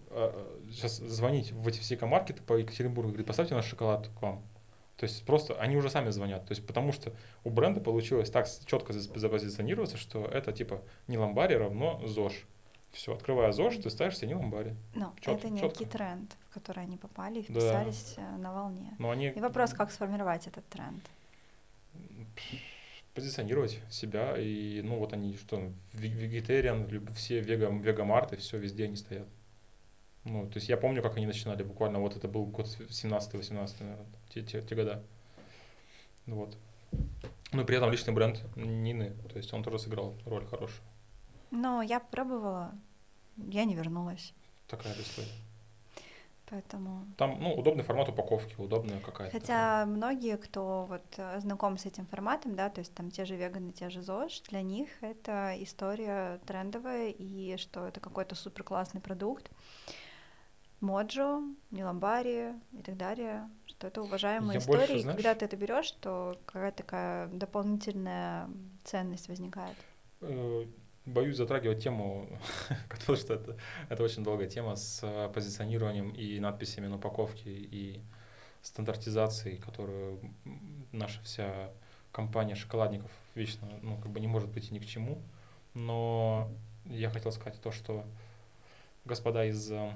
сейчас звонить в эти все экомаркеты по Екатеринбургу и говорит, поставьте наш шоколад к вам. То есть просто они уже сами звонят. То есть потому что у бренда получилось так четко за- запозиционироваться, что это типа не ламбари равно ЗОЖ. Все, открывая ЗОЖ, ты ставишь себе не ламбари. Но чёт- это некий тренд, в который они попали и Да. вписались э, на волне. Но они И вопрос, как сформировать этот тренд. Позиционировать себя. И ну вот они что, ве- вегетариан, все вега, вегамарты, все везде они стоят. Ну, то есть я помню, как они начинали, буквально вот это был год 17-18, наверное, те, те, те года. Вот. Но при этом личный бренд Нины, то есть он тоже сыграл роль хорошую. Но я пробовала, я не вернулась, Такая история. Поэтому... Там, ну, удобный формат упаковки, удобная какая-то. Хотя многие, кто вот э, знаком с этим форматом, да, то есть там те же веганы, те же ЗОЖ, для них это история трендовая, и что это какой-то супер классный продукт. Моджо, Неламбари и так далее, что это уважаемая Я история, больше, и знаешь- когда ты это берешь, то какая-то такая дополнительная ценность возникает. Боюсь затрагивать тему, [laughs] потому что это, это очень долгая тема с э, позиционированием и надписями на упаковке и стандартизацией, которую наша вся компания шоколадников вечно, ну, как бы не может быть ни к чему. Но я хотел сказать то, что господа из э,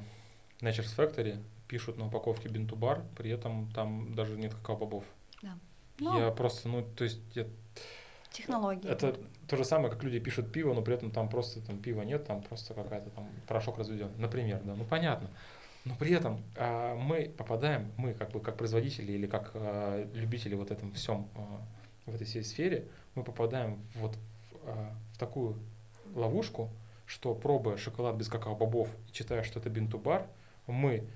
Nature's Factory пишут на упаковке бинтубар, при этом там даже нет какао-бобов. Да. Ну, Я просто, ну, то есть я технологии. Это то же самое, как люди пишут пиво, но при этом там просто там пива нет, там просто какая-то там порошок разведен. Например, да, ну понятно. Но при этом а, мы попадаем, мы как бы как производители или как а, любители вот этом всем, а, в этой всей сфере, мы попадаем вот в, а, в такую ловушку, что пробуя шоколад без какао-бобов и читая, что это бинтубар, мы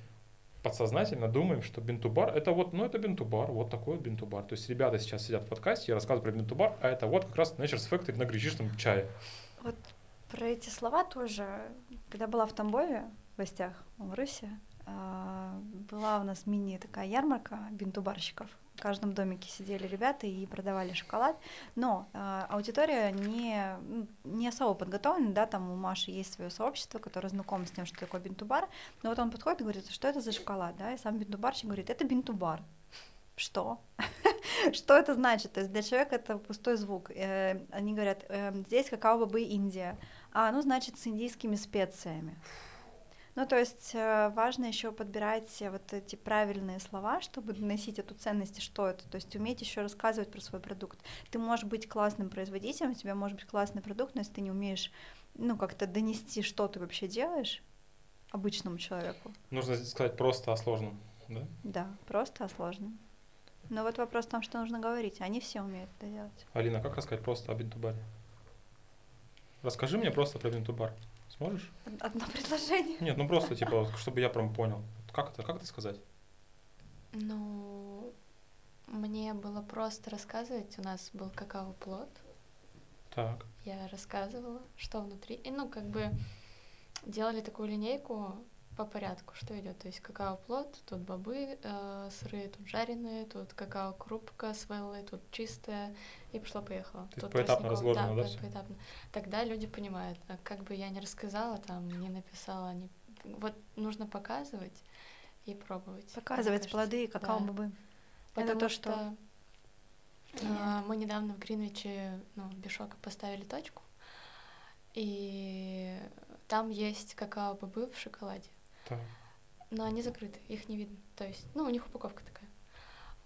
подсознательно думаем, что бинтубар это вот, ну это бинтубар, вот такой вот бинтубар. То есть ребята сейчас сидят в подкасте и рассказывают про бинтубар, а это вот как раз Nature's Factory на гречишном чае. Вот про эти слова тоже, когда была в Тамбове в гостях у Маруси, а, была у нас мини такая ярмарка бинтубарщиков. В каждом домике сидели ребята и продавали шоколад, но э, аудитория не, не особо подготовлена, да, там у Маши есть свое сообщество, которое знакомо с тем, что такое бинтубар, но вот он подходит и говорит, что это за шоколад, да, и сам бинтубарщик говорит, это бинтубар. Что? [laughs] что это значит? То есть для человека это пустой звук. Э, они говорят, э, здесь какао-бобы Индия. А, ну, значит, с индийскими специями. Ну, то есть э, важно еще подбирать вот эти правильные слова, чтобы доносить эту ценность, что это. То есть уметь еще рассказывать про свой продукт. Ты можешь быть классным производителем, у тебя может быть классный продукт, но если ты не умеешь, ну, как-то донести, что ты вообще делаешь обычному человеку. Нужно сказать просто о сложном, да? Да, просто о сложном. Но вот вопрос в том, что нужно говорить. Они все умеют это делать. Алина, как рассказать просто о бинтубаре? Расскажи мне просто про бинтубар. Сможешь? Одно предложение. Нет, ну просто, типа, чтобы я прям понял. Как это, как это сказать? Ну, мне было просто рассказывать. У нас был какао-плод. Так. Я рассказывала, что внутри. И, ну, как бы делали такую линейку по порядку, что идет. То есть какао-плод, тут бобы э, сырые, тут жареные, тут какао-крупка с веллой, тут чистая, и пошло-поехало. Тут поэтапно разложено, да, да поэтапно. Тогда люди понимают, а как бы я не рассказала, там, не написала, не... вот нужно показывать и пробовать. Показывать плоды и какао-бобы. Да. Потому Это то, что... что... Uh, мы недавно в Гринвиче, ну, в Бишока поставили точку, и там есть какао-бобы в шоколаде. Так. Но они закрыты, их не видно. То есть, ну, у них упаковка такая.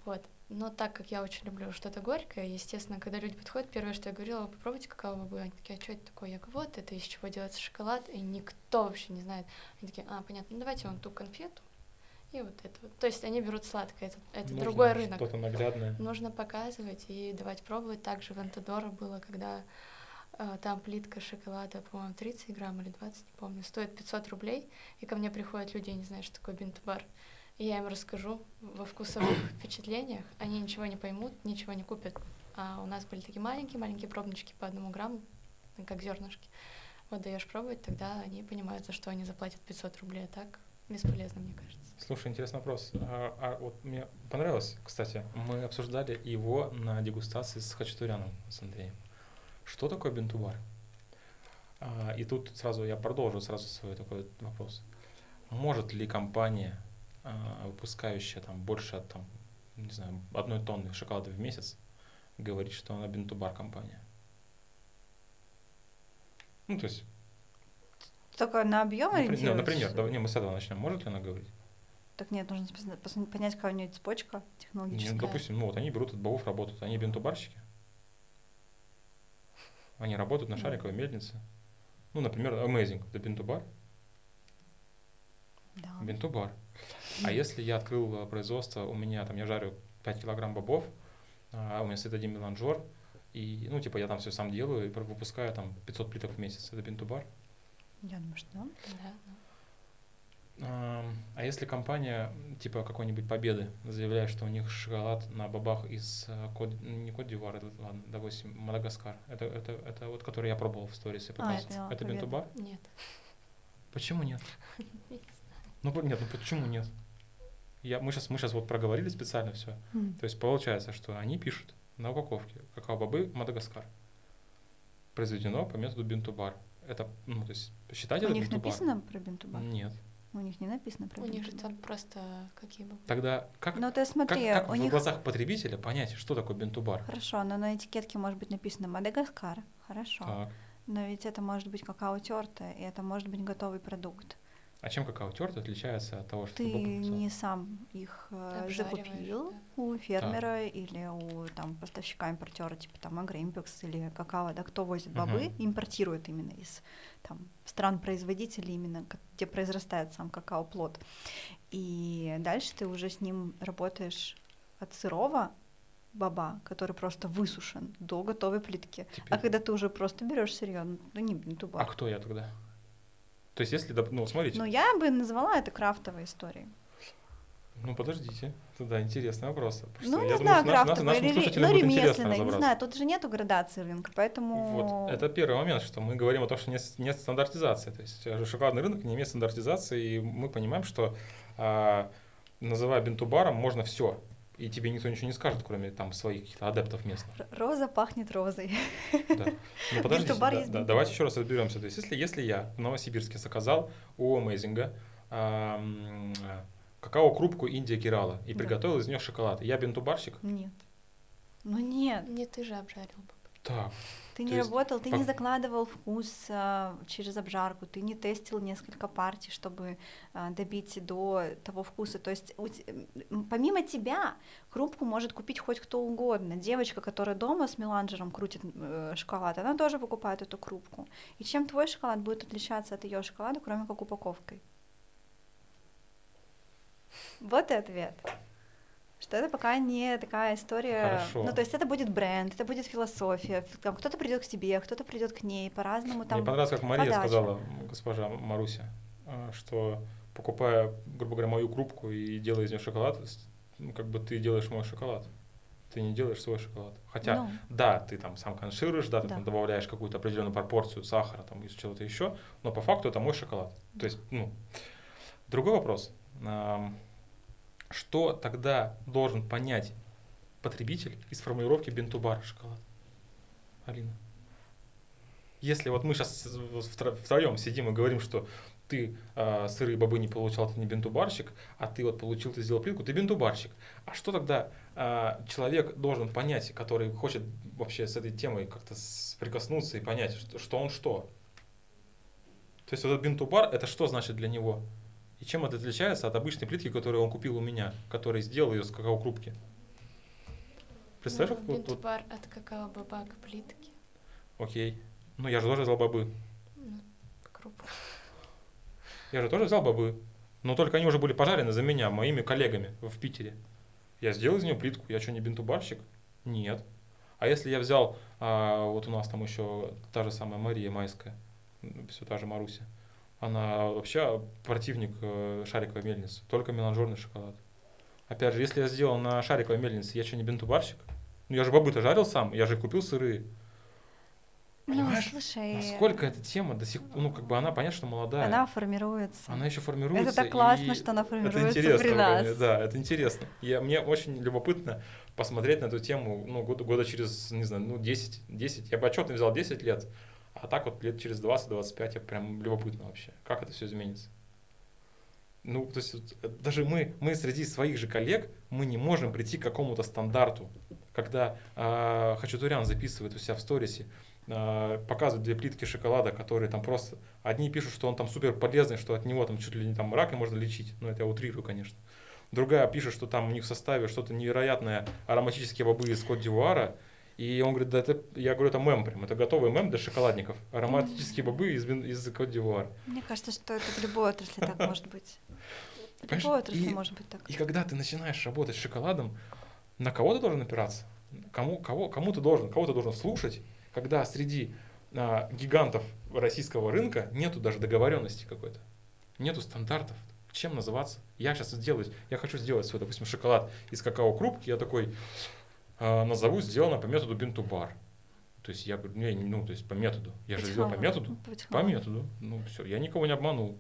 Вот. Но так как я очень люблю что-то горькое, естественно, когда люди подходят, первое, что я говорила, попробуйте какао-бобы. Они такие, а что это такое? Я говорю, вот, это из чего делается шоколад, и никто вообще не знает. Они такие, а, понятно, ну давайте вон ту конфету, и вот это вот. То есть они берут сладкое, это, это Нужно другой рынок. Что-то наглядное. Нужно показывать и давать пробовать. Также в Антадоро было, когда там плитка шоколада, по-моему, 30 грамм или 20, не помню, стоит 500 рублей, и ко мне приходят люди, не знают, что такое бинт-бар, и я им расскажу во вкусовых [coughs] впечатлениях, они ничего не поймут, ничего не купят, а у нас были такие маленькие-маленькие пробнички по одному грамму, как зернышки. Вот даешь пробовать, тогда они понимают, за что они заплатят 500 рублей, а так бесполезно, мне кажется. Слушай, интересный вопрос. А, а вот мне понравилось, кстати, мы обсуждали его на дегустации с Хачатуряном, с Андреем. Что такое бинтубар? А, и тут сразу я продолжу сразу свой такой вопрос. Может ли компания, а, выпускающая там больше там, не знаю, одной тонны шоколада в месяц, говорить, что она бинтубар компания? Ну, то есть... Только на объем например, например, да, не, мы с этого начнем. Может ли она говорить? Так нет, нужно понять, какая у нее цепочка технологическая. Нет, допустим, ну вот они берут от богов работают, они бинтубарщики. Они работают на шариковой мельнице. Ну, например, Amazing, это бинтубар. Да. Бинтубар. А если я открыл э, производство, у меня там, я жарю 5 килограмм бобов, а у меня стоит один меланжор, и, ну, типа, я там все сам делаю и выпускаю там 500 плиток в месяц. Это бинтубар? Я думаю, что да. Да, да. А если компания типа какой-нибудь Победы заявляет, что у них шоколад на бабах из э, Код, не Код Дивуар, ладно, допустим, Мадагаскар, это, это, это вот который я пробовал в сторис и показывал. А, это, это бинтубар? Нет. Почему нет? [laughs] Ну нет, ну почему нет? Я, мы, сейчас, мы сейчас вот проговорили специально все. Mm. То есть получается, что они пишут на упаковке какао-бобы Мадагаскар. Произведено по методу бинтубар. Это, ну, то есть считать У это них бинтубар? написано про бинтубар? Нет. У них не написано про У них же там просто какие бы. Тогда как, ну, ты смотри, как, как у в них... глазах потребителя понять, что такое бинтубар? Хорошо, но на этикетке может быть написано Мадагаскар. Хорошо. Так. Но ведь это может быть какао тертое, и это может быть готовый продукт. А чем какао тертый отличается от того, что Ты не сам их э, Обжариваешь, закупил да. у фермера или у там поставщика импортера типа там Агроимпекс или какао, да, кто возит бобы, Мгм. импортирует именно из там стран-производителей именно, ко- где произрастает сам какао-плод. И дальше ты уже с ним работаешь от сырого боба, который просто высушен до готовой плитки. А Теперь- когда ты уже просто берешь сырье, ну не, не А тубак. кто я тогда? То есть, если, ну, смотрите, Но я бы назвала это крафтовой историей. ну, подождите, тогда интересный вопрос. Что Ну, я не думаю, знаю, что наш- крафтовая нашим или ну, ремесленная, не знаю, тут же нету градации рынка, поэтому... Вот, это первый момент, что мы говорим о том, что нет, нет стандартизации. То есть э, шоколадный рынок не имеет стандартизации, и мы понимаем, что а, называя бинтубаром, можно все. И тебе никто ничего не скажет, кроме там своих каких-то адептов местных. Роза пахнет розой. Да. Ну, [laughs] подождите, да, есть да, давайте еще раз разберемся. То есть, если, если я в Новосибирске заказал у Amazing а, а, какао-крупку Индия Кирала и Да. приготовил из нее шоколад, я бинтубарщик? Нет. Ну нет, Не ты же обжарил бы. Так, ты То не есть работал, ты не закладывал вкус а, через обжарку, ты не тестил несколько партий, чтобы а, добить до того вкуса. То есть у помимо тебя крупку может купить хоть кто угодно. Девочка, которая дома с меланжером крутит э, шоколад, она тоже покупает эту крупку. И чем твой шоколад будет отличаться от ее шоколада, кроме как упаковкой? Вот и ответ. Что это пока не такая история. Хорошо. Ну, то есть это будет бренд, это будет философия. Там кто-то придет к тебе, кто-то придет к ней, по-разному там. Мне понравилось, как Мария подача. сказала, госпожа Маруся, а, что покупая, грубо говоря, мою крупку и делая из нее шоколад, ну, как бы ты делаешь мой шоколад. Ты не делаешь свой шоколад. Хотя, Ну, да, ты там сам коншируешь, да, ты Да. там добавляешь какую-то определенную пропорцию сахара там, из чего-то еще, но по факту это мой шоколад. То есть, ну, другой вопрос. Что тогда должен понять потребитель из формулировки бинтубар шоколад? Алина. Если вот мы сейчас втроем сидим и говорим, что ты э, сырые бобы не получал, ты не бинтубарщик, а ты вот получил, ты сделал плитку, ты бинтубарщик. А что тогда э, человек должен понять, который хочет вообще с этой темой как-то прикоснуться и понять, что, что он что? То есть вот этот бинтубар, это что значит для него? И чем это отличается от обычной плитки, которую он купил у меня, который сделал ее с какао-крупки? Представляешь, ну, как вот- бинтубар от какао-боба к плитке. Окей. Ну я же тоже взял бобы. Ну, крупу. Я же тоже взял бобы. Но только они уже были пожарены за меня, моими коллегами в Питере. Я сделал из нее плитку. Я что, не бинтубарщик? Нет. А если я взял, а, вот у нас там еще та же самая Мария Майская, все та же Маруся, она вообще противник э, шариковой мельницы, только меланжерный шоколад. Опять же, если я сделал на шариковой мельнице, я что, не бинтубарщик? Ну я же бобы-то жарил сам, я же купил сырые. ну, Понимаешь, слушай, Насколько эта тема до сих пор, ну как бы она, понятно, что молодая. она формируется. Она еще формируется. это так классно, и что она это формируется интересно при нас. Да, это интересно. Я, мне очень любопытно посмотреть на эту тему ну, года, года через, не знаю, ну, 10, 10. Я бы отчетно взял 10 лет, а так вот лет через 20-25 я прям любопытно вообще, как это все изменится. Ну, то есть вот, э, даже мы, мы среди своих же коллег, мы не можем прийти к какому-то стандарту. Когда э, Хачатурян записывает у себя в сторисе, э, показывает две плитки шоколада, которые там просто... Одни пишут, что он там супер полезный, что от него там чуть ли не там рак можно лечить. Ну, это я утрирую, конечно. Другая пишет, что там у них в составе что-то невероятное, ароматические бобы из Кот-Дивуара. И он говорит, да это, я говорю, это мем прям, это готовый мем для шоколадников. Ароматические бобы из, из Кот-Дивуара. Мне кажется, что это в любой отрасли так может быть. В любой отрасли может быть так. И когда ты начинаешь работать с шоколадом, на кого ты должен опираться? Кому, кого, кому ты должен, кого ты должен слушать, когда среди а, гигантов российского рынка нету даже договоренности какой-то, нету стандартов, чем называться. Я сейчас сделаю, я хочу сделать свой, допустим, шоколад из какао-крупки, я такой назову сделано по методу бинтубар. То есть я не, ну, то есть по методу. Я же сделал по методу. По методу. Ну, все, я никого не обманул.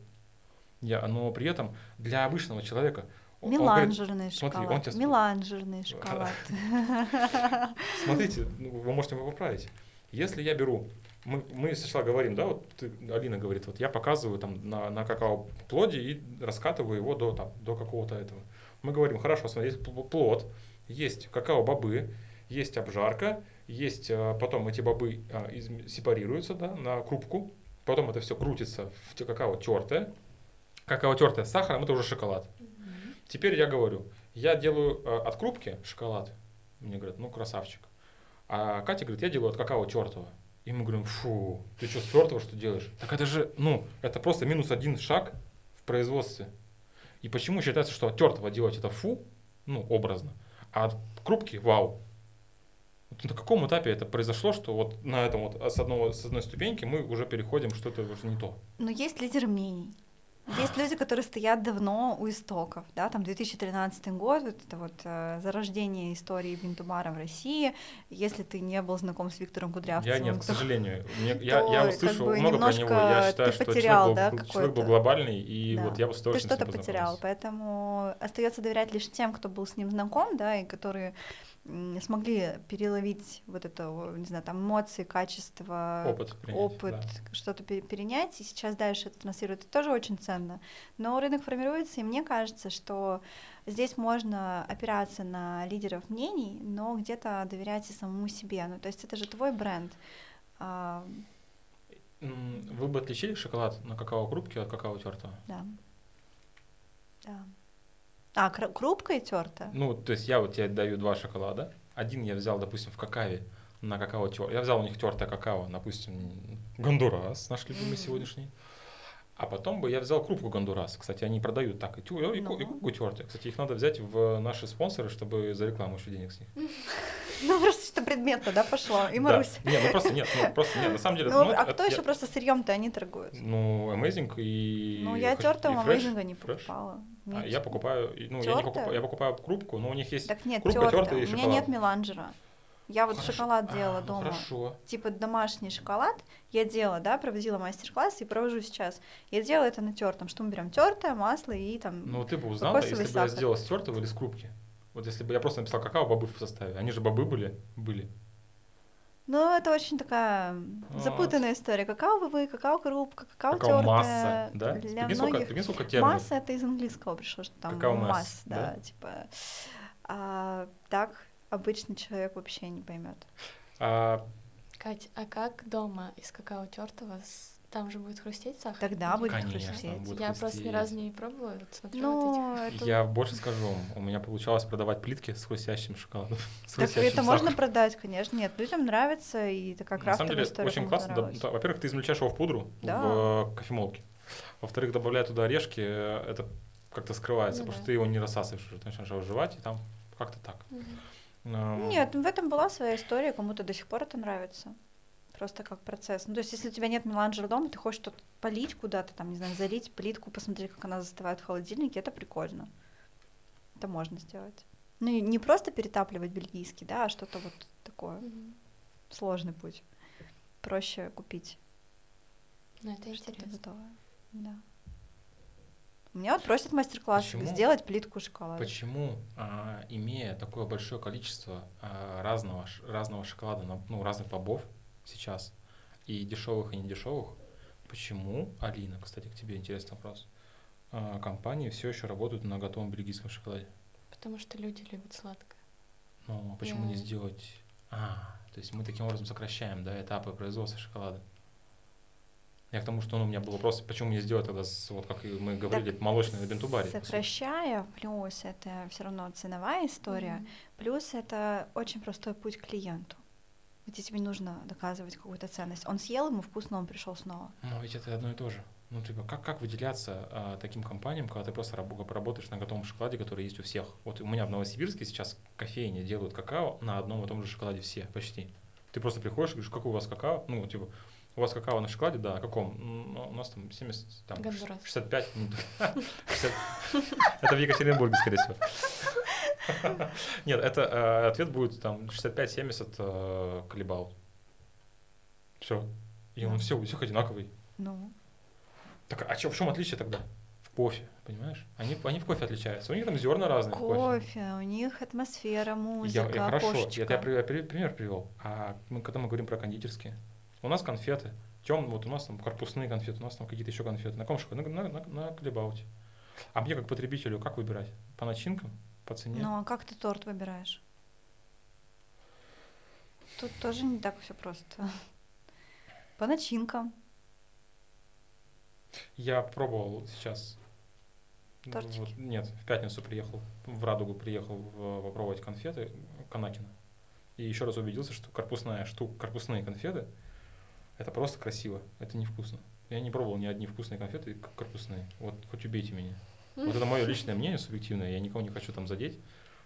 Я, но при этом для обычного человека он- он говорит, Меланжерный смотри, он шоколад. тебя Меланжерный шоколад. [laughs] смотрите, ну, вы можете его поправить. Если я беру, мы, мы сначала говорим, да, вот ты- Алина говорит, вот я показываю там на, на какао-плоде и раскатываю его до, там, до какого-то этого. Мы говорим, хорошо, смотри, есть пл- плод, есть какао-бобы, есть обжарка, есть а, потом эти бобы а, из- сепарируются да, на крупку, потом это все крутится в какао тертое, какао тертое с сахаром, это уже шоколад. Теперь я говорю, я делаю э, от крупки шоколад. Мне говорят, ну красавчик. А Катя говорит, я делаю от какао тертого. И мы говорим, фу, ты что, с тертого что делаешь? Так это же, ну, это просто минус один шаг в производстве. И почему считается, что от тертого делать это фу, ну, образно, а крупки вау. Вот на каком этапе это произошло, что вот на этом вот с, одного, с одной ступеньки мы уже переходим, что это уже не то. Но есть лидеры мнений. Есть люди, которые стоят давно у истоков, да, там 2013 год, вот это вот э, зарождение истории Бинтубара в России. Если ты не был знаком с Виктором Кудрявцевым, Я нет, к сожалению. Мне- [laughs] я, то я как услышал бы много про него. Я считаю, ты что потерял, человек, был, да, человек был глобальный, и Да. вот я бы с ты что-то потерял, поэтому остается доверять лишь тем, кто был с ним знаком, да, и которые смогли переловить вот это, не знаю, там эмоции, качество, Опыт принять, опыт, да. что-то пе- перенять, и сейчас дальше это транслирует, это тоже очень ценно. Но рынок формируется, и мне кажется, что здесь можно опираться на лидеров мнений, но где-то доверять и самому себе. Ну, то есть это же твой бренд. А, Вы бы отличили шоколад на какао-крупке от какао тертого? да. Да. А, кр- крупкой терта? Ну, то есть я вот тебе даю два шоколада. Один я взял, допустим, в какаве на какао тер. Я взял у них тертое какао, допустим, Гондурас, наш любимый Мгм. сегодняшний. А потом бы я взял крупку Гондурас. Кстати, они продают так и, тю- и, ку- и Ну. крупку тертую. Кстати, их надо взять в наши спонсоры, чтобы за рекламу еще денег с них. [laughs] Ну, просто что предметно, да, пошло. И Да. Марусь. Нет, ну просто нет, ну просто нет. На самом деле, Ну, ну, а это- кто я- еще просто сырьем-то они торгуют? Ну, Amazing и... Ну, я тертого амейзинга не покупала. Нет. я покупаю, ну, я не покупаю, я покупаю крупку, но у них есть Так нет, крупка тёртое. тёртая и У меня шоколад. нет меланжера. Я вот Хорошо. шоколад А, делала ну дома. Хорошо. Типа домашний шоколад я делала, да, проводила мастер-класс и провожу сейчас. Я делала это на тертом. Что мы берем? Тертое, масло и там. Ну, ты бы узнала, если бы я сахар. сделал с тертого или с крупки. Вот если бы я просто написал какао бобы в составе. Они же бобы были. были. Ну, это очень такая Вот. запутанная история. Какао-крупка, какао Какао тёртое. масса, да? Для Прикинь, сколько, многих прикинь, сколько терминов. Масса это из английского пришло, что там Какао масс, масс, да, типа. А так обычный человек вообще не поймет. А, Кать, а как дома из какао тертого? Там же будет хрустеть сахар? Тогда будет Конечно, хрустеть. будет Я просто ни хрустеть. разу не пробовала, вот смотрю вот это... я больше скажу вам, у меня получалось продавать плитки с хрустящим шоколадом. [laughs] с Так хрустящим это можно сахаром. продать, конечно. Нет, людям нравится, и такая На самом деле, очень классно. да, Во-первых, ты измельчаешь его в пудру Да. в э, кофемолке. Во-вторых, добавляя туда орешки, э, это как-то скрывается, Ну потому да. что ты его не рассасываешь, уже, ты начинаешь его жевать, и там как-то так. Мгм. Но- Нет, в этом была своя история, кому-то до сих пор это нравится. Просто как процесс. Ну, то есть, если у тебя нет меланжера дома, ты хочешь что-то полить куда-то, там, не знаю, залить плитку, посмотреть, как она застывает в холодильнике, это прикольно. Это можно сделать. Ну, и не просто перетапливать бельгийский, да, а что-то вот такое. Мгм. Сложный путь. Проще купить Ну, это что-то интересно. готовое. Да. Меня вот просят мастер-класс Почему? сделать плитку шоколада. Почему, а, имея такое большое количество а, разного, разного шоколада, на- ну, разных бобов сейчас, и дешевых, и недешевых, почему, Алина, кстати, к тебе интересный вопрос, а, компании все еще работают на готовом бельгийском шоколаде? Потому что люди любят сладкое. Ну, а почему не Я- сделать... А, то есть мы таким образом сокращаем, да, этапы производства шоколада. Я к тому, что ну, у меня был вопрос, почему не сделать тогда, с, вот как мы говорили, молочный на бентубаре. Сокращая, плюс это все равно ценовая история, Мгм. плюс это очень простой путь к клиенту. Где тебе не нужно доказывать какую-то ценность. Он съел, ему вкусно, он пришел снова. Но ведь это одно и то же. Ну, типа, как, как выделяться а, таким компаниям, когда ты просто раб- работаешь на готовом шоколаде, который есть у всех? Вот у меня в Новосибирске сейчас кофейни делают какао на одном и том же шоколаде все, почти. Ты просто приходишь и говоришь, какой у вас какао? Ну, типа, у вас какао на шоколаде, да, о каком? М, ну, у нас там 70, там, Гондурас. 65. ну, 60. Это в Екатеринбурге, скорее всего. [laughs] Нет, это э, ответ будет там 65-70 э, колебал. Все. И он Да. все, у всех одинаковый. Ну, Так а чё, в чем отличие тогда? В кофе, понимаешь? Они, они в кофе отличаются. У них там зерна разные. кофе. кофе, у них атмосфера, музыка, я хорошо, я, кошечка. я при- при- пример привел. А мы, когда мы говорим про кондитерские, у нас конфеты. Тем, вот у нас там корпусные конфеты, у нас там какие-то еще конфеты. На ком? На, на, на, на Клебауте. А мне, как потребителю, как выбирать? По начинкам? По цене? Ну, а как ты торт выбираешь? Тут тоже не так все просто. По начинкам. Я пробовал сейчас Тортики? Вот, нет, в пятницу приехал, в Радугу приехал в- попробовать конфеты Канакина. И еще раз убедился, что корпусная штука, корпусные конфеты это просто красиво, это невкусно. Я не пробовал ни одни вкусные конфеты как корпусные. Вот хоть убейте меня. Вот это мое личное мнение, субъективное, я никого не хочу там задеть.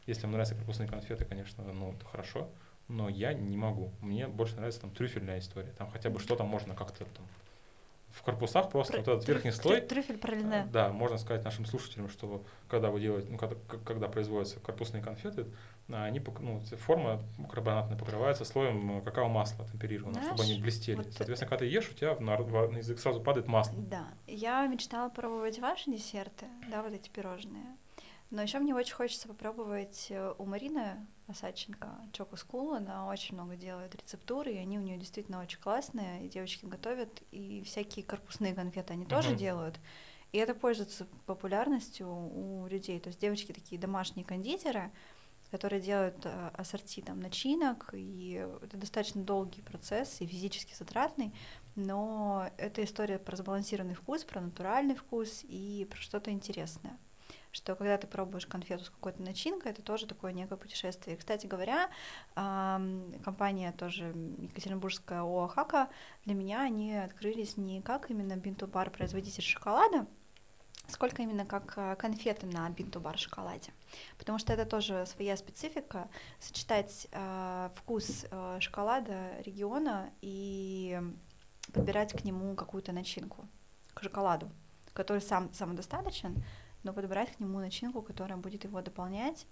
Если вам нравятся корпусные конфеты, конечно, ну, это хорошо, но я не могу. Мне больше нравится там трюфельная история. Там хотя бы что-то можно как-то там в корпусах просто Про- вот этот верхний слой. Трюфель пролине. Да, можно сказать нашим слушателям, что когда вы делаете, ну, когда, когда производятся корпусные конфеты, а, они, ну, форма карбонатная покрывается слоем э, какао-масла темперированного, чтобы они Знаешь, блестели. вот Соответственно, когда ты ешь, у тебя на, на язык сразу падает масло. Да, я мечтала пробовать ваши десерты, да, вот эти пирожные. Но еще мне очень хочется попробовать э, у Марины Осадченко Choco School. Она очень много делает рецептуры, и они у нее действительно очень классные. И девочки готовят, и всякие корпусные конфеты они тоже Мгм. делают. И это пользуется популярностью у людей. То есть девочки такие домашние кондитеры, которые делают э, ассорти там начинок, и это достаточно долгий процесс и физически затратный, но это история про сбалансированный вкус, про натуральный вкус и про что-то интересное. Что когда ты пробуешь конфету с какой-то начинкой, это тоже такое некое путешествие. Кстати говоря, компания тоже Екатеринбургская ОАХАКа, для меня они открылись не как именно бинту-бар производитель шоколада, сколько именно как э, конфеты на бинту-бар шоколаде. Потому что это тоже своя специфика, сочетать э, вкус э, шоколада региона и подбирать к нему какую-то начинку, к шоколаду, который сам самодостаточен, но подбирать к нему начинку, которая будет его дополнять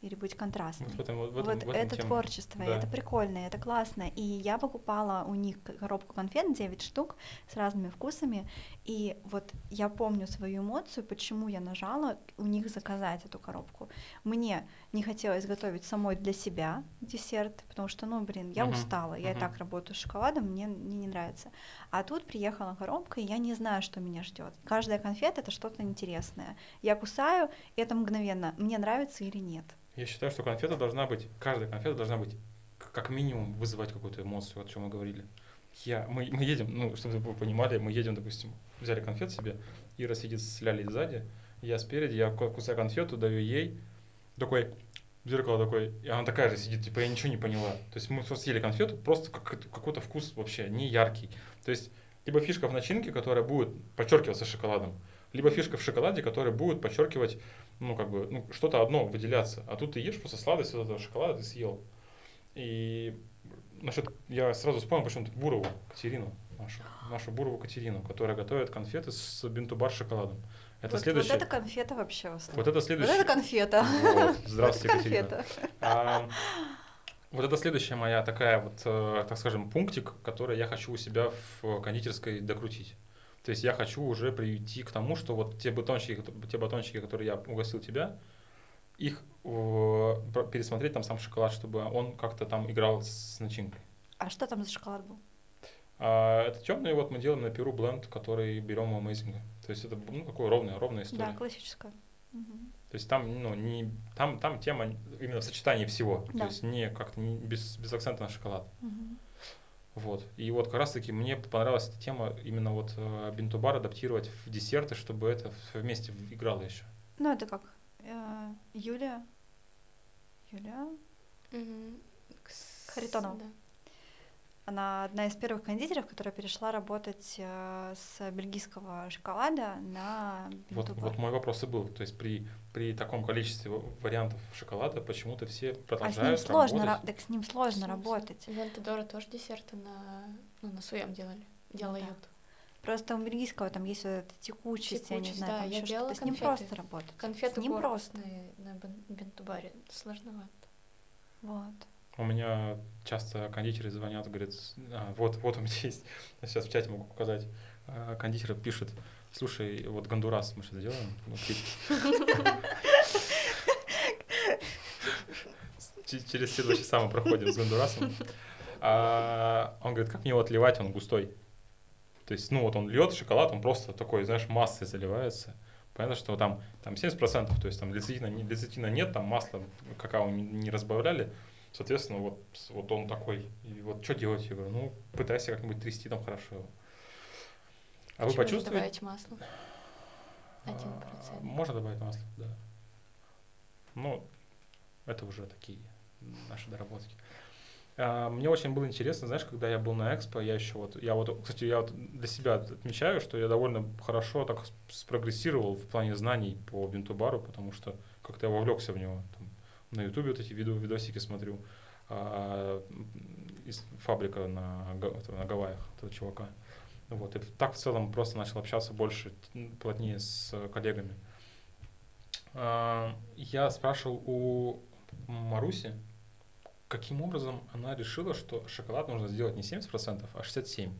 или быть контрастной. Вот, этом, вот, Вот этом, в этом это тема. творчество, Да. это прикольно, это классно. И я покупала у них коробку конфет, 9 штук с разными вкусами. И вот я помню свою эмоцию, почему я нажала у них заказать эту коробку. Мне не хотелось готовить самой для себя десерт, потому что, ну, блин, я Мгм, устала, я и мгм. так работаю с шоколадом, мне, мне не нравится. А тут приехала коробка, и я не знаю, что меня ждет. Каждая конфета это что-то интересное. Я кусаю, и это мгновенно, мне нравится или нет. Я считаю, что конфета должна быть, каждая конфета должна быть как минимум вызывать какую-то эмоцию, о чем мы говорили. Я, мы, мы едем, ну, чтобы вы понимали, мы едем, допустим, взяли конфет себе, Ира сидит с Лялей сзади, я спереди, я ку- кусаю конфету, даю ей, такой, зеркало такой, и она такая же сидит, типа, я ничего не поняла. То есть мы съели конфету, просто как- какой-то вкус вообще не яркий. То есть либо фишка в начинке, которая будет подчеркиваться шоколадом, либо фишка в шоколаде, которая будет подчеркивать, ну, как бы, ну, что-то одно выделяться. А тут ты ешь просто сладость вот этого шоколада, ты съел. И насчет, я сразу вспомнил почему-то Бурову Катерину, нашу, нашу Бурову Катерину, которая готовит конфеты с бинтубар шоколадом. Это вот, следующее. вот это конфета вообще. Василий. Вот это Вот следующее. это конфета. Вот, [laughs] Здравствуйте, Вот конфета. А, вот это следующая моя такая вот, э, так скажем, пунктик, который я хочу у себя в кондитерской докрутить. То есть я хочу уже прийти к тому, что вот те батончики, те батончики, которые я угостил тебя, их э, пересмотреть там сам шоколад, чтобы он как-то там играл с начинкой. А что там за шоколад был? А это темный, вот мы делаем на перу бленд, который берем у Amazing. То есть это ну, такое ровная, ровная история. Да, классическая. Мгм. То есть там, ну, не, там, там тема именно в сочетании всего. Да. То есть не как-то не без, без акцента на шоколад. Мгм. Вот. И вот как раз-таки мне понравилась эта тема именно вот э, бинтубар адаптировать в десерты, чтобы это вместе играло еще. Ну, это как? Э, Юлия. Юлия? Кс- Харитонова. да. Она одна из первых кондитеров, которая перешла работать э, с бельгийского шоколада на Вот, вот мой вопрос и был. То есть при, при таком количестве вариантов шоколада почему-то все А с ним продолжают сложно, ра- работать. так с ним сложно Сложно. работать. Вентадора тоже десерты на, ну, на своем делали. Делают. Просто у бельгийского там есть вот эта текучесть, я не Текучесть, знаю, да, там я делала что-то. С ним просто работать. Конфеты с ним просто. на бен- бентубаре сложновато. Вот. У меня часто кондитеры звонят, говорят, «С- а, вот, вот у меня [laughs] есть, сейчас в чате могу показать, А, кондитеры пишут, слушай, вот Гондурас мы? Ну, клип». [laughs] Ч- Через все два часа мы проходим с Гондурасом. А он говорит, как мне его отливать, он густой. То есть, ну вот он льет шоколад, он просто такой, знаешь, массой заливается. Понятно, что там, там 70%, то есть там лецитина, лецитина нет, там масло, какао не, не разбавляли. Соответственно, вот, вот он такой. И вот что делать? Я говорю, ну, пытайся как-нибудь трясти там хорошо. А вы почувствовали? добавить масло? Один А, процент. Можно добавить масло, да. Ну, это уже такие наши доработки. А, Мне очень было интересно, знаешь, когда я был на экспо, я еще вот, я вот, кстати, я вот для себя отмечаю, что я довольно хорошо так спрогрессировал в плане знаний по бинтубару, потому что как-то я вовлекся в него. Там, на ютубе вот эти видео, видосики смотрю. а, м, из фабрика на, на Гавайях этого чувака. Вот, и так в целом просто начал общаться больше, плотнее с коллегами. А, Я спрашивал у Маруси, каким образом она решила, что шоколад нужно сделать не 70%, а 67%.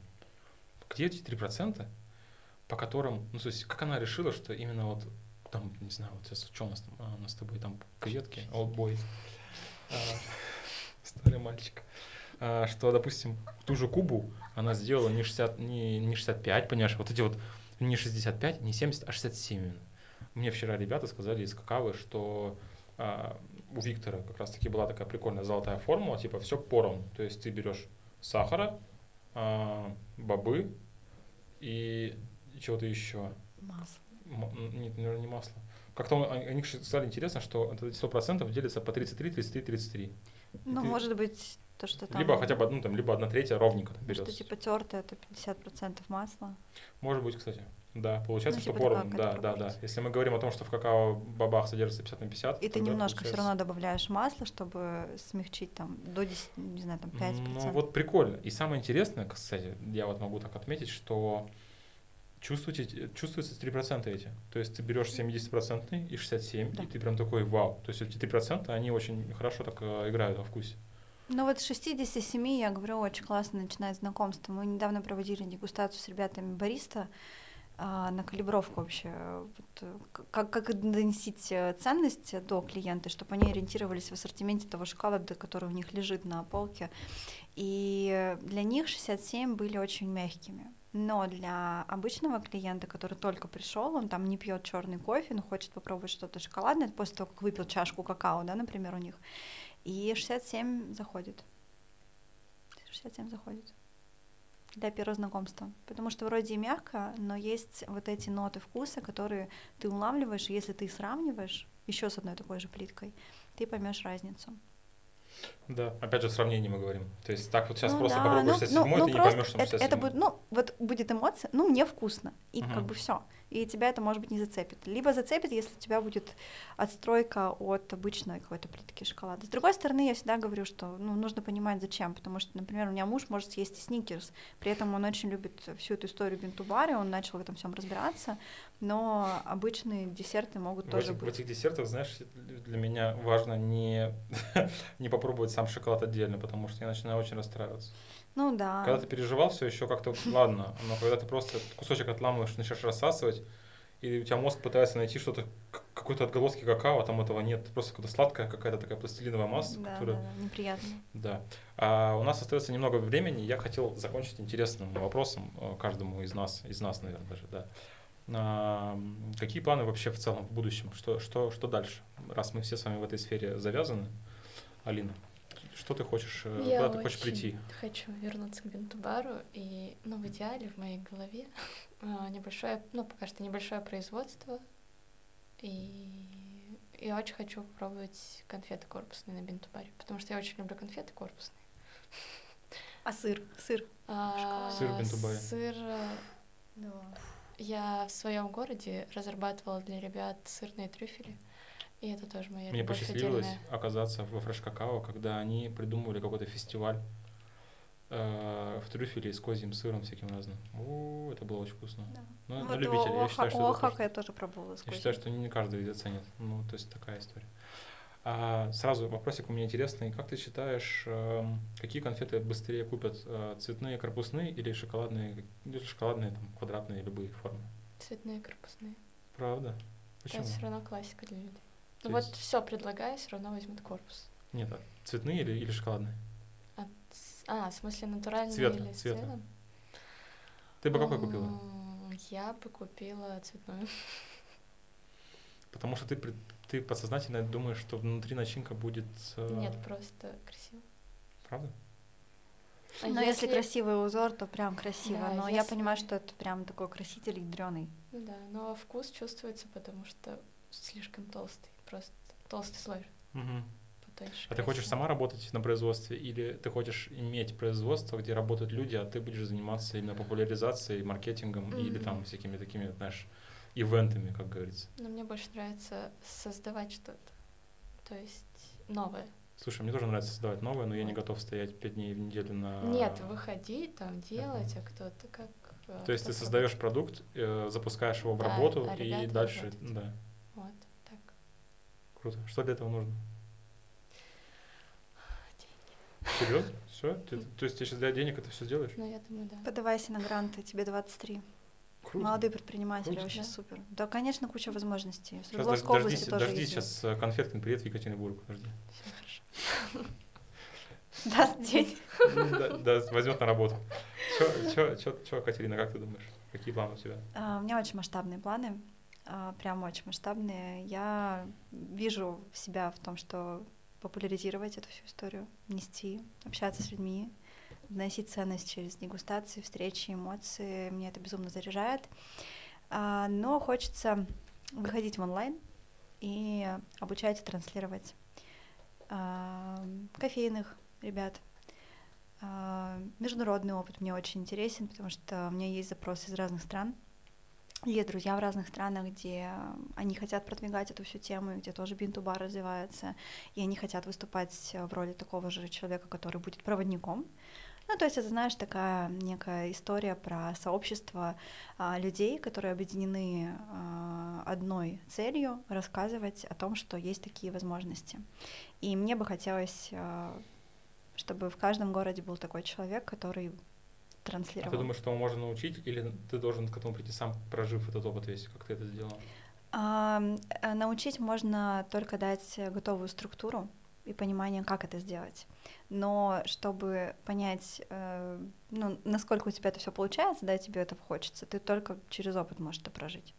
Где эти 3%, по которым, ну, то есть, как она решила, что именно вот там, не знаю, вот сейчас что у нас там, А, у нас с тобой там креветки, олдбой, а, старый мальчик, А, что, допустим, ту же Кубу она сделала не, 60, не, не 65, понимаешь, вот эти вот не 65, не 70, а 67 именно. Мне вчера ребята сказали из какавы, что у Виктора как раз таки была такая прикольная золотая формула, типа все поровну. То есть ты берешь сахара, бобы и чего-то еще. Масло. Нет, наверное, не масло. Как-то он- они, они сказали интересно, что это 100% делится по 33, 33, 33. Ну, ты- может быть, то, что там... Либо хотя бы, ну, там, либо одна третья ровненько там Что берется. типа тертое, это 50% масла. Может быть, кстати. Да, получается, Ну, что типа поровну. Да, да, да. Если мы говорим о том, что в какао-бобах содержится 50 на 50, И ты немножко все получается- равно добавляешь масла, чтобы смягчить там до 10, не знаю, там 5%. Ну вот прикольно. И самое интересное, кстати, я вот могу так отметить, что чувствуете, чувствуются 3% эти. То есть ты берешь 70% и 67, Да. и ты прям такой вау. То есть эти 3% они очень хорошо так э, играют во вкусе. Ну вот с 67, я говорю, очень классно начинать знакомство. Мы недавно проводили дегустацию с ребятами бариста а, на калибровку вообще. Вот, э, как, как доносить э, ценность до клиента, чтобы они ориентировались в ассортименте того шоколада, который у них лежит на полке. И для них 67 были очень мягкими. Но для обычного клиента, который только пришел, он там не пьет черный кофе, но хочет попробовать что-то шоколадное после того, как выпил чашку какао, да, например, у них. И 67 заходит. 67 заходит для первого знакомства. Потому что вроде и мягко, но есть вот эти ноты вкуса, которые ты улавливаешь, и если ты сравниваешь еще с одной такой же плиткой, ты поймешь разницу. Да, опять же, в сравнении мы говорим. То есть так вот сейчас Ну просто да, попробуешь ну- 67 ну- ну ты не просто поймешь, что это, 67 это будет, ну, вот будет эмоция, ну, мне вкусно, и как Мгм. бы все. И тебя это, может быть, не зацепит. Либо зацепит, если у тебя будет отстройка от обычной какой-то плитки шоколада. С другой стороны, я всегда говорю, что ну, нужно понимать, зачем. Потому что, например, у меня муж может съесть и сникерс, при этом он очень любит всю эту историю бинтубари, он начал в этом всем разбираться, но обычные десерты могут В тоже этих, в быть. этих десертах, знаешь, для меня важно не, [laughs] не попробовать сам шоколад отдельно, потому что я начинаю очень расстраиваться. Ну да. Когда ты переживал, все еще как-то ладно, но когда ты просто кусочек отламываешь, начинаешь рассасывать, и у тебя мозг пытается найти что-то, какой-то отголоски какао, а там этого нет, просто какая-то сладкая какая-то такая пластилиновая масса, да, которая... да, да, неприятно. Да. А у нас остается немного времени. Я хотел закончить интересным вопросом э, каждому из нас, из нас, наверное, даже, да. А, какие планы вообще в целом в будущем? Что, что, что дальше? Раз мы все с вами в этой сфере завязаны, Алина, что ты хочешь, э, Я куда ты хочешь прийти? хочу вернуться к бинтубару, и, ну, в идеале, в моей голове, а, [laughs] небольшое, ну, пока что небольшое производство, и я очень хочу попробовать конфеты корпусные на бинтубаре, потому что я очень люблю конфеты корпусные. А сыр? Сыр? А, Сыр в Бинтубаре. Сыр, э, Да. я в своем городе разрабатывала для ребят сырные трюфели, и это тоже моя Мне посчастливилось отдельная. оказаться во Фреш Какао, когда они придумывали какой-то фестиваль э, в трюфеле с козьим сыром всяким разным. О, это было очень вкусно. Да. Ну, Ну, на вот любителя. Я считаю, Оха- что это тоже- я тоже пробовала Я считаю, что не каждый оценит. Ну, то есть такая история. А сразу вопросик у меня интересный. Как ты считаешь, эм, какие конфеты быстрее купят? э, Цветные, корпусные или шоколадные, или шоколадные, там, квадратные, любые формы? Цветные корпусные. Правда? Почему? Это все равно классика для людей. Ну вот есть- все предлагаю, все равно возьмут корпус. Нет, а цветные или, или шоколадные? А, а, в смысле натуральный Цвета, или с цвета. цветом? Ты бы какой купила? Я бы купила цветную. Потому что ты, ты подсознательно думаешь, что внутри начинка будет... э, Нет, просто красиво. Правда? А Но если... красивый узор, то прям красиво. Да, но я если- понимаю, что это прям такой краситель ядреный. Ну да, но вкус чувствуется, потому что слишком толстый, просто толстый слой Мгм. потоньше. А ты хочешь сама работать на производстве или ты хочешь иметь производство, где работают люди, а ты будешь заниматься именно популяризацией, маркетингом или Мгм. там всякими такими, знаешь, ивентами, как говорится? Но мне больше нравится создавать что-то, то есть новое. Слушай, мне тоже нравится создавать новое, но я не готов стоять пять дней в неделю на... Нет, выходить, там делать, а кто-то как... э, То есть ты создаешь продукт, э, запускаешь его в Да, работу а и дальше... работают. Да. Круто. Что для этого нужно? Серьезно? [laughs] Все? то есть тебе сейчас для денег это все сделаешь? Ну, я думаю, да. Подавайся на гранты, тебе 23. Круто. Молодые предприниматели, Круто. вообще Да. супер. Да, конечно, куча возможностей. В Сейчас Свердловской области дождись, тоже дождись есть. сейчас Конфеткин приедет в Екатеринбург. Подожди. Всё хорошо. Даст день. Да, да, возьмет на работу. Че, Катерина, как ты думаешь? Какие планы у тебя? А, У меня очень масштабные планы, прям очень масштабные. Я вижу себя в том, что популяризировать эту всю историю, нести, общаться с людьми, вносить ценность через дегустации, встречи, эмоции. Мне это безумно заряжает. А, Но хочется выходить в онлайн и обучать и транслировать а, кофейных ребят. А, Международный опыт мне очень интересен, потому что у меня есть запросы из разных стран. Есть друзья в разных странах, где они хотят продвигать эту всю тему, где тоже бинту-бар развивается, и они хотят выступать в роли такого же человека, который будет проводником. Ну, то есть это, знаешь, такая некая история про сообщество а, людей, которые объединены а, одной целью рассказывать о том, что есть такие возможности. И мне бы хотелось, а, чтобы в каждом городе был такой человек, который А транслировал. ты думаешь, что его можно научить, или ты должен к этому прийти сам, прожив этот опыт весь, как ты это сделал? Э, Научить можно только дать готовую структуру и понимание, как это сделать. Но чтобы понять, э, ну, насколько у тебя это все получается, да, тебе этого хочется, ты только через опыт можешь это прожить.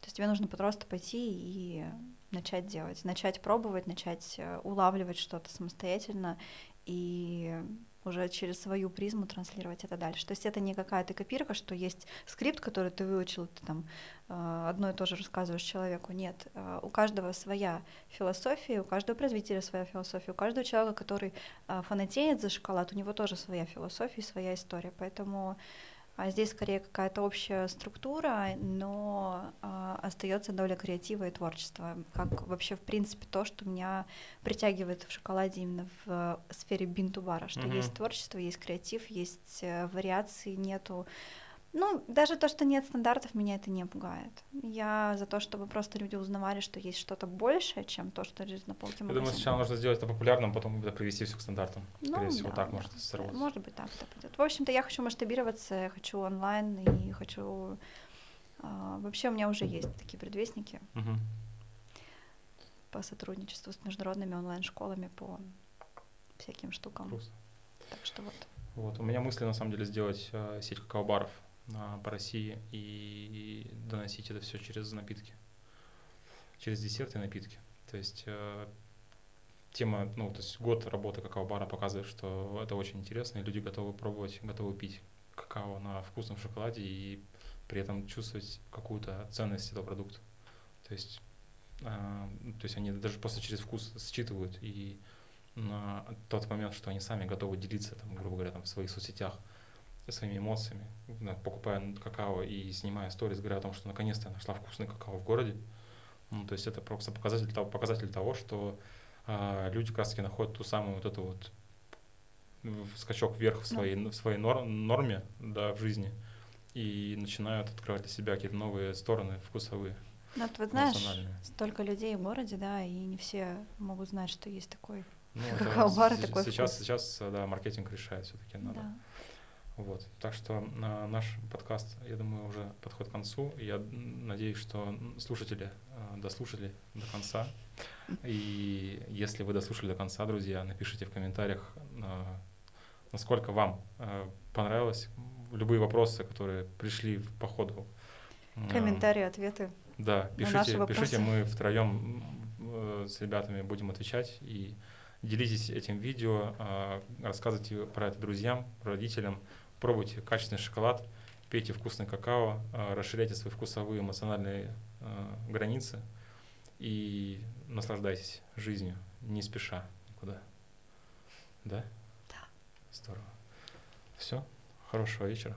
То есть тебе нужно просто пойти и начать делать, начать пробовать, начать э, улавливать что-то самостоятельно и уже через свою призму транслировать это дальше. То есть это не какая-то копирка, что есть скрипт, который ты выучил, ты там э, одно и то же рассказываешь человеку. Нет, э, у каждого своя философия, у каждого производителя своя философия, у каждого человека, который э, фанатеет за шоколад, у него тоже своя философия, своя история. Поэтому а здесь скорее какая-то общая структура, но а, остается доля креатива и творчества, как вообще в принципе то, что меня притягивает в шоколаде именно в э, сфере бинту-бара, что Мгм. есть творчество, есть креатив, есть э, вариации, нету. Ну, даже то, что нет стандартов, меня это не пугает. Я за то, чтобы просто люди узнавали, что есть что-то большее, чем то, что лежит на полке Я думаю, магазина. сначала нужно сделать это популярным, потом это привести все к стандартам. Ну, Скорее всего, да, так да. может сработать. Может быть, так это пойдет. В общем-то, я хочу масштабироваться, я хочу онлайн и хочу... а, вообще у меня уже есть такие предвестники Мгм. по сотрудничеству с международными онлайн-школами по всяким штукам. Круто. Так что вот. Вот. У меня мысли, на самом деле, сделать э, сеть какао-баров по России и доносить это все через напитки. Через десерты и напитки. То есть э, тема, ну, то есть год работы какао-бара показывает, что это очень интересно, и люди готовы пробовать, готовы пить какао на вкусном шоколаде и при этом чувствовать какую-то ценность этого продукта. То есть, а, ну, то есть они даже просто через вкус считывают и на тот момент, что они сами готовы делиться, там, грубо говоря, там, в своих соцсетях своими эмоциями, покупая какао и снимая сторис, говоря о том, что наконец-то я нашла вкусный какао в городе. Ну, то есть это просто показатель того, показатель того что а, люди как раз-таки находят ту самую вот эту вот скачок вверх в своей, в своей нор- норме да, в жизни и начинают открывать для себя какие-то новые стороны вкусовые, Ну, вот, вот знаешь, столько людей в городе, да, и не все могут знать, что есть такой. Ну, Какао-бар такой сейчас, вкус. сейчас, да, маркетинг решает все-таки надо. Да. Вот. Так что а, наш подкаст, я думаю, уже подходит к концу. Я надеюсь, что слушатели а, дослушали до конца. И если вы дослушали до конца, друзья, напишите в комментариях, а, насколько вам понравилось. Любые вопросы, которые пришли в- по ходу. А, Комментарии, ответы. Да, на пишите, вопросы. пишите, мы втроем с ребятами будем отвечать. И Делитесь этим видео, рассказывайте про это друзьям, родителям, пробуйте качественный шоколад, пейте вкусный какао, а, расширяйте свои вкусовые эмоциональные а, границы и наслаждайтесь жизнью, не спеша никуда. Да? Да. Здорово. Все. Хорошего вечера.